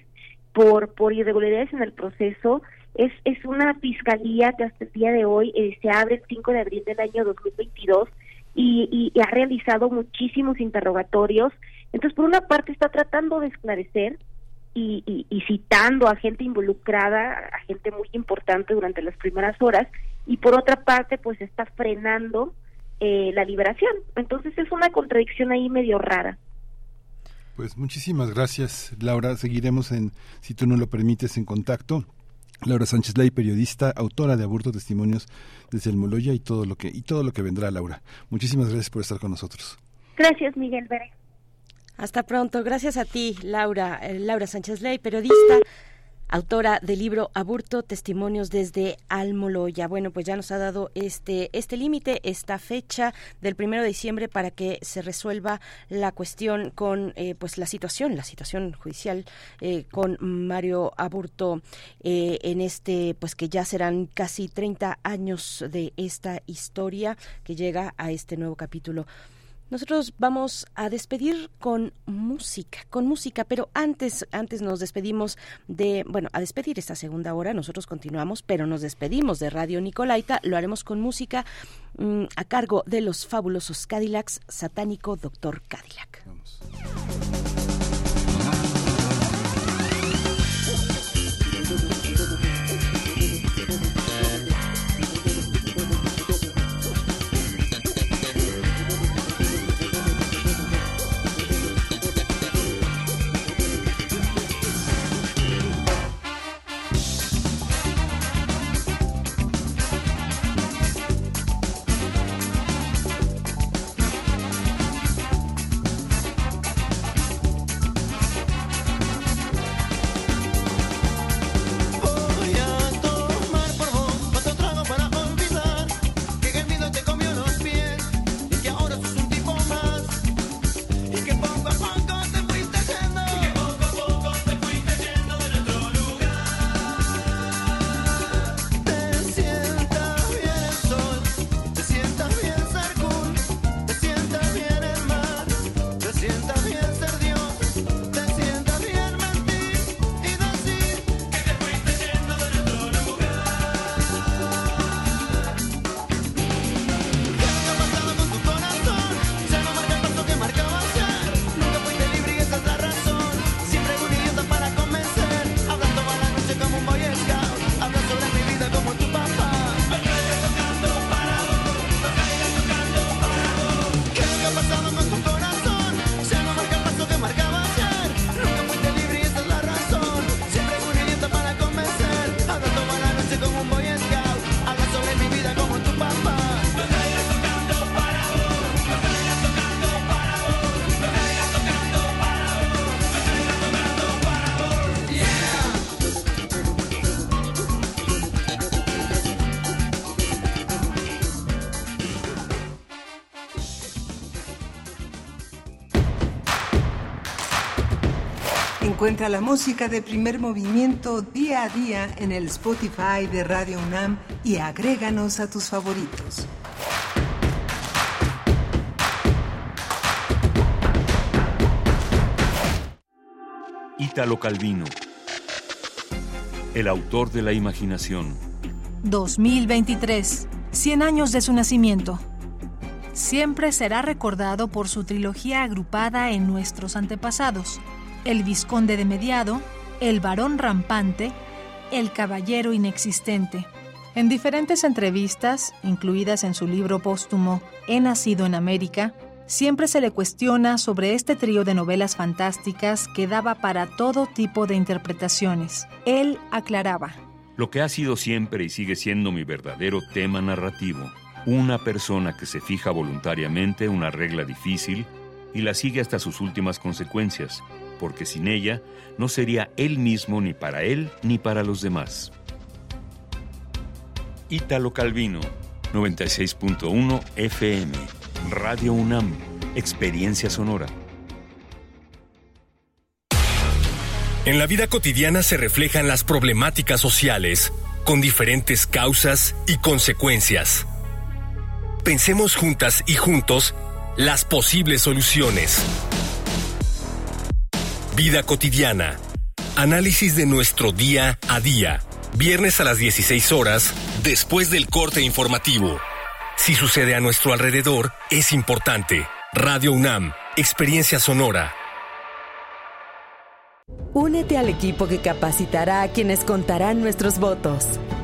por, por irregularidades en el proceso. Es, es una fiscalía que hasta el día de hoy eh, se abre el 5 de abril del año 2022 y, y ha realizado muchísimos interrogatorios entonces, por una parte está tratando de esclarecer y, citando a gente involucrada, a gente muy importante durante las primeras horas, y por otra parte, pues está frenando eh, la liberación. Entonces es una contradicción ahí medio rara. Pues muchísimas gracias, Laura. Seguiremos en, si tú no lo permites, en contacto. Laura Sánchez Ley, periodista, autora de Aburto Testimonios desde el Moloya y todo lo que y todo lo que vendrá, Laura. Muchísimas gracias por estar con nosotros. Gracias, Miguel Bere. Hasta pronto. Gracias a ti, Laura, eh, Laura Sánchez Ley, periodista, autora del libro Aburto, Testimonios desde Almoloya. Bueno, pues ya nos ha dado este, este límite, esta fecha del primero de diciembre para que se resuelva la cuestión con eh, pues la situación, la situación judicial eh, con Mario Aburto en este, pues que ya serán casi 30 años de esta historia que llega a este nuevo capítulo. Nosotros vamos a despedir con música, con música, pero antes, antes nos despedimos de, bueno, a despedir esta segunda hora, nosotros continuamos, pero nos despedimos de Radio Nicolaita, lo haremos con música mm, a cargo de los fabulosos Cadillacs, satánico Doctor Cadillac. Encuentra la música de primer movimiento día a día en el Spotify de Radio UNAM y agréganos a tus favoritos. Ítalo Calvino el autor de la imaginación. 2023, 100 años de su nacimiento. Siempre será recordado por su trilogía agrupada en nuestros antepasados, El Visconde de Mediado, El Varón Rampante, El Caballero Inexistente. En diferentes entrevistas, incluidas en su libro póstumo He nacido en América, siempre se le cuestiona sobre este trío de novelas fantásticas que daba para todo tipo de interpretaciones. Él aclaraba. Lo que ha sido siempre y sigue siendo mi verdadero tema narrativo. Una persona que se fija voluntariamente una regla difícil y la sigue hasta sus últimas consecuencias, porque sin ella no sería él mismo ni para él ni para los demás. Ítalo Calvino, 96.1 FM, Radio UNAM, Experiencia Sonora. En la vida cotidiana se reflejan las problemáticas sociales, con diferentes causas y consecuencias. Pensemos juntas y juntos las posibles soluciones. Vida cotidiana. Análisis de nuestro día a día. Viernes a las 16 horas, después del corte informativo. Si sucede a nuestro alrededor, es importante. Radio UNAM, Experiencia Sonora. Únete al equipo que capacitará a quienes contarán nuestros votos.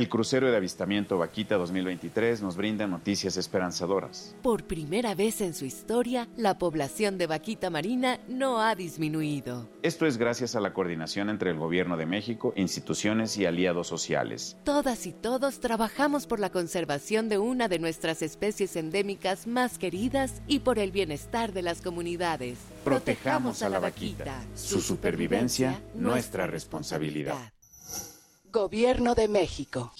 El crucero de avistamiento Vaquita 2023 nos brinda noticias esperanzadoras. Por primera vez en su historia, la población de vaquita marina no ha disminuido. Esto es gracias a la coordinación entre el Gobierno de México, instituciones y aliados sociales. Todas y todos trabajamos por la conservación de una de nuestras especies endémicas más queridas y por el bienestar de las comunidades. Protejamos a la vaquita. Su supervivencia, nuestra responsabilidad. Gobierno de México.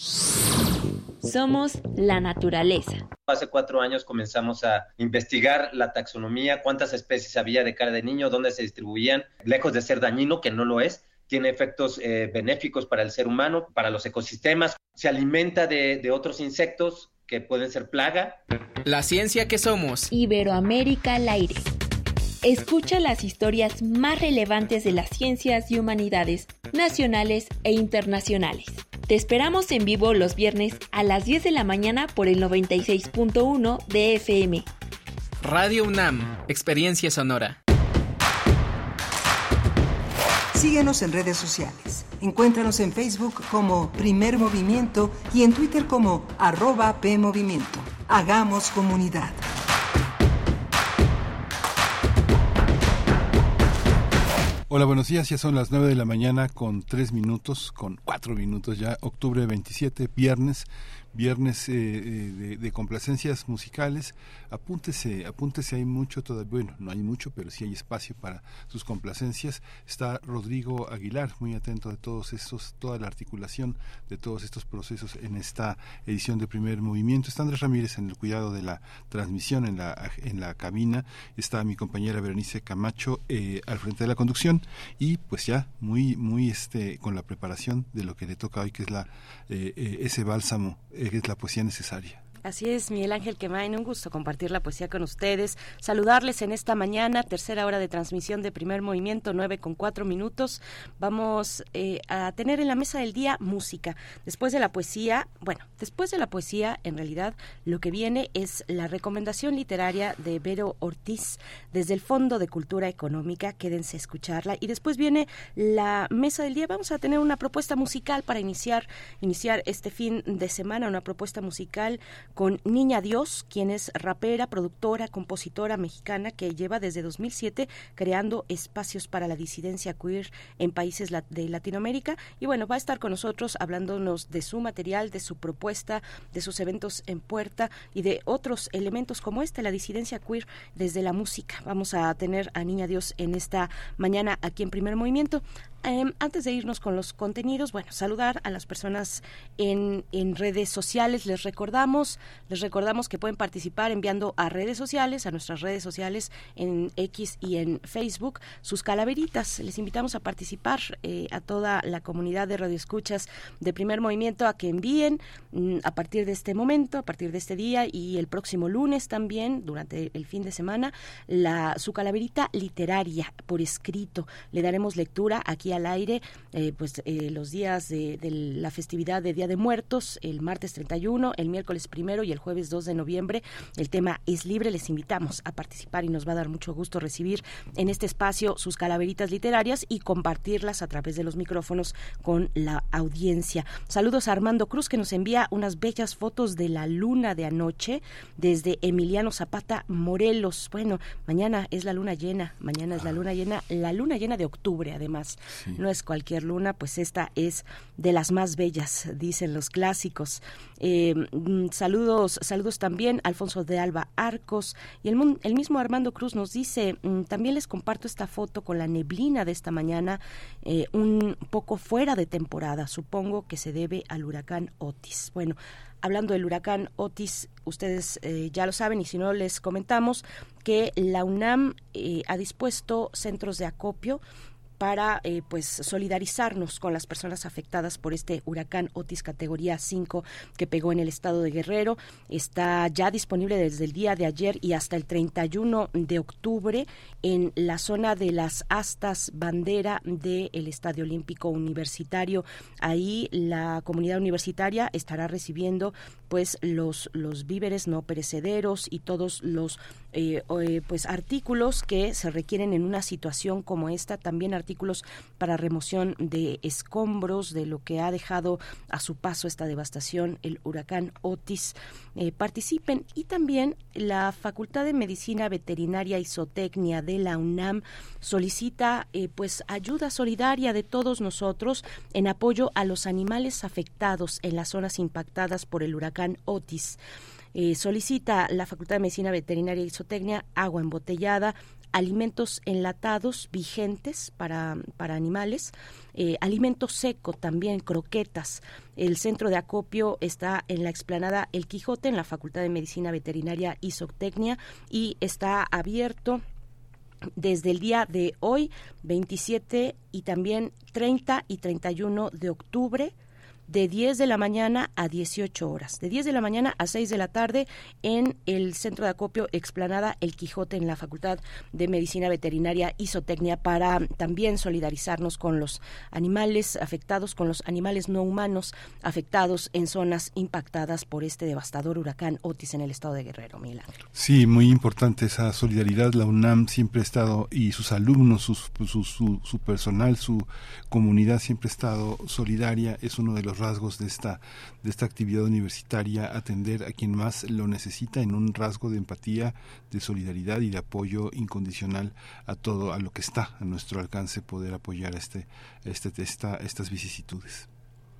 Somos la naturaleza. Hace cuatro años comenzamos a investigar la taxonomía, cuántas especies había de cara de niño, dónde se distribuían, lejos de ser dañino, que no lo es, tiene efectos eh, benéficos para el ser humano, para los ecosistemas, se alimenta de, de otros insectos que pueden ser plaga. La ciencia que somos. Iberoamérica al aire. Escucha las historias más relevantes de las ciencias y humanidades nacionales e internacionales. Te esperamos en vivo los viernes a las 10 de la mañana por el 96.1 de FM. Radio UNAM, Experiencia Sonora. Síguenos en redes sociales. Encuéntranos en Facebook como Primer Movimiento y en Twitter como arroba PMovimiento. Hagamos comunidad. Hola, buenos días. Ya son las 9 de la mañana con 3 minutos, con 4 minutos ya, octubre 27, viernes viernes eh, eh, de, complacencias musicales. Apúntese, apúntese, hay mucho todavía, bueno, no hay mucho, pero sí hay espacio para sus complacencias. Está Rodrigo Aguilar, muy atento de todos estos, toda la articulación de todos estos procesos en esta edición de primer movimiento. Está Andrés Ramírez en el cuidado de la transmisión en la, en la cabina. Está mi compañera Berenice Camacho eh, al frente de la conducción y pues ya muy, muy este, con la preparación de lo que le toca hoy, que es la, ese bálsamo es la poesía necesaria. Así es, Miguel Ángel Quemain, un gusto compartir la poesía con ustedes, saludarles en esta mañana, tercera hora de transmisión de primer movimiento, nueve con cuatro minutos. Vamos eh, a tener en la mesa del día música. Después de la poesía, bueno, después de la poesía, en realidad, lo que viene es la recomendación literaria de Vero Ortiz desde el Fondo de Cultura Económica. Quédense a escucharla. Y después viene la mesa del día. Vamos a tener una propuesta musical para iniciar, iniciar este fin de semana, una propuesta musical con Niña Dios, quien es rapera, productora, compositora mexicana que lleva desde 2007 creando espacios para la disidencia queer en países de Latinoamérica. Y bueno, va a estar con nosotros hablándonos de su material, de su propuesta, de sus eventos en puerta y de otros elementos como este, la disidencia queer desde la música. Vamos a tener a Niña Dios en esta mañana aquí en Primer Movimiento. Em, antes de irnos con los contenidos, bueno, saludar a las personas en, en redes sociales. Les recordamos, les recordamos que pueden participar enviando a redes sociales, a nuestras redes sociales en X y en Facebook, sus calaveritas. Les invitamos a participar eh, a toda la comunidad de radioescuchas de primer movimiento a que envíen mm, a partir de este momento, a partir de este día y el próximo lunes también, durante el fin de semana, la, su calaverita literaria por escrito. Le daremos lectura aquí al aire, eh, pues eh, los días de, la festividad de Día de Muertos, el martes 31, el miércoles primero y el jueves 2 de noviembre. El tema es libre, les invitamos a participar y nos va a dar mucho gusto recibir en este espacio sus calaveritas literarias y compartirlas a través de los micrófonos con la audiencia. Saludos a Armando Cruz que nos envía unas bellas fotos de la luna de anoche desde Emiliano Zapata, Morelos. Bueno, mañana es la luna llena, mañana es la luna llena, la luna llena de octubre además no es cualquier luna, pues esta es de las más bellas, dicen los clásicos. Eh, mm, saludos, saludos también Alfonso de Alba Arcos y el, el mismo Armando Cruz nos dice, mm, también les comparto esta foto con la neblina de esta mañana, eh, un poco fuera de temporada, supongo que se debe al huracán Otis. Bueno, hablando del huracán Otis, ustedes eh, ya lo saben y si no les comentamos que la UNAM ha dispuesto centros de acopio para eh, pues solidarizarnos con las personas afectadas por este huracán Otis categoría 5 que pegó en el estado de Guerrero. Está ya disponible desde el día de ayer y hasta el 31 de octubre en la zona de las astas bandera del Estadio Olímpico Universitario. Ahí la comunidad universitaria estará recibiendo pues los los víveres no perecederos y todos los eh, eh, pues artículos que se requieren en una situación como esta también artículos para remoción de escombros de lo que ha dejado a su paso esta devastación el huracán Otis eh, participen y también la Facultad de Medicina Veterinaria y Zootecnia de la UNAM solicita pues ayuda solidaria de todos nosotros en apoyo a los animales afectados en las zonas impactadas por el huracán Otis. Eh, solicita la Facultad de Medicina Veterinaria y Zootecnia agua embotellada, alimentos enlatados vigentes para, para animales, eh, alimento seco también, croquetas. El centro de acopio está en la explanada El Quijote, en la Facultad de Medicina Veterinaria y Zootecnia, y está abierto desde el día de hoy, 27 y también 30 y 31 de octubre de 10 de la mañana a 18 horas, de 10 de la mañana a 6 de la tarde en el Centro de Acopio Explanada El Quijote en la Facultad de Medicina Veterinaria y para también solidarizarnos con los animales afectados, con los animales no humanos afectados en zonas impactadas por este devastador huracán Otis en el estado de Guerrero, Milán. Sí, muy importante esa solidaridad. La UNAM siempre ha estado, y sus alumnos, su, su personal, su comunidad siempre ha estado solidaria. Es uno de los rasgos de esta, de esta actividad universitaria, atender a quien más lo necesita en un rasgo de empatía, de solidaridad y de apoyo incondicional a todo, a lo que está a nuestro alcance, poder apoyar este, este, esta, estas vicisitudes.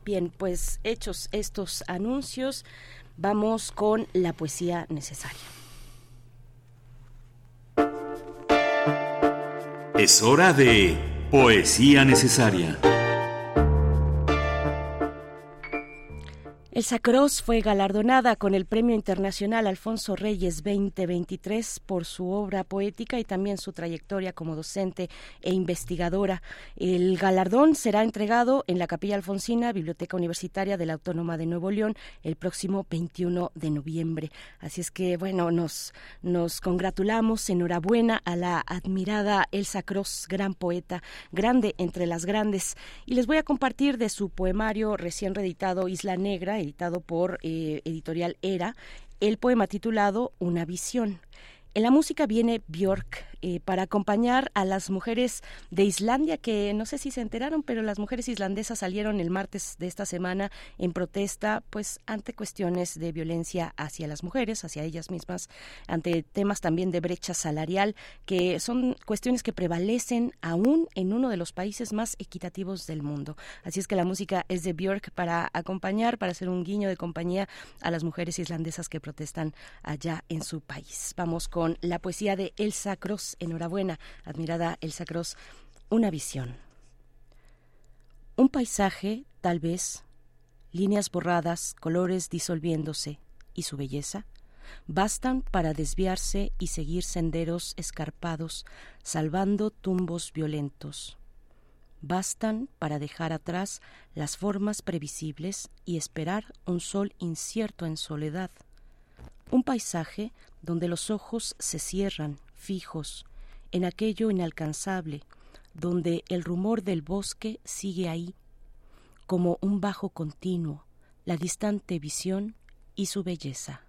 Bien, pues hechos estos anuncios, vamos con la poesía necesaria. Es hora de poesía necesaria. Elsa Cross fue galardonada con el Premio Internacional Alfonso Reyes 2023 por su obra poética y también su trayectoria como docente e investigadora. El galardón será entregado en la Capilla Alfonsina, Biblioteca Universitaria de la Autónoma de Nuevo León, el próximo 21 de noviembre. Así es que, bueno, nos, nos congratulamos, enhorabuena a la admirada Elsa Cross, gran poeta, grande entre las grandes. Y les voy a compartir de su poemario recién reeditado Isla Negra, editado por eh, Editorial Era, el poema titulado Una visión. En la música viene Björk, eh, para acompañar a las mujeres de Islandia, que no sé si se enteraron, pero las mujeres islandesas salieron el martes de esta semana en protesta, pues ante cuestiones de violencia hacia las mujeres, hacia ellas mismas, ante temas también de brecha salarial, que son cuestiones que prevalecen aún en uno de los países más equitativos del mundo. Así es que la música es de Björk para acompañar, para hacer un guiño de compañía a las mujeres islandesas que protestan allá en su país. Vamos con la poesía de Elsa Cross Enhorabuena, admirada Elsa Cross. Una visión. Un paisaje, tal vez, líneas borradas, colores disolviéndose, y su belleza, bastan para desviarse y seguir senderos escarpados, salvando tumbos violentos. Bastan para dejar atrás las formas previsibles y esperar un sol incierto en soledad. Un paisaje donde los ojos se cierran fijos, en aquello inalcanzable, donde el rumor del bosque sigue ahí, como un bajo continuo, la distante visión y su belleza.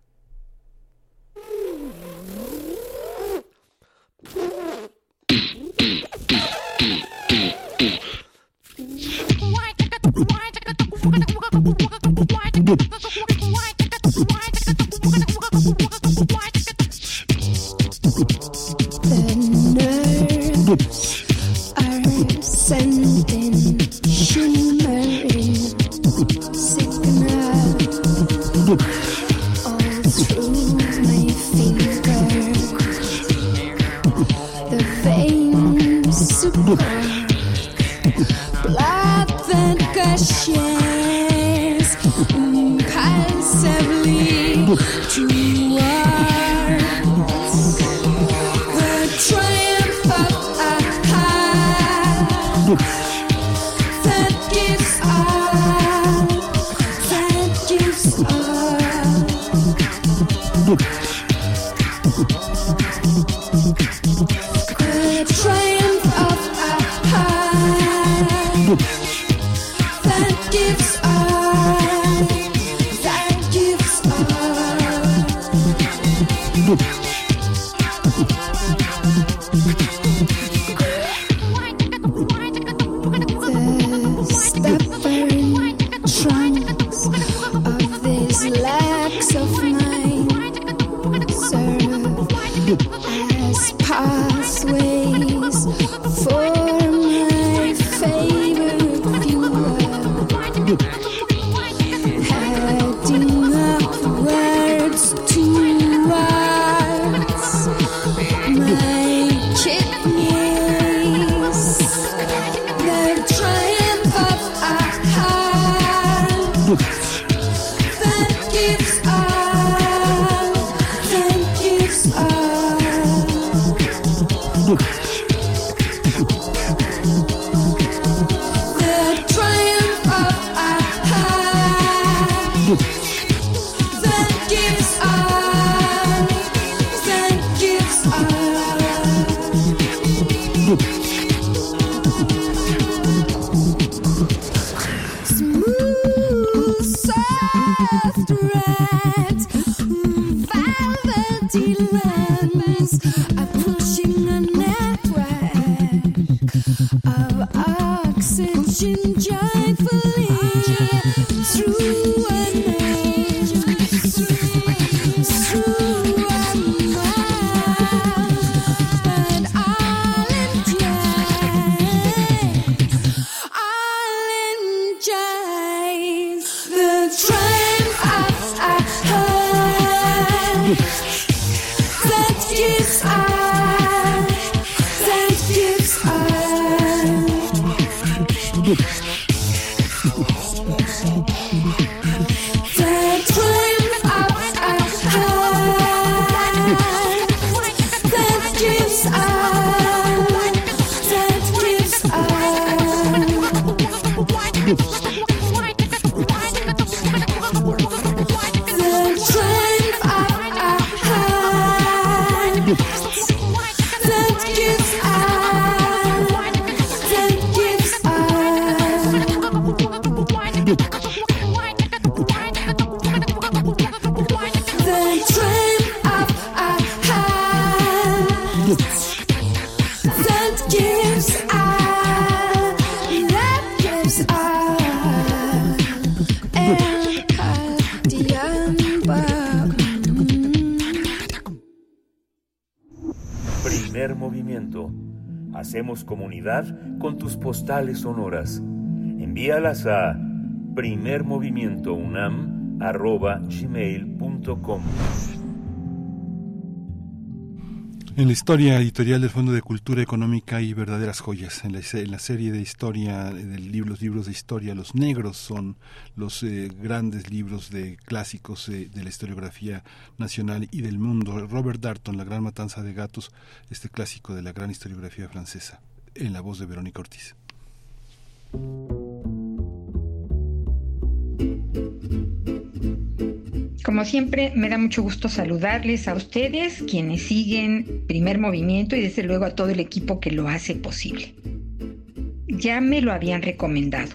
postales sonoras, envíalas a primermovimientounam.gmail.com. En la historia editorial del Fondo de Cultura Económica hay verdaderas joyas. En la, serie de historia, de libros, libros de historia, los negros son los eh, grandes libros de clásicos eh, de la historiografía nacional y del mundo. Robert Darton, La Gran Matanza de Gatos, este clásico de la gran historiografía francesa, en la voz de Verónica Ortiz. Como siempre, me da mucho gusto saludarles a ustedes, quienes siguen Primer Movimiento y desde luego a todo el equipo que lo hace posible. Ya me lo habían recomendado.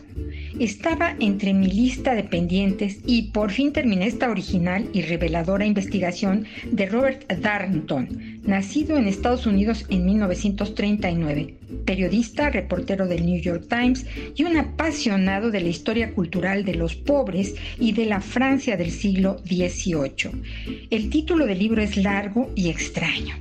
Estaba entre mi lista de pendientes y por fin terminé esta original y reveladora investigación de Robert Darnton, nacido en Estados Unidos en 1939, periodista, reportero del New York Times y un apasionado de la historia cultural de los pobres y de la Francia del siglo XVIII. El título del libro es largo y extraño.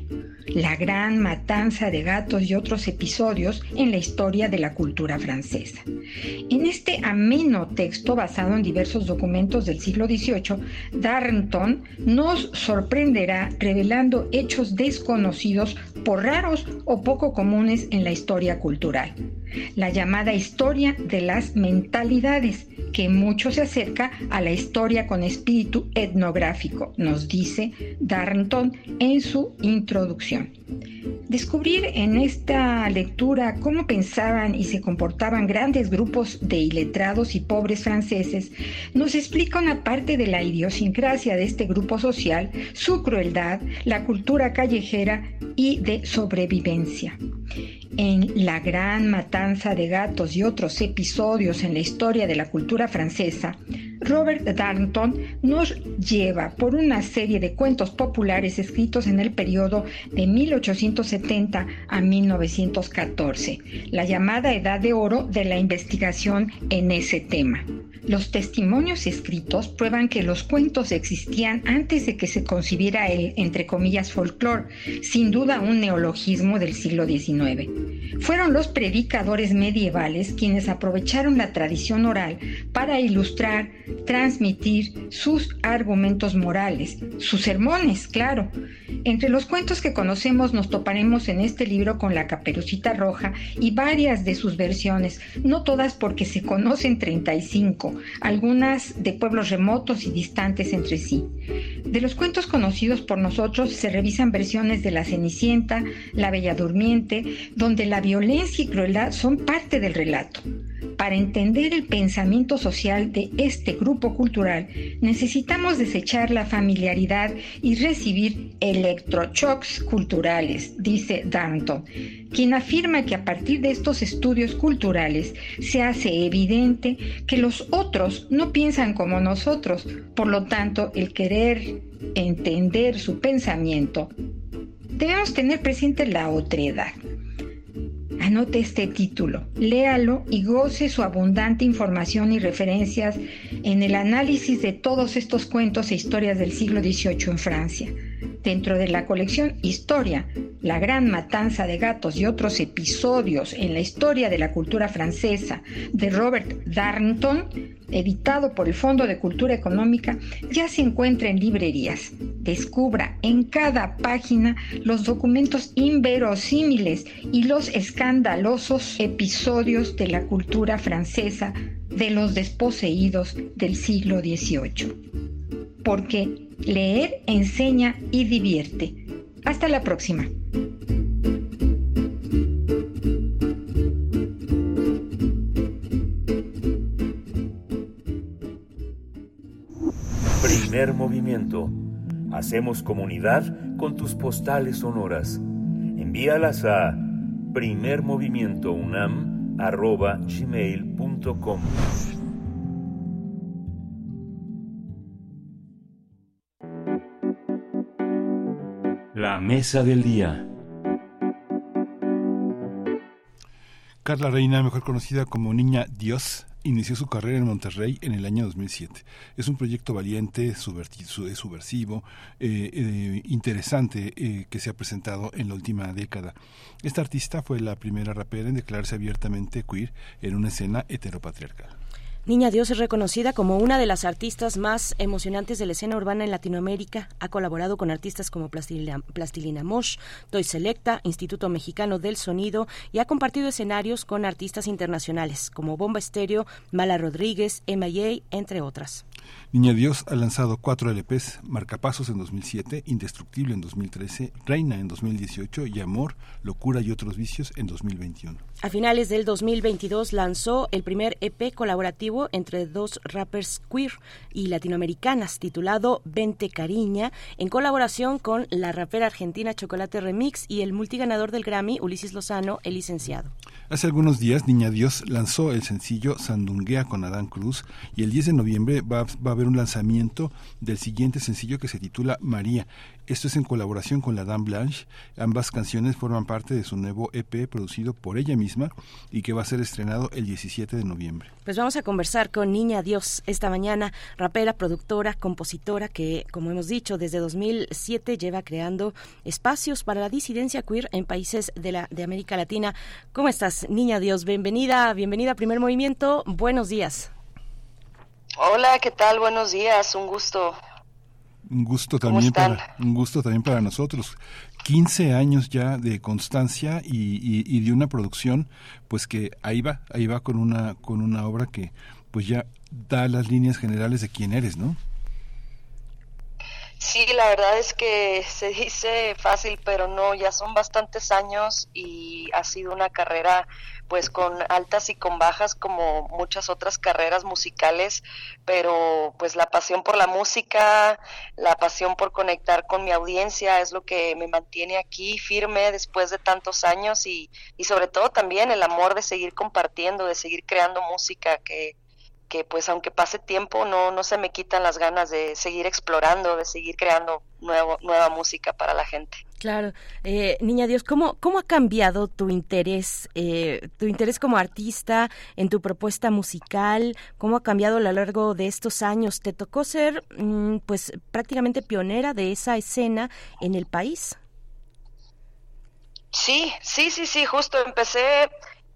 La gran matanza de gatos y otros episodios en la historia de la cultura francesa. En este ameno texto basado en diversos documentos del siglo XVIII, Darnton nos sorprenderá revelando hechos desconocidos por raros o poco comunes en la historia cultural. La llamada historia de las mentalidades, que mucho se acerca a la historia con espíritu etnográfico, nos dice Darnton en su introducción. Descubrir en esta lectura cómo pensaban y se comportaban grandes grupos de iletrados y pobres franceses nos explica una parte de la idiosincrasia de este grupo social, su crueldad, la cultura callejera y de sobrevivencia. En La gran matanza de gatos y otros episodios en la historia de la cultura francesa, Robert Darnton nos lleva por una serie de cuentos populares escritos en el periodo de 1870 a 1914, la llamada Edad de Oro de la investigación en ese tema. Los testimonios escritos prueban que los cuentos existían antes de que se concibiera el, entre comillas, folclore, sin duda un neologismo del siglo XIX. Fueron los predicadores medievales quienes aprovecharon la tradición oral para ilustrar, transmitir sus argumentos morales, sus sermones, claro. Entre los cuentos que conocemos nos toparemos en este libro con la Caperucita Roja y varias de sus versiones, no todas porque se conocen 35, algunas de pueblos remotos y distantes entre sí. De los cuentos conocidos por nosotros se revisan versiones de La Cenicienta, La Bella Durmiente, donde la violencia y crueldad son parte del relato. Para entender el pensamiento social de este grupo cultural, necesitamos desechar la familiaridad y recibir electroshocks culturales, dice Danton, quien afirma que a partir de estos estudios culturales se hace evidente que los otros no piensan como nosotros, por lo tanto el querer entender su pensamiento, debemos tener presente la otredad. Anote este título, léalo y goce su abundante información y referencias en el análisis de todos estos cuentos e historias del siglo XVIII en Francia. Dentro de la colección Historia, la gran matanza de gatos y otros episodios en la historia de la cultura francesa de Robert Darnton, editado por el Fondo de Cultura Económica, ya se encuentra en librerías. Descubra en cada página los documentos inverosímiles y los escandalosos episodios de la cultura francesa de los desposeídos del siglo XVIII. Porque leer enseña y divierte. Hasta la próxima. Primer movimiento. Hacemos comunidad con tus postales sonoras. Envíalas a primermovimientounam.gmail.com La mesa del día. Carla Reina, mejor conocida como Niña Dios, inició su carrera en Monterrey en el año 2007. Es un proyecto valiente, subversivo, eh, eh, interesante eh, que se ha presentado en la última década. Esta artista fue la primera rapera en declararse abiertamente queer en una escena heteropatriarcal. Niña Dios es reconocida como una de las artistas más emocionantes de la escena urbana en Latinoamérica. Ha colaborado con artistas como Plastilina, Mosh, Toy Selecta, Instituto Mexicano del Sonido y ha compartido escenarios con artistas internacionales como Bomba Estéreo, Mala Rodríguez, M.I.A., entre otras. Niña Dios ha lanzado cuatro LPs, Marcapasos en 2007, Indestructible en 2013, Reina en 2018 y Amor, Locura y otros vicios en 2021. A finales del 2022 lanzó el primer EP colaborativo entre dos rappers queer y latinoamericanas titulado Vente Cariña, en colaboración con la rapera argentina Chocolate Remix y el multiganador del Grammy Ulises Lozano, el licenciado. Hace algunos días Niña Dios lanzó el sencillo Sandunguea con Adán Cruz y el 10 de noviembre va, va a haber un lanzamiento del siguiente sencillo que se titula María. Esto es en colaboración con la Dame Blanche. Ambas canciones forman parte de su nuevo EP producido por ella misma y que va a ser estrenado el 17 de noviembre. Pues vamos a conversar con Niña Dios esta mañana, rapera, productora, compositora que, como hemos dicho, desde 2007 lleva creando espacios para la disidencia queer en países de, la, de América Latina. ¿Cómo estás, Niña Dios? Bienvenida, bienvenida a Primer Movimiento. Buenos días. Hola, ¿qué tal? Buenos días, un gusto. Un gusto también para un gusto también para nosotros. 15 años ya de constancia y, y, y, de una producción pues que ahí va, ahí va con una con una obra que pues ya da las líneas generales de quién eres, ¿no? Sí, la verdad es que se dice fácil, pero no, ya son bastantes años y ha sido una carrera pues con altas y con bajas como muchas otras carreras musicales, pero pues la pasión por la música, la pasión por conectar con mi audiencia es lo que me mantiene aquí firme después de tantos años y, y sobre todo también el amor de seguir compartiendo, de seguir creando música que que pues aunque pase tiempo no no se me quitan las ganas de seguir explorando, de seguir creando nuevo, nueva música para la gente. Claro, eh, niña Dios, ¿cómo cómo ha cambiado tu interés, eh, tu interés como artista en tu propuesta musical? ¿Cómo ha cambiado a lo largo de estos años? ¿Te tocó ser, mm, pues, prácticamente pionera de esa escena en el país? Sí, sí, sí, sí. Justo empecé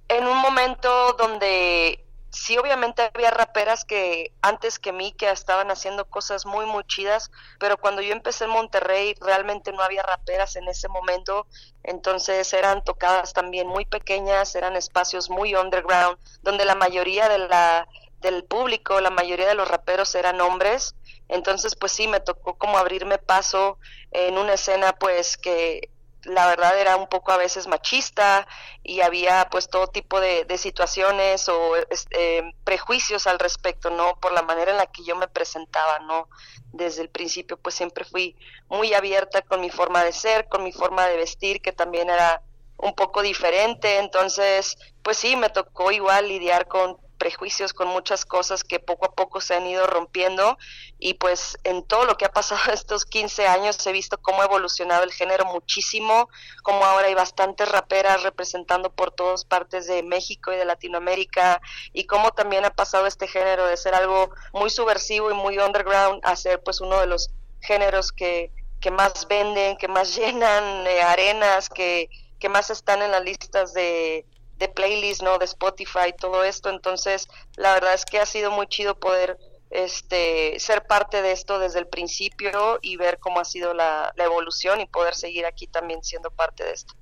en un momento donde sí obviamente había raperas que antes que mí que estaban haciendo cosas muy muy chidas, pero cuando yo empecé en Monterrey realmente no había raperas en ese momento, entonces eran tocadas también muy pequeñas, eran espacios muy underground, donde la mayoría de la del público, la mayoría de los raperos eran hombres, entonces pues sí me tocó como abrirme paso en una escena pues que la verdad era un poco a veces machista y había pues todo tipo de, de situaciones o este, prejuicios al respecto, ¿no? Por la manera en la que yo me presentaba, ¿no? Desde el principio pues siempre fui muy abierta con mi forma de ser, con mi forma de vestir, que también era un poco diferente, entonces pues sí, me tocó igual lidiar con prejuicios, con muchas cosas que poco a poco se han ido rompiendo y pues en todo lo que ha pasado estos 15 años he visto cómo ha evolucionado el género muchísimo, como ahora hay bastantes raperas representando por todas partes de México y de Latinoamérica y cómo también ha pasado este género de ser algo muy subversivo y muy underground a ser pues uno de los géneros que, que más venden, que más llenan arenas, que, que más están en las listas de, de playlist, ¿no? De Spotify, todo esto. Entonces, la verdad es que ha sido muy chido poder este ser parte de esto desde el principio y ver cómo ha sido la, la evolución y poder seguir aquí también siendo parte de esto.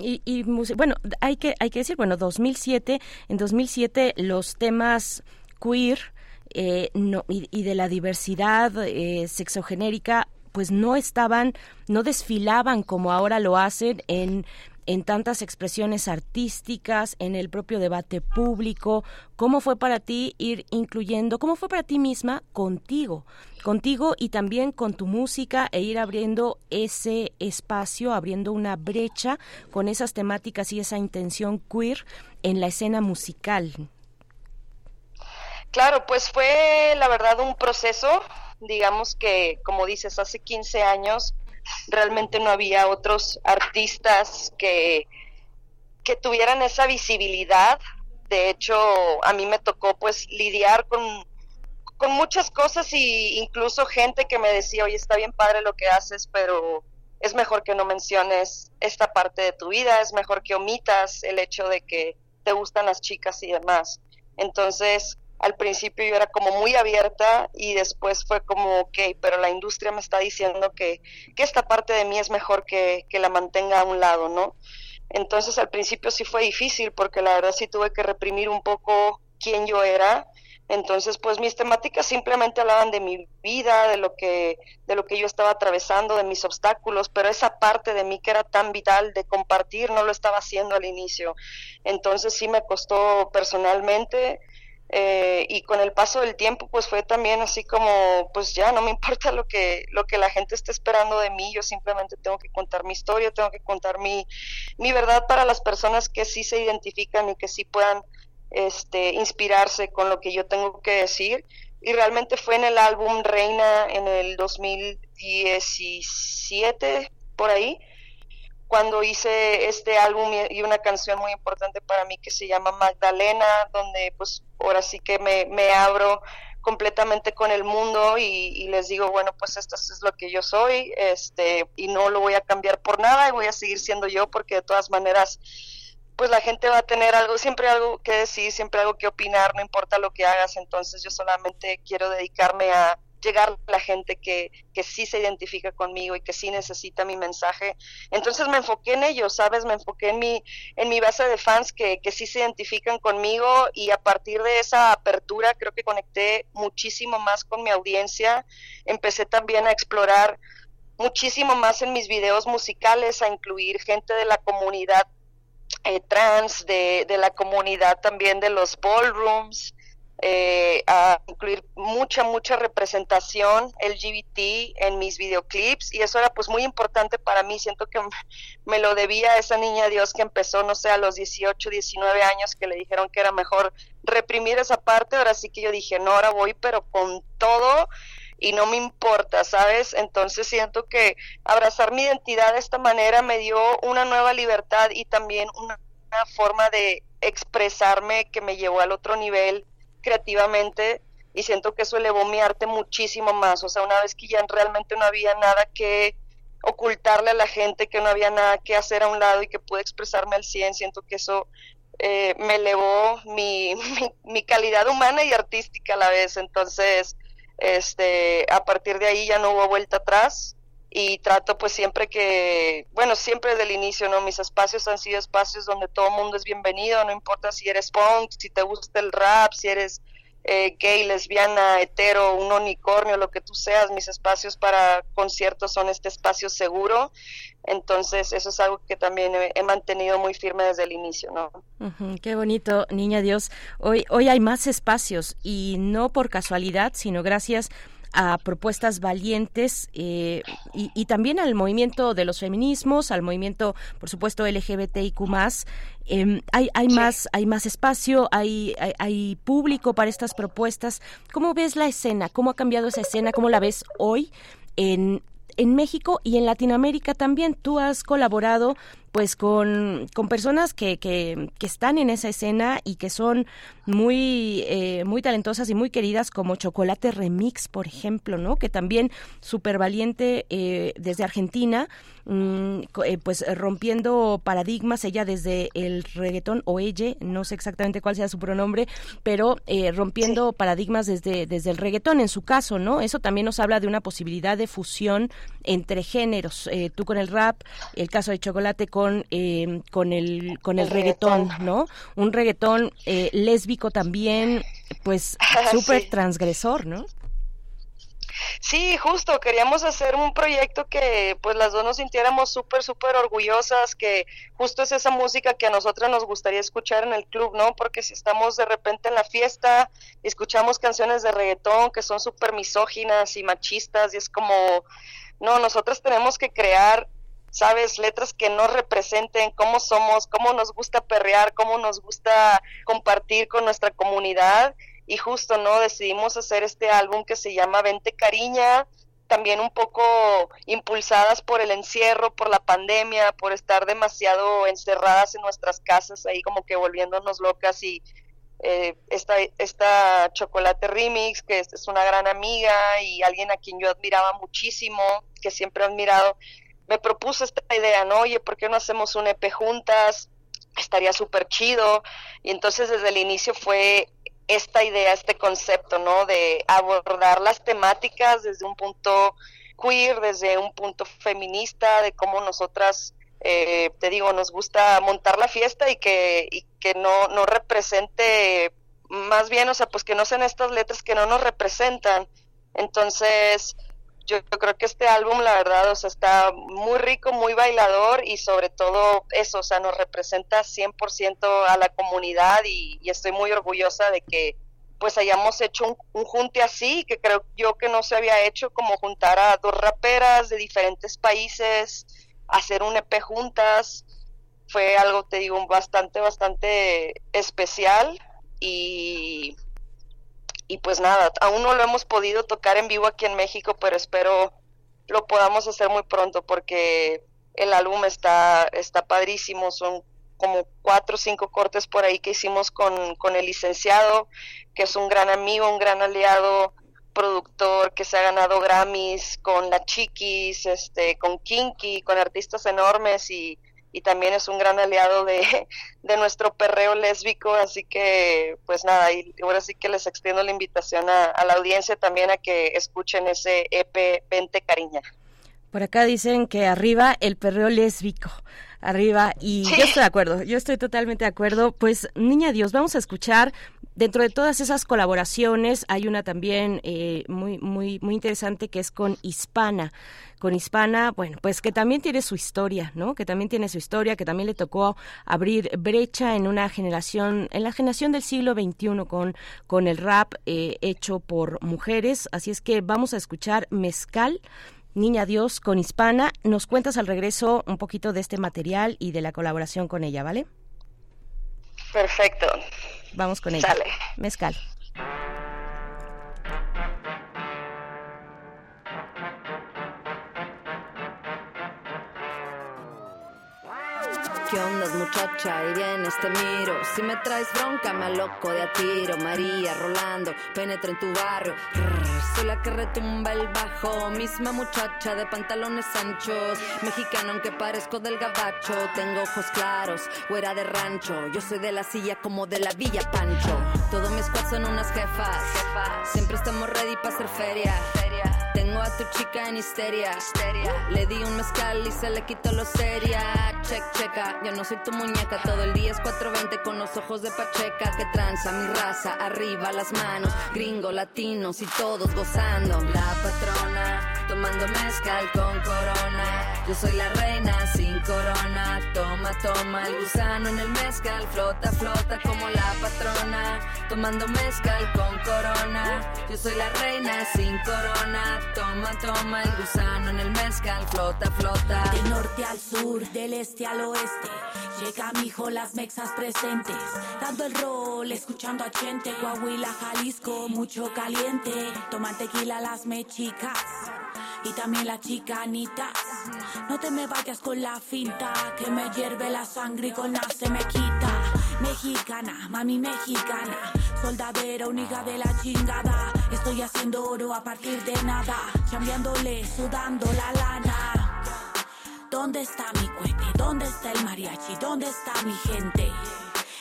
Y, y, bueno, hay que, hay que decir, bueno, 2007, en 2007 los temas queer eh, no, y, y, de la diversidad eh, sexogenérica pues no estaban, no desfilaban como ahora lo hacen en en tantas expresiones artísticas, en el propio debate público. ¿Cómo fue para ti ir incluyendo, cómo fue para ti misma contigo, contigo y también con tu música e ir abriendo ese espacio, abriendo una brecha con esas temáticas y esa intención queer en la escena musical? Claro, pues fue la verdad un proceso, digamos que, como dices, hace 15 años realmente no había otros artistas que, que tuvieran esa visibilidad. De hecho, a mí me tocó pues lidiar con, con muchas cosas y incluso gente que me decía, oye, está bien padre lo que haces, pero es mejor que no menciones esta parte de tu vida, es mejor que omitas el hecho de que te gustan las chicas y demás. Entonces, al principio yo era como muy abierta y después fue como, ok, pero la industria me está diciendo que, que esta parte de mí es mejor que, que la mantenga a un lado, ¿no? Entonces al principio sí fue difícil porque la verdad sí tuve que reprimir un poco quién yo era. Entonces, pues mis temáticas simplemente hablaban de mi vida, de lo que de lo que yo estaba atravesando, de mis obstáculos, pero esa parte de mí que era tan vital de compartir no lo estaba haciendo al inicio. Entonces sí me costó personalmente eh, y con el paso del tiempo pues fue también así como pues ya no me importa lo que lo que la gente esté esperando de mí yo simplemente tengo que contar mi historia tengo que contar mi mi verdad para las personas que sí se identifican y que sí puedan este inspirarse con lo que yo tengo que decir. Y realmente fue en el álbum Reina en el 2017 por ahí cuando hice este álbum y una canción muy importante para mí que se llama Magdalena, donde pues ahora sí que me, me abro completamente con el mundo y, y, les digo, bueno, pues esto es lo que yo soy, este, y no lo voy a cambiar por nada y voy a seguir siendo yo porque de todas maneras, pues la gente va a tener algo, siempre algo que decir, siempre algo que opinar, no importa lo que hagas, entonces yo solamente quiero dedicarme a, llegar a la gente que, que sí se identifica conmigo y que sí necesita mi mensaje. Entonces me enfoqué en ellos, ¿sabes? Me enfoqué en mi, en mi base de fans que, que sí se identifican conmigo y a partir de esa apertura creo que conecté muchísimo más con mi audiencia. Empecé también a explorar muchísimo más en mis videos musicales, a incluir gente de la comunidad eh, trans, de, de la comunidad también de los ballrooms, eh, a incluir mucha, mucha representación LGBT en mis videoclips. Y eso era pues muy importante para mí, siento que me lo debía a esa niña Dios que empezó, no sé, a los 18, 19 años que le dijeron que era mejor reprimir esa parte, ahora sí que yo dije, no, ahora voy, pero con todo y no me importa, ¿sabes? Entonces siento que abrazar mi identidad de esta manera me dio una nueva libertad y también una, una forma de expresarme que me llevó al otro nivel creativamente y siento que eso elevó mi arte muchísimo más. O sea, una vez que ya realmente no había nada que ocultarle a la gente, que no había nada que hacer a un lado y que pude expresarme al 100, siento que eso eh, me elevó mi, mi, mi, calidad humana y artística a la vez. Entonces, este, a partir de ahí ya no hubo vuelta atrás y trato pues siempre que, bueno, siempre desde el inicio, ¿no? Mis espacios han sido espacios donde todo el mundo es bienvenido, no importa si eres punk, si te gusta el rap, si eres eh, gay, lesbiana, hetero, un unicornio, lo que tú seas, mis espacios para conciertos son este espacio seguro, entonces eso es algo que también he, mantenido muy firme desde el inicio, ¿no? Qué bonito, niña Dios. Hoy, hoy hay más espacios y no por casualidad, sino gracias propuestas valientes eh, y, y, también al movimiento de los feminismos, al movimiento, por supuesto, LGBTIQ eh, hay, hay, más, hay más espacio, hay, hay, hay, público para estas propuestas. ¿Cómo ves la escena? ¿Cómo ha cambiado esa escena? ¿Cómo la ves hoy en, en México y en Latinoamérica también? Tú has colaborado pues con, con personas que, que, que, están en esa escena y que son muy, eh, muy talentosas y muy queridas como Chocolate Remix, por ejemplo, ¿no? Que también súper valiente eh, desde Argentina, mmm, eh, pues rompiendo paradigmas, ella desde el reggaetón o ella, no sé exactamente cuál sea su pronombre, pero eh, rompiendo sí. paradigmas desde, desde el reggaetón en su caso, ¿no? Eso también nos habla de una posibilidad de fusión entre géneros, eh, tú con el rap, el caso de Chocolate con, eh, con, el, con el, el reggaetón, reggaetón, ¿no? Un reggaetón eh, lésbico también, pues súper sí. transgresor, ¿no? Sí, justo, queríamos hacer un proyecto que pues las dos nos sintiéramos súper, súper orgullosas, que justo es esa música que a nosotras nos gustaría escuchar en el club, ¿no? Porque si estamos de repente en la fiesta y escuchamos canciones de reggaetón que son súper misóginas y machistas y es como, no, nosotros tenemos que crear sabes, letras que nos representen cómo somos, cómo nos gusta perrear, cómo nos gusta compartir con nuestra comunidad. Y justo, ¿no? Decidimos hacer este álbum que se llama Vente Cariña, también un poco impulsadas por el encierro, por la pandemia, por estar demasiado encerradas en nuestras casas, ahí como que volviéndonos locas y eh, esta, esta Chocolate Remix, que es, es una gran amiga y alguien a quien yo admiraba muchísimo, que siempre he admirado, me propuso esta idea, ¿no? Oye, ¿por qué no hacemos un EP juntas? Estaría súper chido. Y entonces desde el inicio fue esta idea, este concepto, ¿no? De abordar las temáticas desde un punto queer, desde un punto feminista, de cómo nosotras, eh, te digo, nos gusta montar la fiesta y que, y que no, no represente, más bien, o sea, pues que no sean estas letras que no nos representan. Entonces, yo, creo que este álbum, la verdad, o está muy rico, muy bailador y sobre todo eso, o sea, nos representa 100% a la comunidad y, y estoy muy orgullosa de que pues hayamos hecho un, un junte así, que creo yo que no se había hecho, como juntar a dos raperas de diferentes países, hacer un EP juntas, fue algo, te digo, bastante, bastante especial y, y pues nada, aún no lo hemos podido tocar en vivo aquí en México, pero espero lo podamos hacer muy pronto porque el álbum está, está padrísimo, son como cuatro o cinco cortes por ahí que hicimos con, con el licenciado, que es un gran amigo, un gran aliado, productor que se ha ganado Grammys con la Chiquis, este, con Kinky, con artistas enormes y, y también es un gran aliado de, de nuestro perreo lésbico, así que pues nada, y ahora sí que les extiendo la invitación a, a la audiencia también a que escuchen ese EP Vente Cariña. Por acá dicen que arriba el perreo lésbico. Arriba, y yo estoy de acuerdo, yo estoy totalmente de acuerdo. Pues, niña Dios, vamos a escuchar dentro de todas esas colaboraciones. Hay una también eh, muy, muy, muy interesante que es con Hispana. Con Hispana, bueno, pues que también tiene su historia, ¿no? Que también tiene su historia, que también le tocó abrir brecha en una generación, en la generación del siglo XXI con, con el rap eh, hecho por mujeres. Así es que vamos a escuchar Mezcal. Niña Dios con Hispana. Nos cuentas al regreso un poquito de este material y de la colaboración con ella, ¿vale? Perfecto. Vamos con ella. Sale. Mezcal. ¿Qué onda, muchacha? Y vienes, te miro. Si me traes bronca, me aloco de a tiro. María, Rolando, penetra en tu barrio. Soy la que retumba el bajo. Misma muchacha de pantalones anchos. Mexicano, aunque parezco del gabacho. Tengo ojos claros, fuera de rancho. Yo soy de la silla como de la Villa Pancho. Todos mis squad son unas jefas. Siempre estamos ready para hacer feria. Tengo a tu chica en histeria. Le di un mezcal y se le quitó lo seria. Check, checa. Yo no soy tu muñeca. Todo el día es 420 con los ojos de Pacheca. Que tranza mi raza. Arriba las manos. Gringo, latinos y todos gozando. La patrona. Tomando mezcal con corona. Yo soy la reina sin corona. Toma, toma el gusano en el mezcal. Flota, flota como la patrona. Tomando mezcal con corona. Yo soy la reina sin corona. Toma, toma el gusano en el mezcal. Flota, flota. Del norte al sur, del este al oeste. Llega mi hijo, las mexas presentes. Dando el rol, escuchando a gente. Coahuila, Jalisco, mucho caliente. Toman tequila las mechicas. Y también las chicanitas. No te me vayas con la finta. Que me hierve la sangre y con la se me quita. Mexicana, mami mexicana. Soldadera, única de la chingada. Estoy haciendo oro a partir de nada. Chambeándole, sudando la lana. ¿Dónde está mi cohete? ¿Dónde está el mariachi? ¿Dónde está mi gente?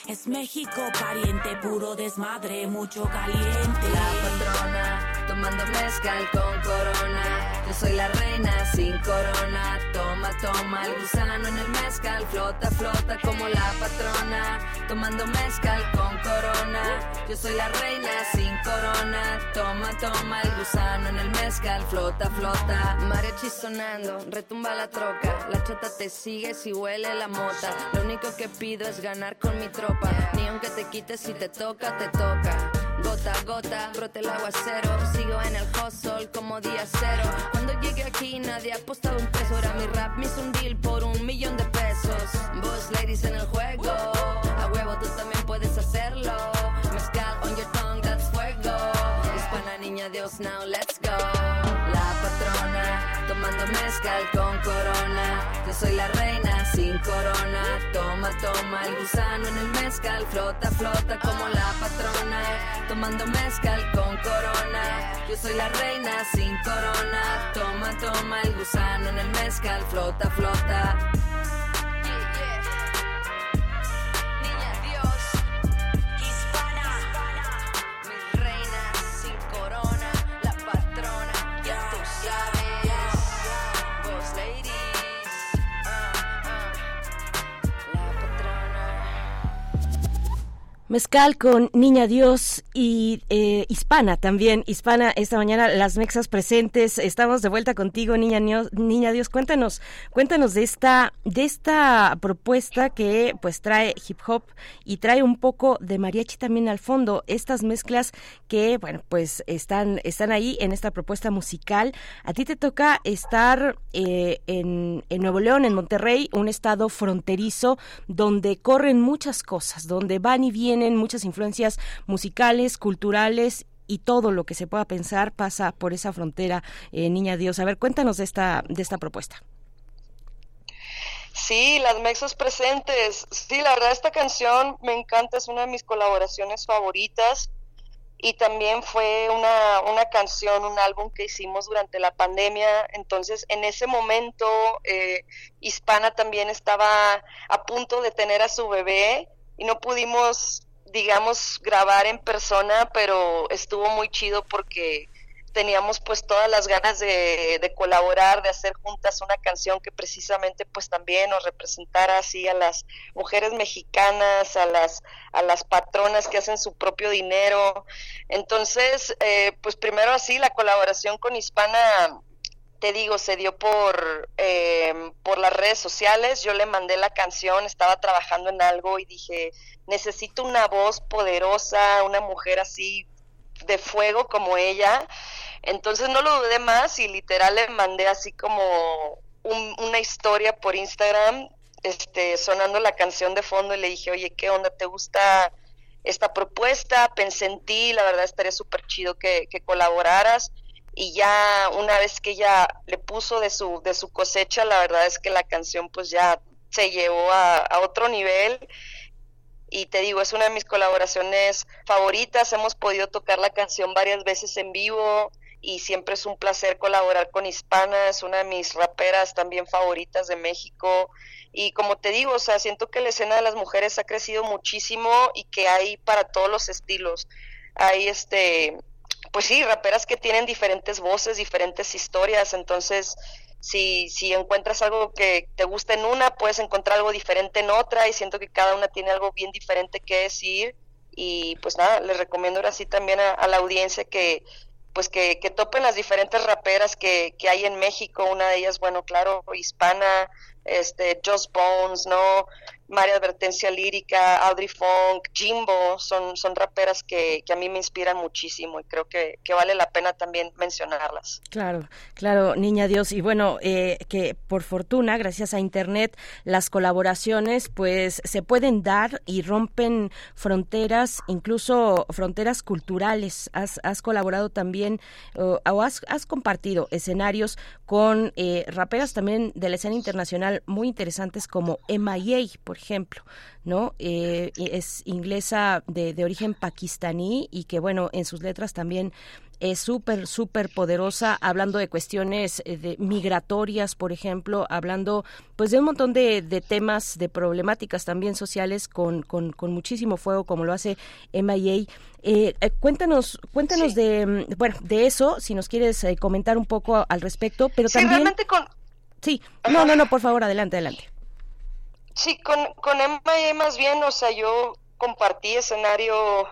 Es México pariente, puro desmadre, mucho caliente. La patrona, tomando mezcal con corona. Yo soy la reina sin corona. Toma, toma el gusano en el mezcal. Flota, flota como la patrona. Tomando mezcal con corona. Yo soy la reina sin corona. Toma, toma el gusano en el mezcal. Flota, flota. Mariachi sonando, retumba la troca. La chota te sigue si huele la mota. Lo único que pido es ganar con mi tropa. Ni aunque te quites si te toca, te toca. Gota a gota, brote el aguacero. Sigo en el hustle como día cero. Cuando llegué aquí nadie ha apostado un peso. Ahora mi rap me hizo un deal por un millón de pesos. Boss ladies en el juego. A huevo tú también puedes hacerlo. Mezcal on your tongue, that's fuego. Hispana niña Dios, now let's go. La patrona, tomando mezcal con corona. Yo soy la reina sin corona. Toma, toma el gusano en el mezcal. Flota, flota como la patrona. Tomando mezcal con corona. Yo soy la reina sin corona. Toma, toma el gusano en el mezcal. Flota, flota. Mezcal con Niña Dios y eh, Hispana también. Hispana, esta mañana las mexas presentes. Estamos de vuelta contigo, Niña, Niña Dios. Cuéntanos, cuéntanos de esta, de esta propuesta que pues trae hip hop y trae un poco de mariachi también al fondo. Estas mezclas que, bueno, pues están, están ahí en esta propuesta musical. A ti te toca estar eh, en Nuevo León, en Monterrey, un estado fronterizo donde corren muchas cosas, donde van y vienen muchas influencias musicales, culturales y todo lo que se pueda pensar pasa por esa frontera, eh, Niña Dios. A ver, cuéntanos de esta, de esta propuesta. Sí, las mexas presentes. Sí, la verdad esta canción me encanta, es una de mis colaboraciones favoritas y también fue una, una canción, un álbum que hicimos durante la pandemia. Entonces, en ese momento, eh, Hispana también estaba a punto de tener a su bebé y no pudimos, digamos, grabar en persona, pero estuvo muy chido porque teníamos pues todas las ganas de, de colaborar, de hacer juntas una canción que precisamente pues también nos representara así a las mujeres mexicanas, a las, a las patronas que hacen su propio dinero. Entonces, eh, pues primero así la colaboración con Hispana te digo, se dio por, eh, por las redes sociales, yo le mandé la canción, estaba trabajando en algo y dije, necesito una voz poderosa, una mujer así de fuego como ella. Entonces no lo dudé más y literal le mandé así como un- una historia por Instagram, este, sonando la canción de fondo y le dije, oye, ¿qué onda? ¿Te gusta esta propuesta? Pensé en ti, la verdad estaría súper chido que, que colaboraras. Y ya una vez que ella le puso de su, de su cosecha, la verdad es que la canción pues ya se llevó a, a otro nivel y te digo, es una de mis colaboraciones favoritas. Hemos podido tocar la canción varias veces en vivo y siempre es un placer colaborar con Hispana, es una de mis raperas también favoritas de México. Y como te digo, o sea, siento que la escena de las mujeres ha crecido muchísimo y que hay para todos los estilos. Hay este, pues sí, raperas que tienen diferentes voces, diferentes historias, entonces si, si encuentras algo que te gusta en una, puedes encontrar algo diferente en otra y siento que cada una tiene algo bien diferente que decir y pues nada, les recomiendo ahora sí también a, la audiencia que pues que, que topen las diferentes raperas que, que hay en México, una de ellas, bueno, claro, hispana, este, Just Bones, ¿no? María Advertencia Lírica, Audrey Funk, Jimbo, son, son raperas que, que a mí me inspiran muchísimo y creo que, que vale la pena también mencionarlas. Claro, claro, niña Dios. Y bueno, eh, que por fortuna, gracias a Internet, las colaboraciones pues se pueden dar y rompen fronteras, incluso fronteras culturales. Has, has colaborado también o, has, has compartido escenarios con eh, raperas también de la escena internacional muy interesantes como MIA, por ejemplo, ¿no? Eh, es inglesa de, de origen pakistaní y que, bueno, en sus letras también es súper, súper poderosa, hablando de cuestiones eh, de migratorias, por ejemplo, hablando pues de un montón de, de temas, de problemáticas también sociales con, con, con muchísimo fuego, como lo hace MIA. Eh, eh, cuéntanos, cuéntanos de, mm, bueno, de eso, si nos quieres eh, comentar un poco al respecto, pero Sí, también... realmente con, Sí, no, no, no, por favor, adelante, adelante. Sí, con, con MIA más bien, o sea, yo compartí escenario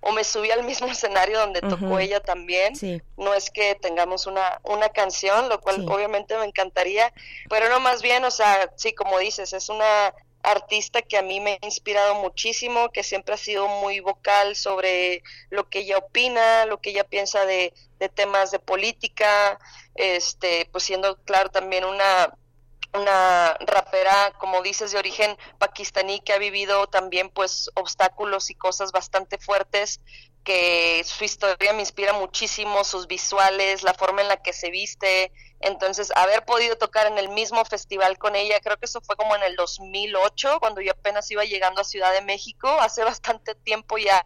o me subí al mismo escenario donde tocó ella también. Sí. No es que tengamos una, una canción, lo cual Sí. obviamente me encantaría, pero no más bien, o sea, sí, como dices, es una artista que a mí me ha inspirado muchísimo, que siempre ha sido muy vocal sobre lo que ella opina, lo que ella piensa de, de temas de política, este, pues siendo claro también una una rapera, como dices, de origen pakistaní que ha vivido también pues obstáculos y cosas bastante fuertes, que su historia me inspira muchísimo, sus visuales, la forma en la que se viste. Entonces, haber podido tocar en el mismo festival con ella, creo que eso fue como en el 2008, cuando yo apenas iba llegando a Ciudad de México, hace bastante tiempo ya,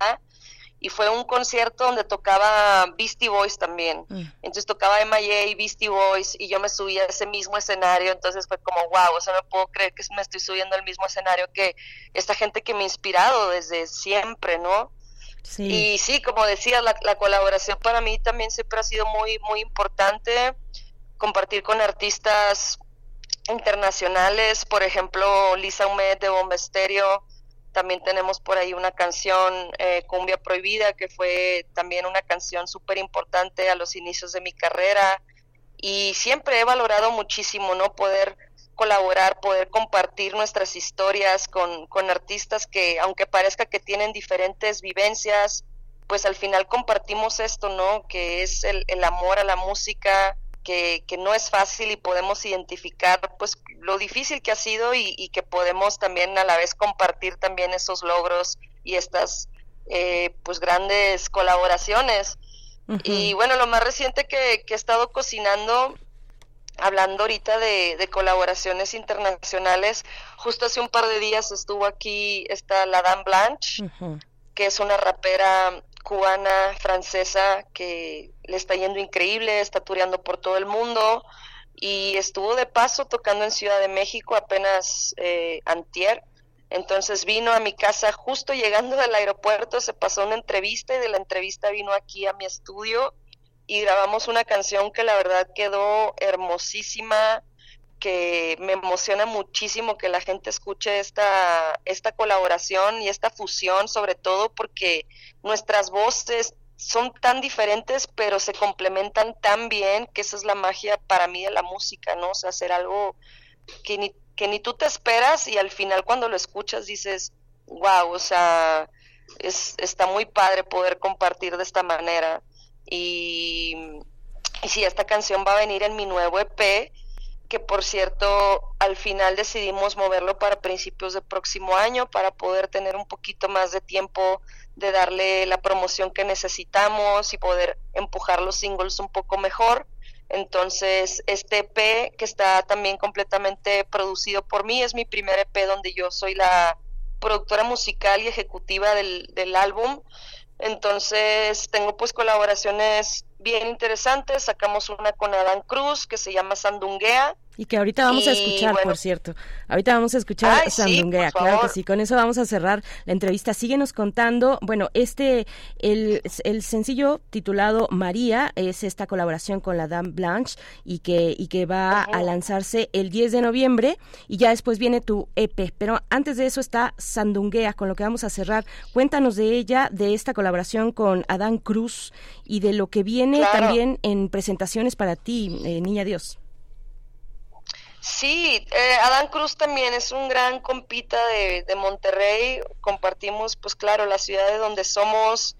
y fue un concierto donde tocaba Beastie Boys también. Entonces tocaba MIA y Beastie Boys y yo me subí a ese mismo escenario, entonces fue como, wow, o sea, no puedo creer que me estoy subiendo al mismo escenario que esta gente que me ha inspirado desde siempre, ¿no? Sí. Y sí, como decía, la, la colaboración para mí también siempre ha sido muy, muy importante, compartir con artistas internacionales, por ejemplo, Lisa Humet de Bomba También tenemos por ahí una canción, eh, Cumbia Prohibida, que fue también una canción súper importante a los inicios de mi carrera. Y siempre he valorado muchísimo, ¿no? Poder colaborar, poder compartir nuestras historias con, con artistas que, aunque parezca que tienen diferentes vivencias, pues al final compartimos esto, ¿no? Que es el amor a la música, que, que, no es fácil y podemos identificar pues lo difícil que ha sido y, y, que podemos también a la vez compartir también esos logros y estas eh, pues grandes colaboraciones. Uh -huh. Y bueno, lo más reciente que, que, he estado cocinando, hablando ahorita de, de, colaboraciones internacionales, justo hace un par de días estuvo aquí esta la Dame Blanche, uh -huh. que es una rapera cubana, francesa, que le está yendo increíble, está tureando por todo el mundo y estuvo de paso tocando en Ciudad de México apenas eh, antier. Entonces vino a mi casa justo llegando del aeropuerto, se pasó una entrevista y de la entrevista vino aquí a mi estudio y grabamos una canción que la verdad quedó hermosísima, que me emociona muchísimo que la gente escuche esta, esta colaboración y esta fusión, sobre todo porque nuestras voces son tan diferentes, pero se complementan tan bien, que esa es la magia para mí de la música, ¿no? O sea, hacer algo que ni, que ni tú te esperas y al final cuando lo escuchas dices, wow, o sea, es, está muy padre poder compartir de esta manera. Y, y esta canción va a venir en mi nuevo EP, que por cierto al final decidimos moverlo para principios del próximo año para poder tener un poquito más de tiempo de darle la promoción que necesitamos y poder empujar los singles un poco mejor. Entonces, este EP que está también completamente producido por mí, es mi primer EP donde yo soy la productora musical y ejecutiva del, del álbum. Entonces, tengo pues colaboraciones bien interesantes. Sacamos una con Adán Cruz que se llama Sandunguea. Y que ahorita vamos y, a escuchar, bueno, por cierto. Ahorita vamos a escuchar Ay, Sandunguea, sí, claro que sí. Con eso vamos a cerrar la entrevista. Síguenos contando. Bueno, este, el, el sencillo titulado María es esta colaboración con la Dame Blanche y que, y que va uh -huh. a lanzarse el 10 de noviembre y ya después viene tu EP. Pero antes de eso está Sandunguea, con lo que vamos a cerrar. Cuéntanos de ella, de esta colaboración con Adán Cruz y de lo que viene claro. también en presentaciones para ti, eh, Niña Dios. Sí, eh, Adán Cruz también es un gran compita de, de, Monterrey, compartimos pues claro la ciudad de donde somos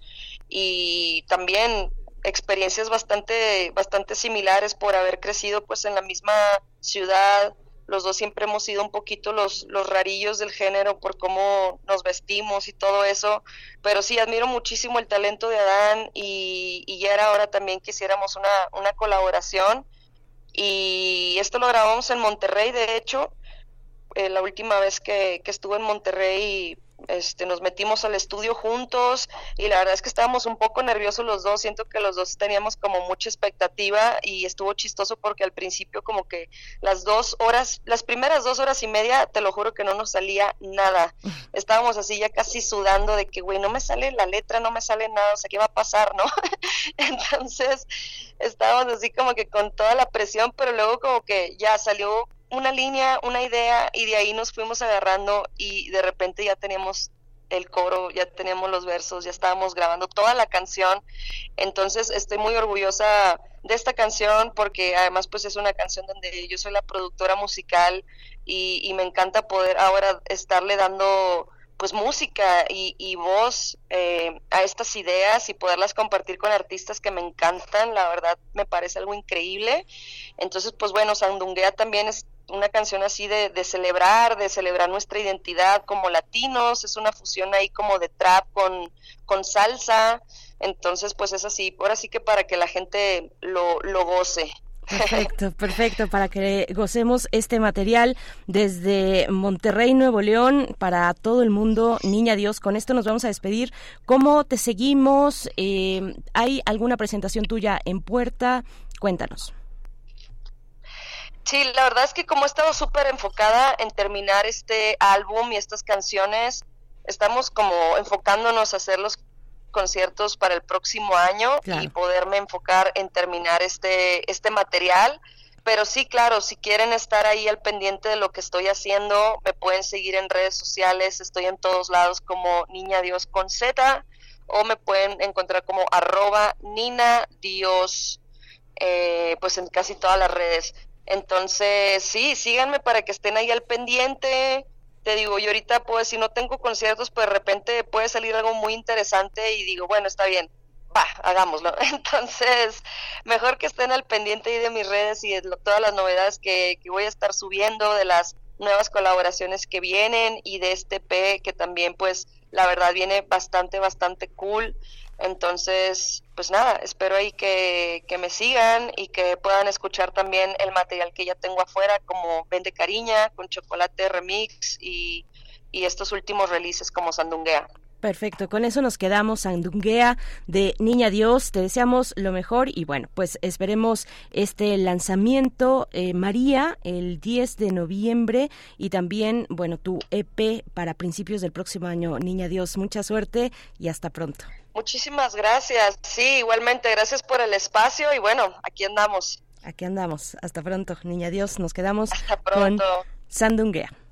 y también experiencias bastante, bastante similares por haber crecido pues en la misma ciudad, los dos siempre hemos sido un poquito los, los rarillos del género por cómo nos vestimos y todo eso, pero sí admiro muchísimo el talento de Adán y, y ya era hora también que hiciéramos una, una colaboración. Y esto lo grabamos en Monterrey, de hecho, eh, la última vez que, que estuve en Monterrey este, nos metimos al estudio juntos y la verdad es que estábamos un poco nerviosos los dos, siento que los dos teníamos como mucha expectativa y estuvo chistoso porque al principio como que las dos horas, las primeras dos horas y media, te lo juro que no nos salía nada, estábamos así ya casi sudando de que, güey, no me sale la letra, no me sale nada, o sea, ¿qué va a pasar, no? Entonces estábamos así como que con toda la presión, pero luego como que ya salió una línea, una idea y de ahí nos fuimos agarrando y de repente ya teníamos el coro, ya teníamos los versos, ya estábamos grabando toda la canción. Entonces estoy muy orgullosa de esta canción porque además pues es una canción donde yo soy la productora musical y, me encanta poder ahora estarle dando pues música y, y voz eh, a estas ideas y poderlas compartir con artistas que me encantan, la verdad me parece algo increíble. Entonces, pues bueno, Sandunguea también es una canción así de, de, celebrar, de celebrar nuestra identidad como latinos, es una fusión ahí como de trap con, con salsa, entonces pues es así, ahora sí que para que la gente lo, lo goce. Perfecto, perfecto, para que gocemos este material desde Monterrey, Nuevo León, para todo el mundo, Niña Dios. Con esto nos vamos a despedir. ¿Cómo te seguimos? Eh, ¿Hay alguna presentación tuya en puerta? Cuéntanos. Sí, la verdad es que como he estado súper enfocada en terminar este álbum y estas canciones, estamos como enfocándonos a hacer los conciertos para el próximo año claro. y poderme enfocar en terminar este este material Pero sí, claro, si quieren estar ahí al pendiente de lo que estoy haciendo, me pueden seguir en redes sociales, estoy en todos lados como Niña Dios con Z, o me pueden encontrar como arroba Nina Dios, eh, pues en casi todas las redes. Entonces, sí, síganme para que estén ahí al pendiente. Te digo, yo ahorita pues si no tengo conciertos, pues de repente puede salir algo muy interesante y digo, bueno, está bien, va, hagámoslo. Entonces, mejor que estén al pendiente ahí de mis redes y de todas las novedades que, que voy a estar subiendo, de las nuevas colaboraciones que vienen y de este P que también pues la verdad viene bastante, bastante cool. Entonces, pues nada, espero ahí que, que me sigan y que puedan escuchar también el material que ya tengo afuera, como Vende Cariña, con Chocolate Remix y, y estos últimos releases como Sandunguea. Perfecto, con eso nos quedamos, Sandunguea de Niña Dios, te deseamos lo mejor y bueno, pues esperemos este lanzamiento, eh, María, el 10 de noviembre y también, bueno, tu EP para principios del próximo año, Niña Dios, mucha suerte y hasta pronto. Muchísimas gracias. Sí, igualmente, gracias por el espacio y bueno, aquí andamos. Aquí andamos, hasta pronto, Niña Dios, nos quedamos pronto. con Sandunguea.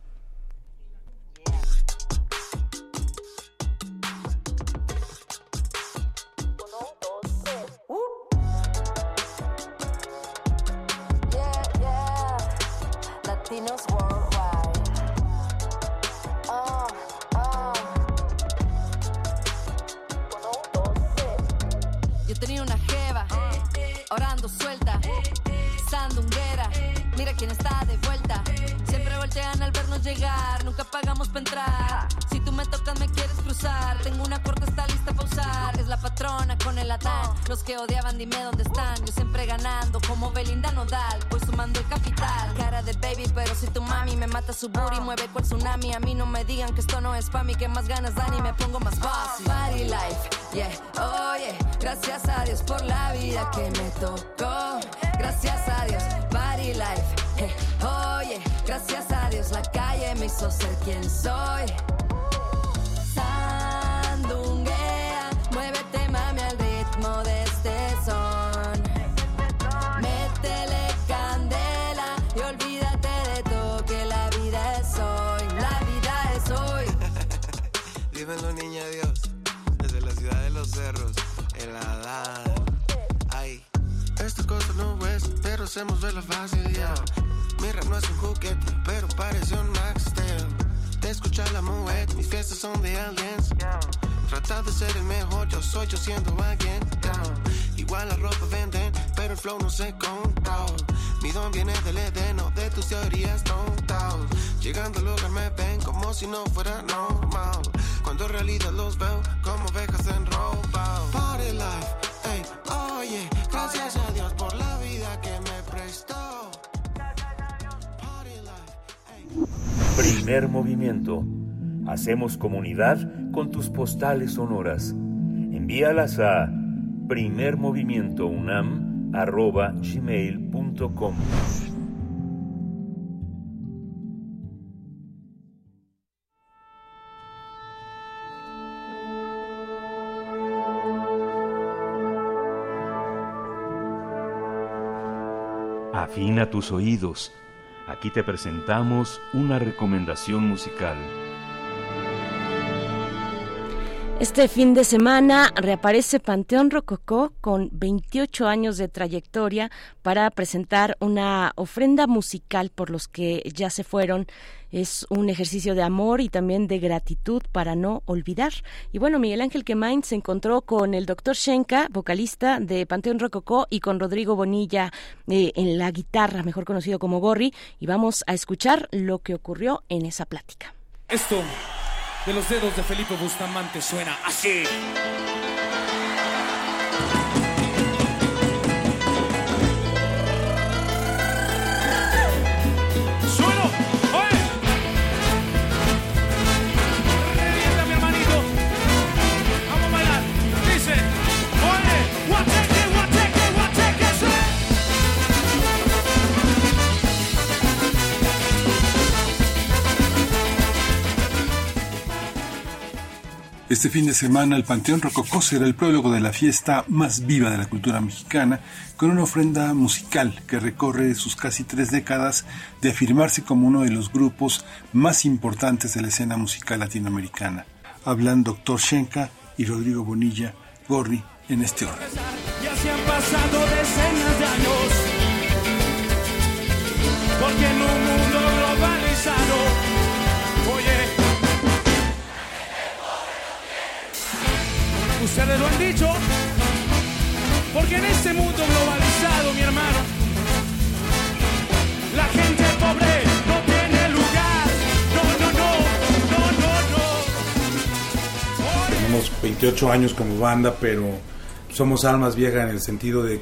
Quién está de vuelta. Siempre voltean al vernos llegar, nunca pagamos para entrar. Si tú me tocas, me quieres cruzar. Tengo una corta, está lista para usar. Es la patrona con el Adán. Los que odiaban, dime dónde están. Yo siempre ganando, como Belinda Nodal. Voy sumando el capital. Cara de baby, pero si tu mami me mata su booty, mueve cual tsunami. A mí no me digan que esto no es pa' mí, que más ganas dan y me pongo más bossy. Party life, yeah, oh yeah. Gracias a Dios por la vida que me tocó. Gracias a Dios, party life, yeah. Gracias a Dios la calle me hizo ser quien soy. Hacemos verla fácil, ya. Mi rap no es un juguete, pero parece un Max Steel. Te escucha la muet, mis fiestas son de aliens. Trata de ser el mejor, yo soy yo siendo alguien. Igual la ropa venden, pero el flow no se compra. Mi don viene del Edén, no de tus teorías tontas. Llegando al lugar me ven como si no fuera normal. Cuando en realidad los veo como ovejas en ropa. Party life, ey, oye, gracias a Primer movimiento. Hacemos comunidad con tus postales sonoras. Envíalas a primermovimientounam.gmail.com Afina tus oídos. Aquí te presentamos una recomendación musical. Este fin de semana reaparece Panteón Rococó con 28 años de trayectoria para presentar una ofrenda musical por los que ya se fueron. Es un ejercicio de amor y también de gratitud para no olvidar. Y bueno, Miguel Ángel Quemain se encontró con el doctor Shenka, vocalista de Panteón Rococó, y con Rodrigo Bonilla eh, en la guitarra, mejor conocido como Gorri, y vamos a escuchar lo que ocurrió en esa plática. Esto de los dedos de Felipe Bustamante suena así. Este fin de semana el Panteón Rococó será el prólogo de la fiesta más viva de la cultura mexicana, con una ofrenda musical que recorre sus casi tres décadas de afirmarse como uno de los grupos más importantes de la escena musical latinoamericana. Hablan Dr. Shenka y Rodrigo Bonilla Gorri en este orden. Ya se han pasado decenas de años. Porque en ustedes lo han dicho. Porque en este mundo globalizado, mi hermano, la gente pobre no tiene lugar. No, no, no, no, no, no. Tenemos 28 años como banda, pero somos almas viejas en el sentido de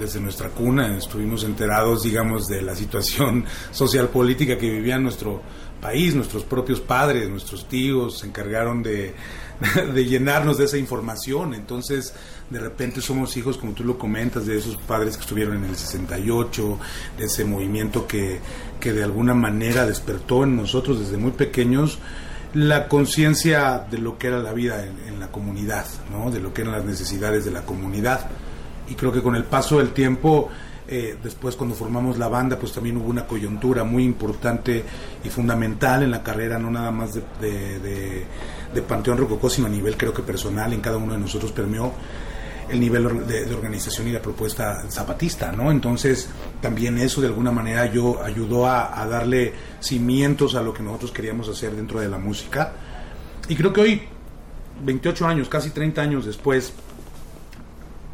desde nuestra cuna estuvimos enterados, digamos, de la situación social política que vivía nuestro país, nuestros propios padres, nuestros tíos se encargaron de, de llenarnos de esa información. Entonces, de repente somos hijos, como tú lo comentas, de esos padres que estuvieron en el 68, de ese movimiento que, que de alguna manera despertó en nosotros desde muy pequeños la conciencia de lo que era la vida en, en la comunidad, ¿no? de lo que eran las necesidades de la comunidad. Y creo que con el paso del tiempo, eh, después cuando formamos la banda, pues también hubo una coyuntura muy importante y fundamental en la carrera, no nada más de, Panteón Rococó, sino a nivel creo que personal, en cada uno de nosotros permeó el nivel de, organización y la propuesta zapatista, ¿no? Entonces, también eso de alguna manera yo ayudó a, darle cimientos a lo que nosotros queríamos hacer dentro de la música. Y creo que hoy, 28 años, casi 30 años después,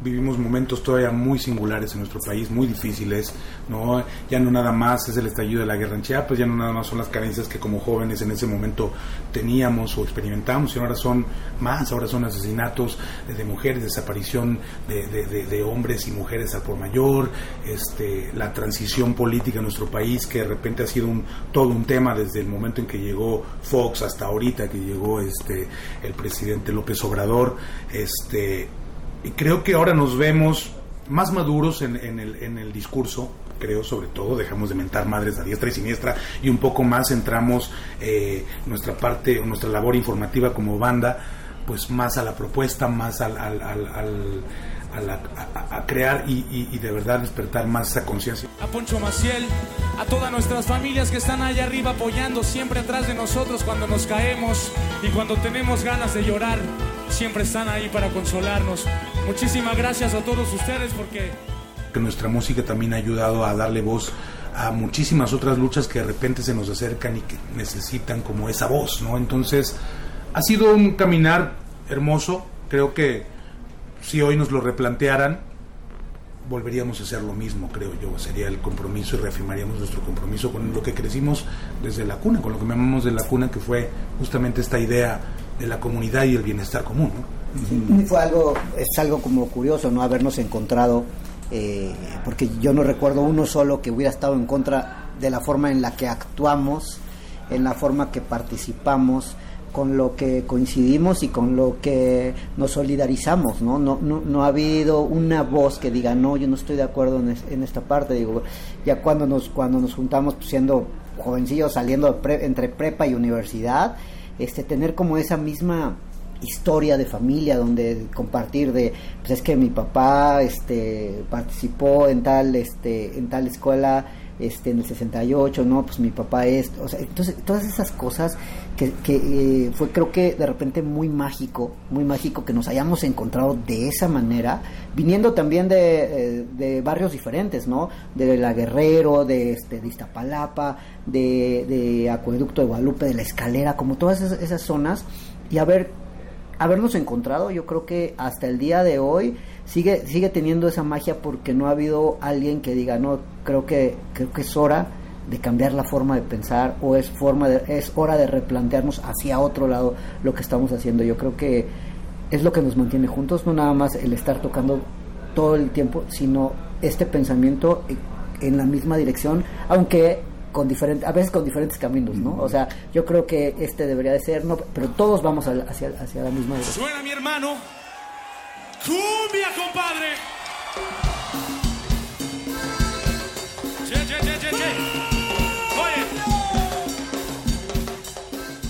vivimos momentos todavía muy singulares en nuestro país, muy difíciles, ¿no? Ya no nada más es el estallido de la guerra en Chiapas, ya no nada más son las carencias que como jóvenes en ese momento teníamos o experimentamos, sino ahora son más, ahora son asesinatos de mujeres, desaparición de, de, de, de hombres y mujeres al por mayor, este, la transición política en nuestro país que de repente ha sido un, todo un tema desde el momento en que llegó Fox hasta ahorita que llegó este, el presidente López Obrador, este, y creo que ahora nos vemos más maduros en, en, el, en el discurso, creo sobre todo, dejamos de mentar madres a diestra y siniestra y un poco más centramos eh, nuestra parte, nuestra labor informativa como banda, pues más a la propuesta, más al, al, al, al a, la, a, a, crear y, y, y, de verdad despertar más esa conciencia. A Poncho Maciel, a todas nuestras familias que están allá arriba apoyando siempre atrás de nosotros cuando nos caemos y cuando tenemos ganas de llorar, siempre están ahí para consolarnos. Muchísimas gracias a todos ustedes porque... Que nuestra música también ha ayudado a darle voz a muchísimas otras luchas que de repente se nos acercan y que necesitan como esa voz, ¿no? Entonces, ha sido un caminar hermoso, creo que si hoy nos lo replantearan, volveríamos a hacer lo mismo, creo yo. Sería el compromiso y reafirmaríamos nuestro compromiso con lo que crecimos desde la cuna, con lo que llamamos de la cuna, que fue justamente esta idea de la comunidad y el bienestar común. ¿no? Fue algo, es algo como curioso, ¿no? Habernos encontrado, eh, porque yo no recuerdo uno solo que hubiera estado en contra de la forma en la que actuamos, en la forma que participamos, con lo que coincidimos y con lo que nos solidarizamos, ¿no? No, no, ha habido una voz que diga, no, yo no estoy de acuerdo en esta parte, digo, ya cuando nos, cuando nos juntamos pues, siendo jovencillos, saliendo pre, entre prepa y universidad, este, tener como esa misma historia de familia donde compartir de pues es que mi papá este participó en tal este en tal escuela este en el 68 no pues mi papá es o sea entonces todas esas cosas que, que eh, fue creo que de repente muy mágico muy mágico que nos hayamos encontrado de esa manera viniendo también de, eh, de barrios diferentes no de la Guerrero de este de Iztapalapa de, de Acueducto de Guadalupe de la Escalera como todas esas, esas zonas. Y haber habernos encontrado, yo creo que hasta el día de hoy sigue sigue teniendo esa magia porque no ha habido alguien que diga, "No, creo que creo que es hora de cambiar la forma de pensar o es forma de, es hora de replantearnos hacia otro lado lo que estamos haciendo." Yo creo que es lo que nos mantiene juntos, no nada más el estar tocando todo el tiempo, sino este pensamiento en la misma dirección, aunque con diferentes, a veces con diferentes caminos, ¿no? O sea, yo creo que este debería de ser, no, pero todos vamos hacia, hacia la misma dirección. Suena mi hermano. Cumbia, compadre. Che, che, che. Oye.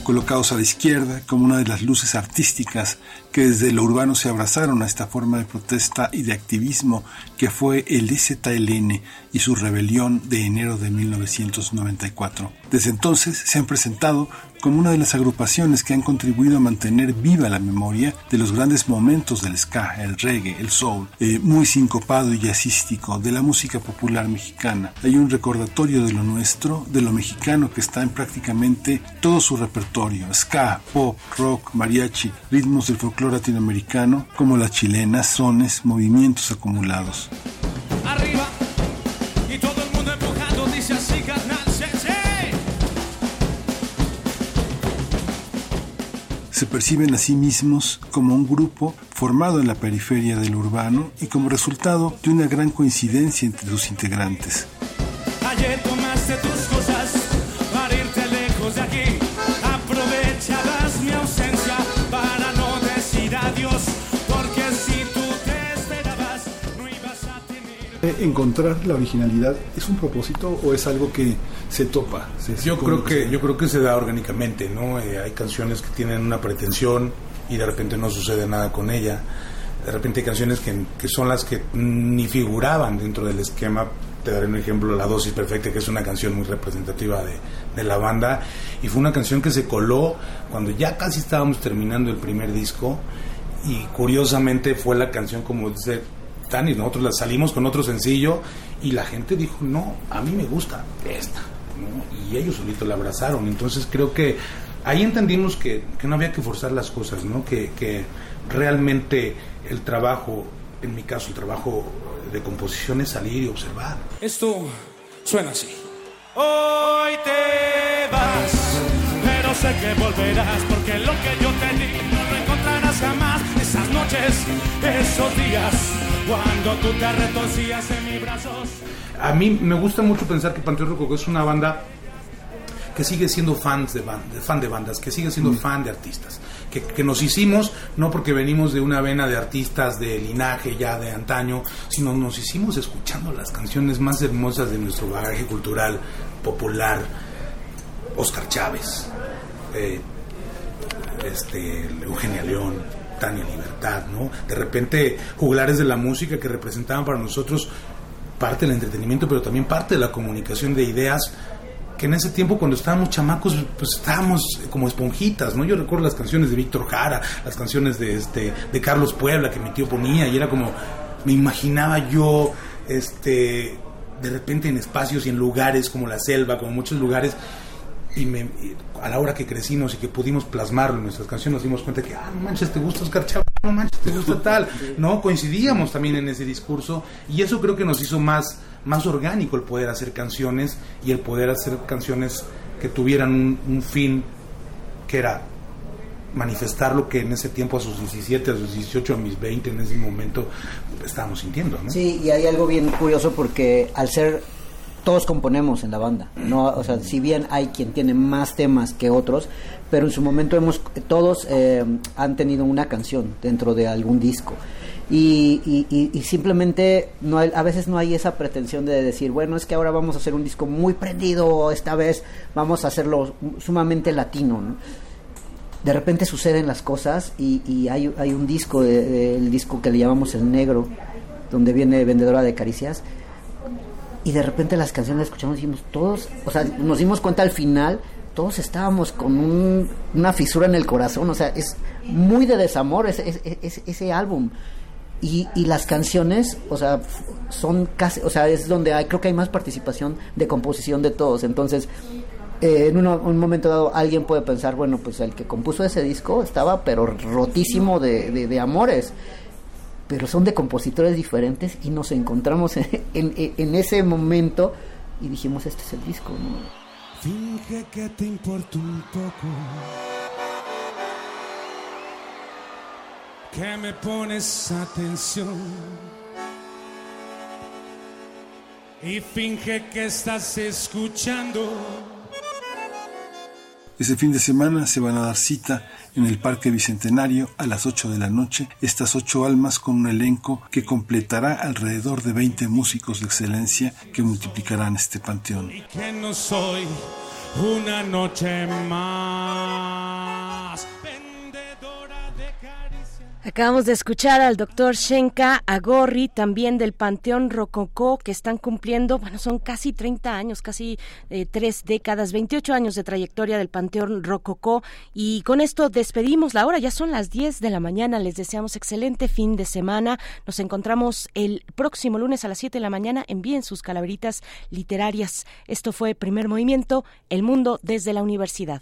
colocados a la izquierda como una de las luces artísticas que desde lo urbano se abrazaron a esta forma de protesta y de activismo que fue el EZLN y su rebelión de enero de 1994. Desde entonces se han presentado como una de las agrupaciones que han contribuido a mantener viva la memoria de los grandes momentos del ska, el reggae, el soul, eh, muy sincopado y jazzístico de la música popular mexicana. Hay un recordatorio de lo nuestro, de lo mexicano que está en prácticamente todo su repertorio, ska, pop, rock, mariachi, ritmos del folclore latinoamericano, como las chilenas, sones, movimientos acumulados. Arriba y todo el mundo empujando, dice así, carnal, sí, sí. se perciben a sí mismos como un grupo formado en la periferia del urbano y como resultado de una gran coincidencia entre sus integrantes. Ayer tomaste tus ¿Encontrar la originalidad es un propósito o es algo que se topa? Se- Yo ¿cómo creo que se- yo creo que se da orgánicamente, ¿no? Eh, hay canciones que tienen una pretensión y de repente no sucede nada con ella. De repente hay canciones que, que son las que ni figuraban dentro del esquema. Te daré un ejemplo, La Dosis Perfecta, que es una canción muy representativa de, de la banda. Y fue una canción que se coló cuando ya casi estábamos terminando el primer disco. Y curiosamente fue la canción, como dice Dani, nosotros la salimos con otro sencillo y la gente dijo, no, a mí me gusta esta. ¿no? Y ellos solitos la abrazaron. Entonces creo que ahí entendimos que, que no había que forzar las cosas, ¿no? que, que realmente el trabajo, en mi caso el trabajo de composición es salir y observar. Esto suena así. Hoy te vas, pero sé que volverás porque lo que yo te di no lo encontrarás jamás. Esas noches, esos días, cuando tú te retorcías en mis brazos. A mí me gusta mucho pensar que Panteón Rococó es una banda que sigue siendo fans de, ban- de- fan de bandas, que sigue siendo fan de artistas, que, que nos hicimos no porque venimos de una vena de artistas de linaje ya de antaño, sino nos hicimos escuchando las canciones más hermosas de nuestro bagaje cultural popular, Oscar Chávez, eh, este, Eugenia León, Libertad, ¿no? De repente juglares de la música que representaban para nosotros parte del entretenimiento, pero también parte de la comunicación de ideas que en ese tiempo cuando estábamos chamacos pues estábamos como esponjitas, ¿no? Yo recuerdo las canciones de Víctor Jara, las canciones de este de Carlos Puebla que mi tío ponía y era como me imaginaba yo este de repente en espacios y en lugares como la selva, como muchos lugares y me, a la hora que crecimos y que pudimos plasmarlo en nuestras canciones nos dimos cuenta que, ah, no manches, te gusta Oscar Chávez, no manches, te gusta tal, ¿no? Coincidíamos también en ese discurso y eso creo que nos hizo más, más orgánico el poder hacer canciones y el poder hacer canciones que tuvieran un, un fin que era manifestar lo que en ese tiempo a sus 17, a sus 18, a mis 20, en ese momento estábamos sintiendo, ¿no? Sí, y hay algo bien curioso porque al ser todos componemos en la banda, no, o sea, si bien hay quien tiene más temas que otros, pero en su momento hemos todos eh, han tenido una canción dentro de algún disco. Y, y- simplemente no hay- a veces no hay esa pretensión de decir, bueno, es que ahora vamos a hacer un disco muy prendido, esta vez vamos a hacerlo sumamente latino, ¿no? de repente suceden las cosas y, y hay, hay un disco, de- el disco que le llamamos El Negro, donde viene Vendedora de Caricias, y de repente las canciones las escuchamos y dijimos, todos, o sea, nos dimos cuenta al final, todos estábamos con un- una fisura en el corazón, o sea, es muy de desamor ese, ese, ese- ese álbum. Y, y las canciones, o sea, son casi, o sea, es donde hay, creo que hay más participación de composición de todos. Entonces, eh, en uno- un momento dado alguien puede pensar, bueno, pues el que compuso ese disco estaba pero rotísimo de- de amores, pero son de compositores diferentes y nos encontramos en, en- en ese momento y dijimos, este es el disco, ¿no? Finge que te importa un poco. Que me pones atención. Y finge que estás escuchando. Este fin de semana se van a dar cita en el Parque Bicentenario a las 8 de la noche estas ocho almas con un elenco que completará alrededor de 20 músicos de excelencia que multiplicarán este panteón. Acabamos de escuchar al doctor Shenka Agorri, también del Panteón Rococó, que están cumpliendo, bueno, son casi 30 años, casi eh, tres décadas, 28 años de trayectoria del Panteón Rococó. Y con esto despedimos la hora, ya son las 10 de la mañana. Les deseamos excelente fin de semana. Nos encontramos el próximo lunes a las 7 de la mañana. Envíen sus calaveritas literarias. Esto fue Primer Movimiento, El Mundo desde la Universidad.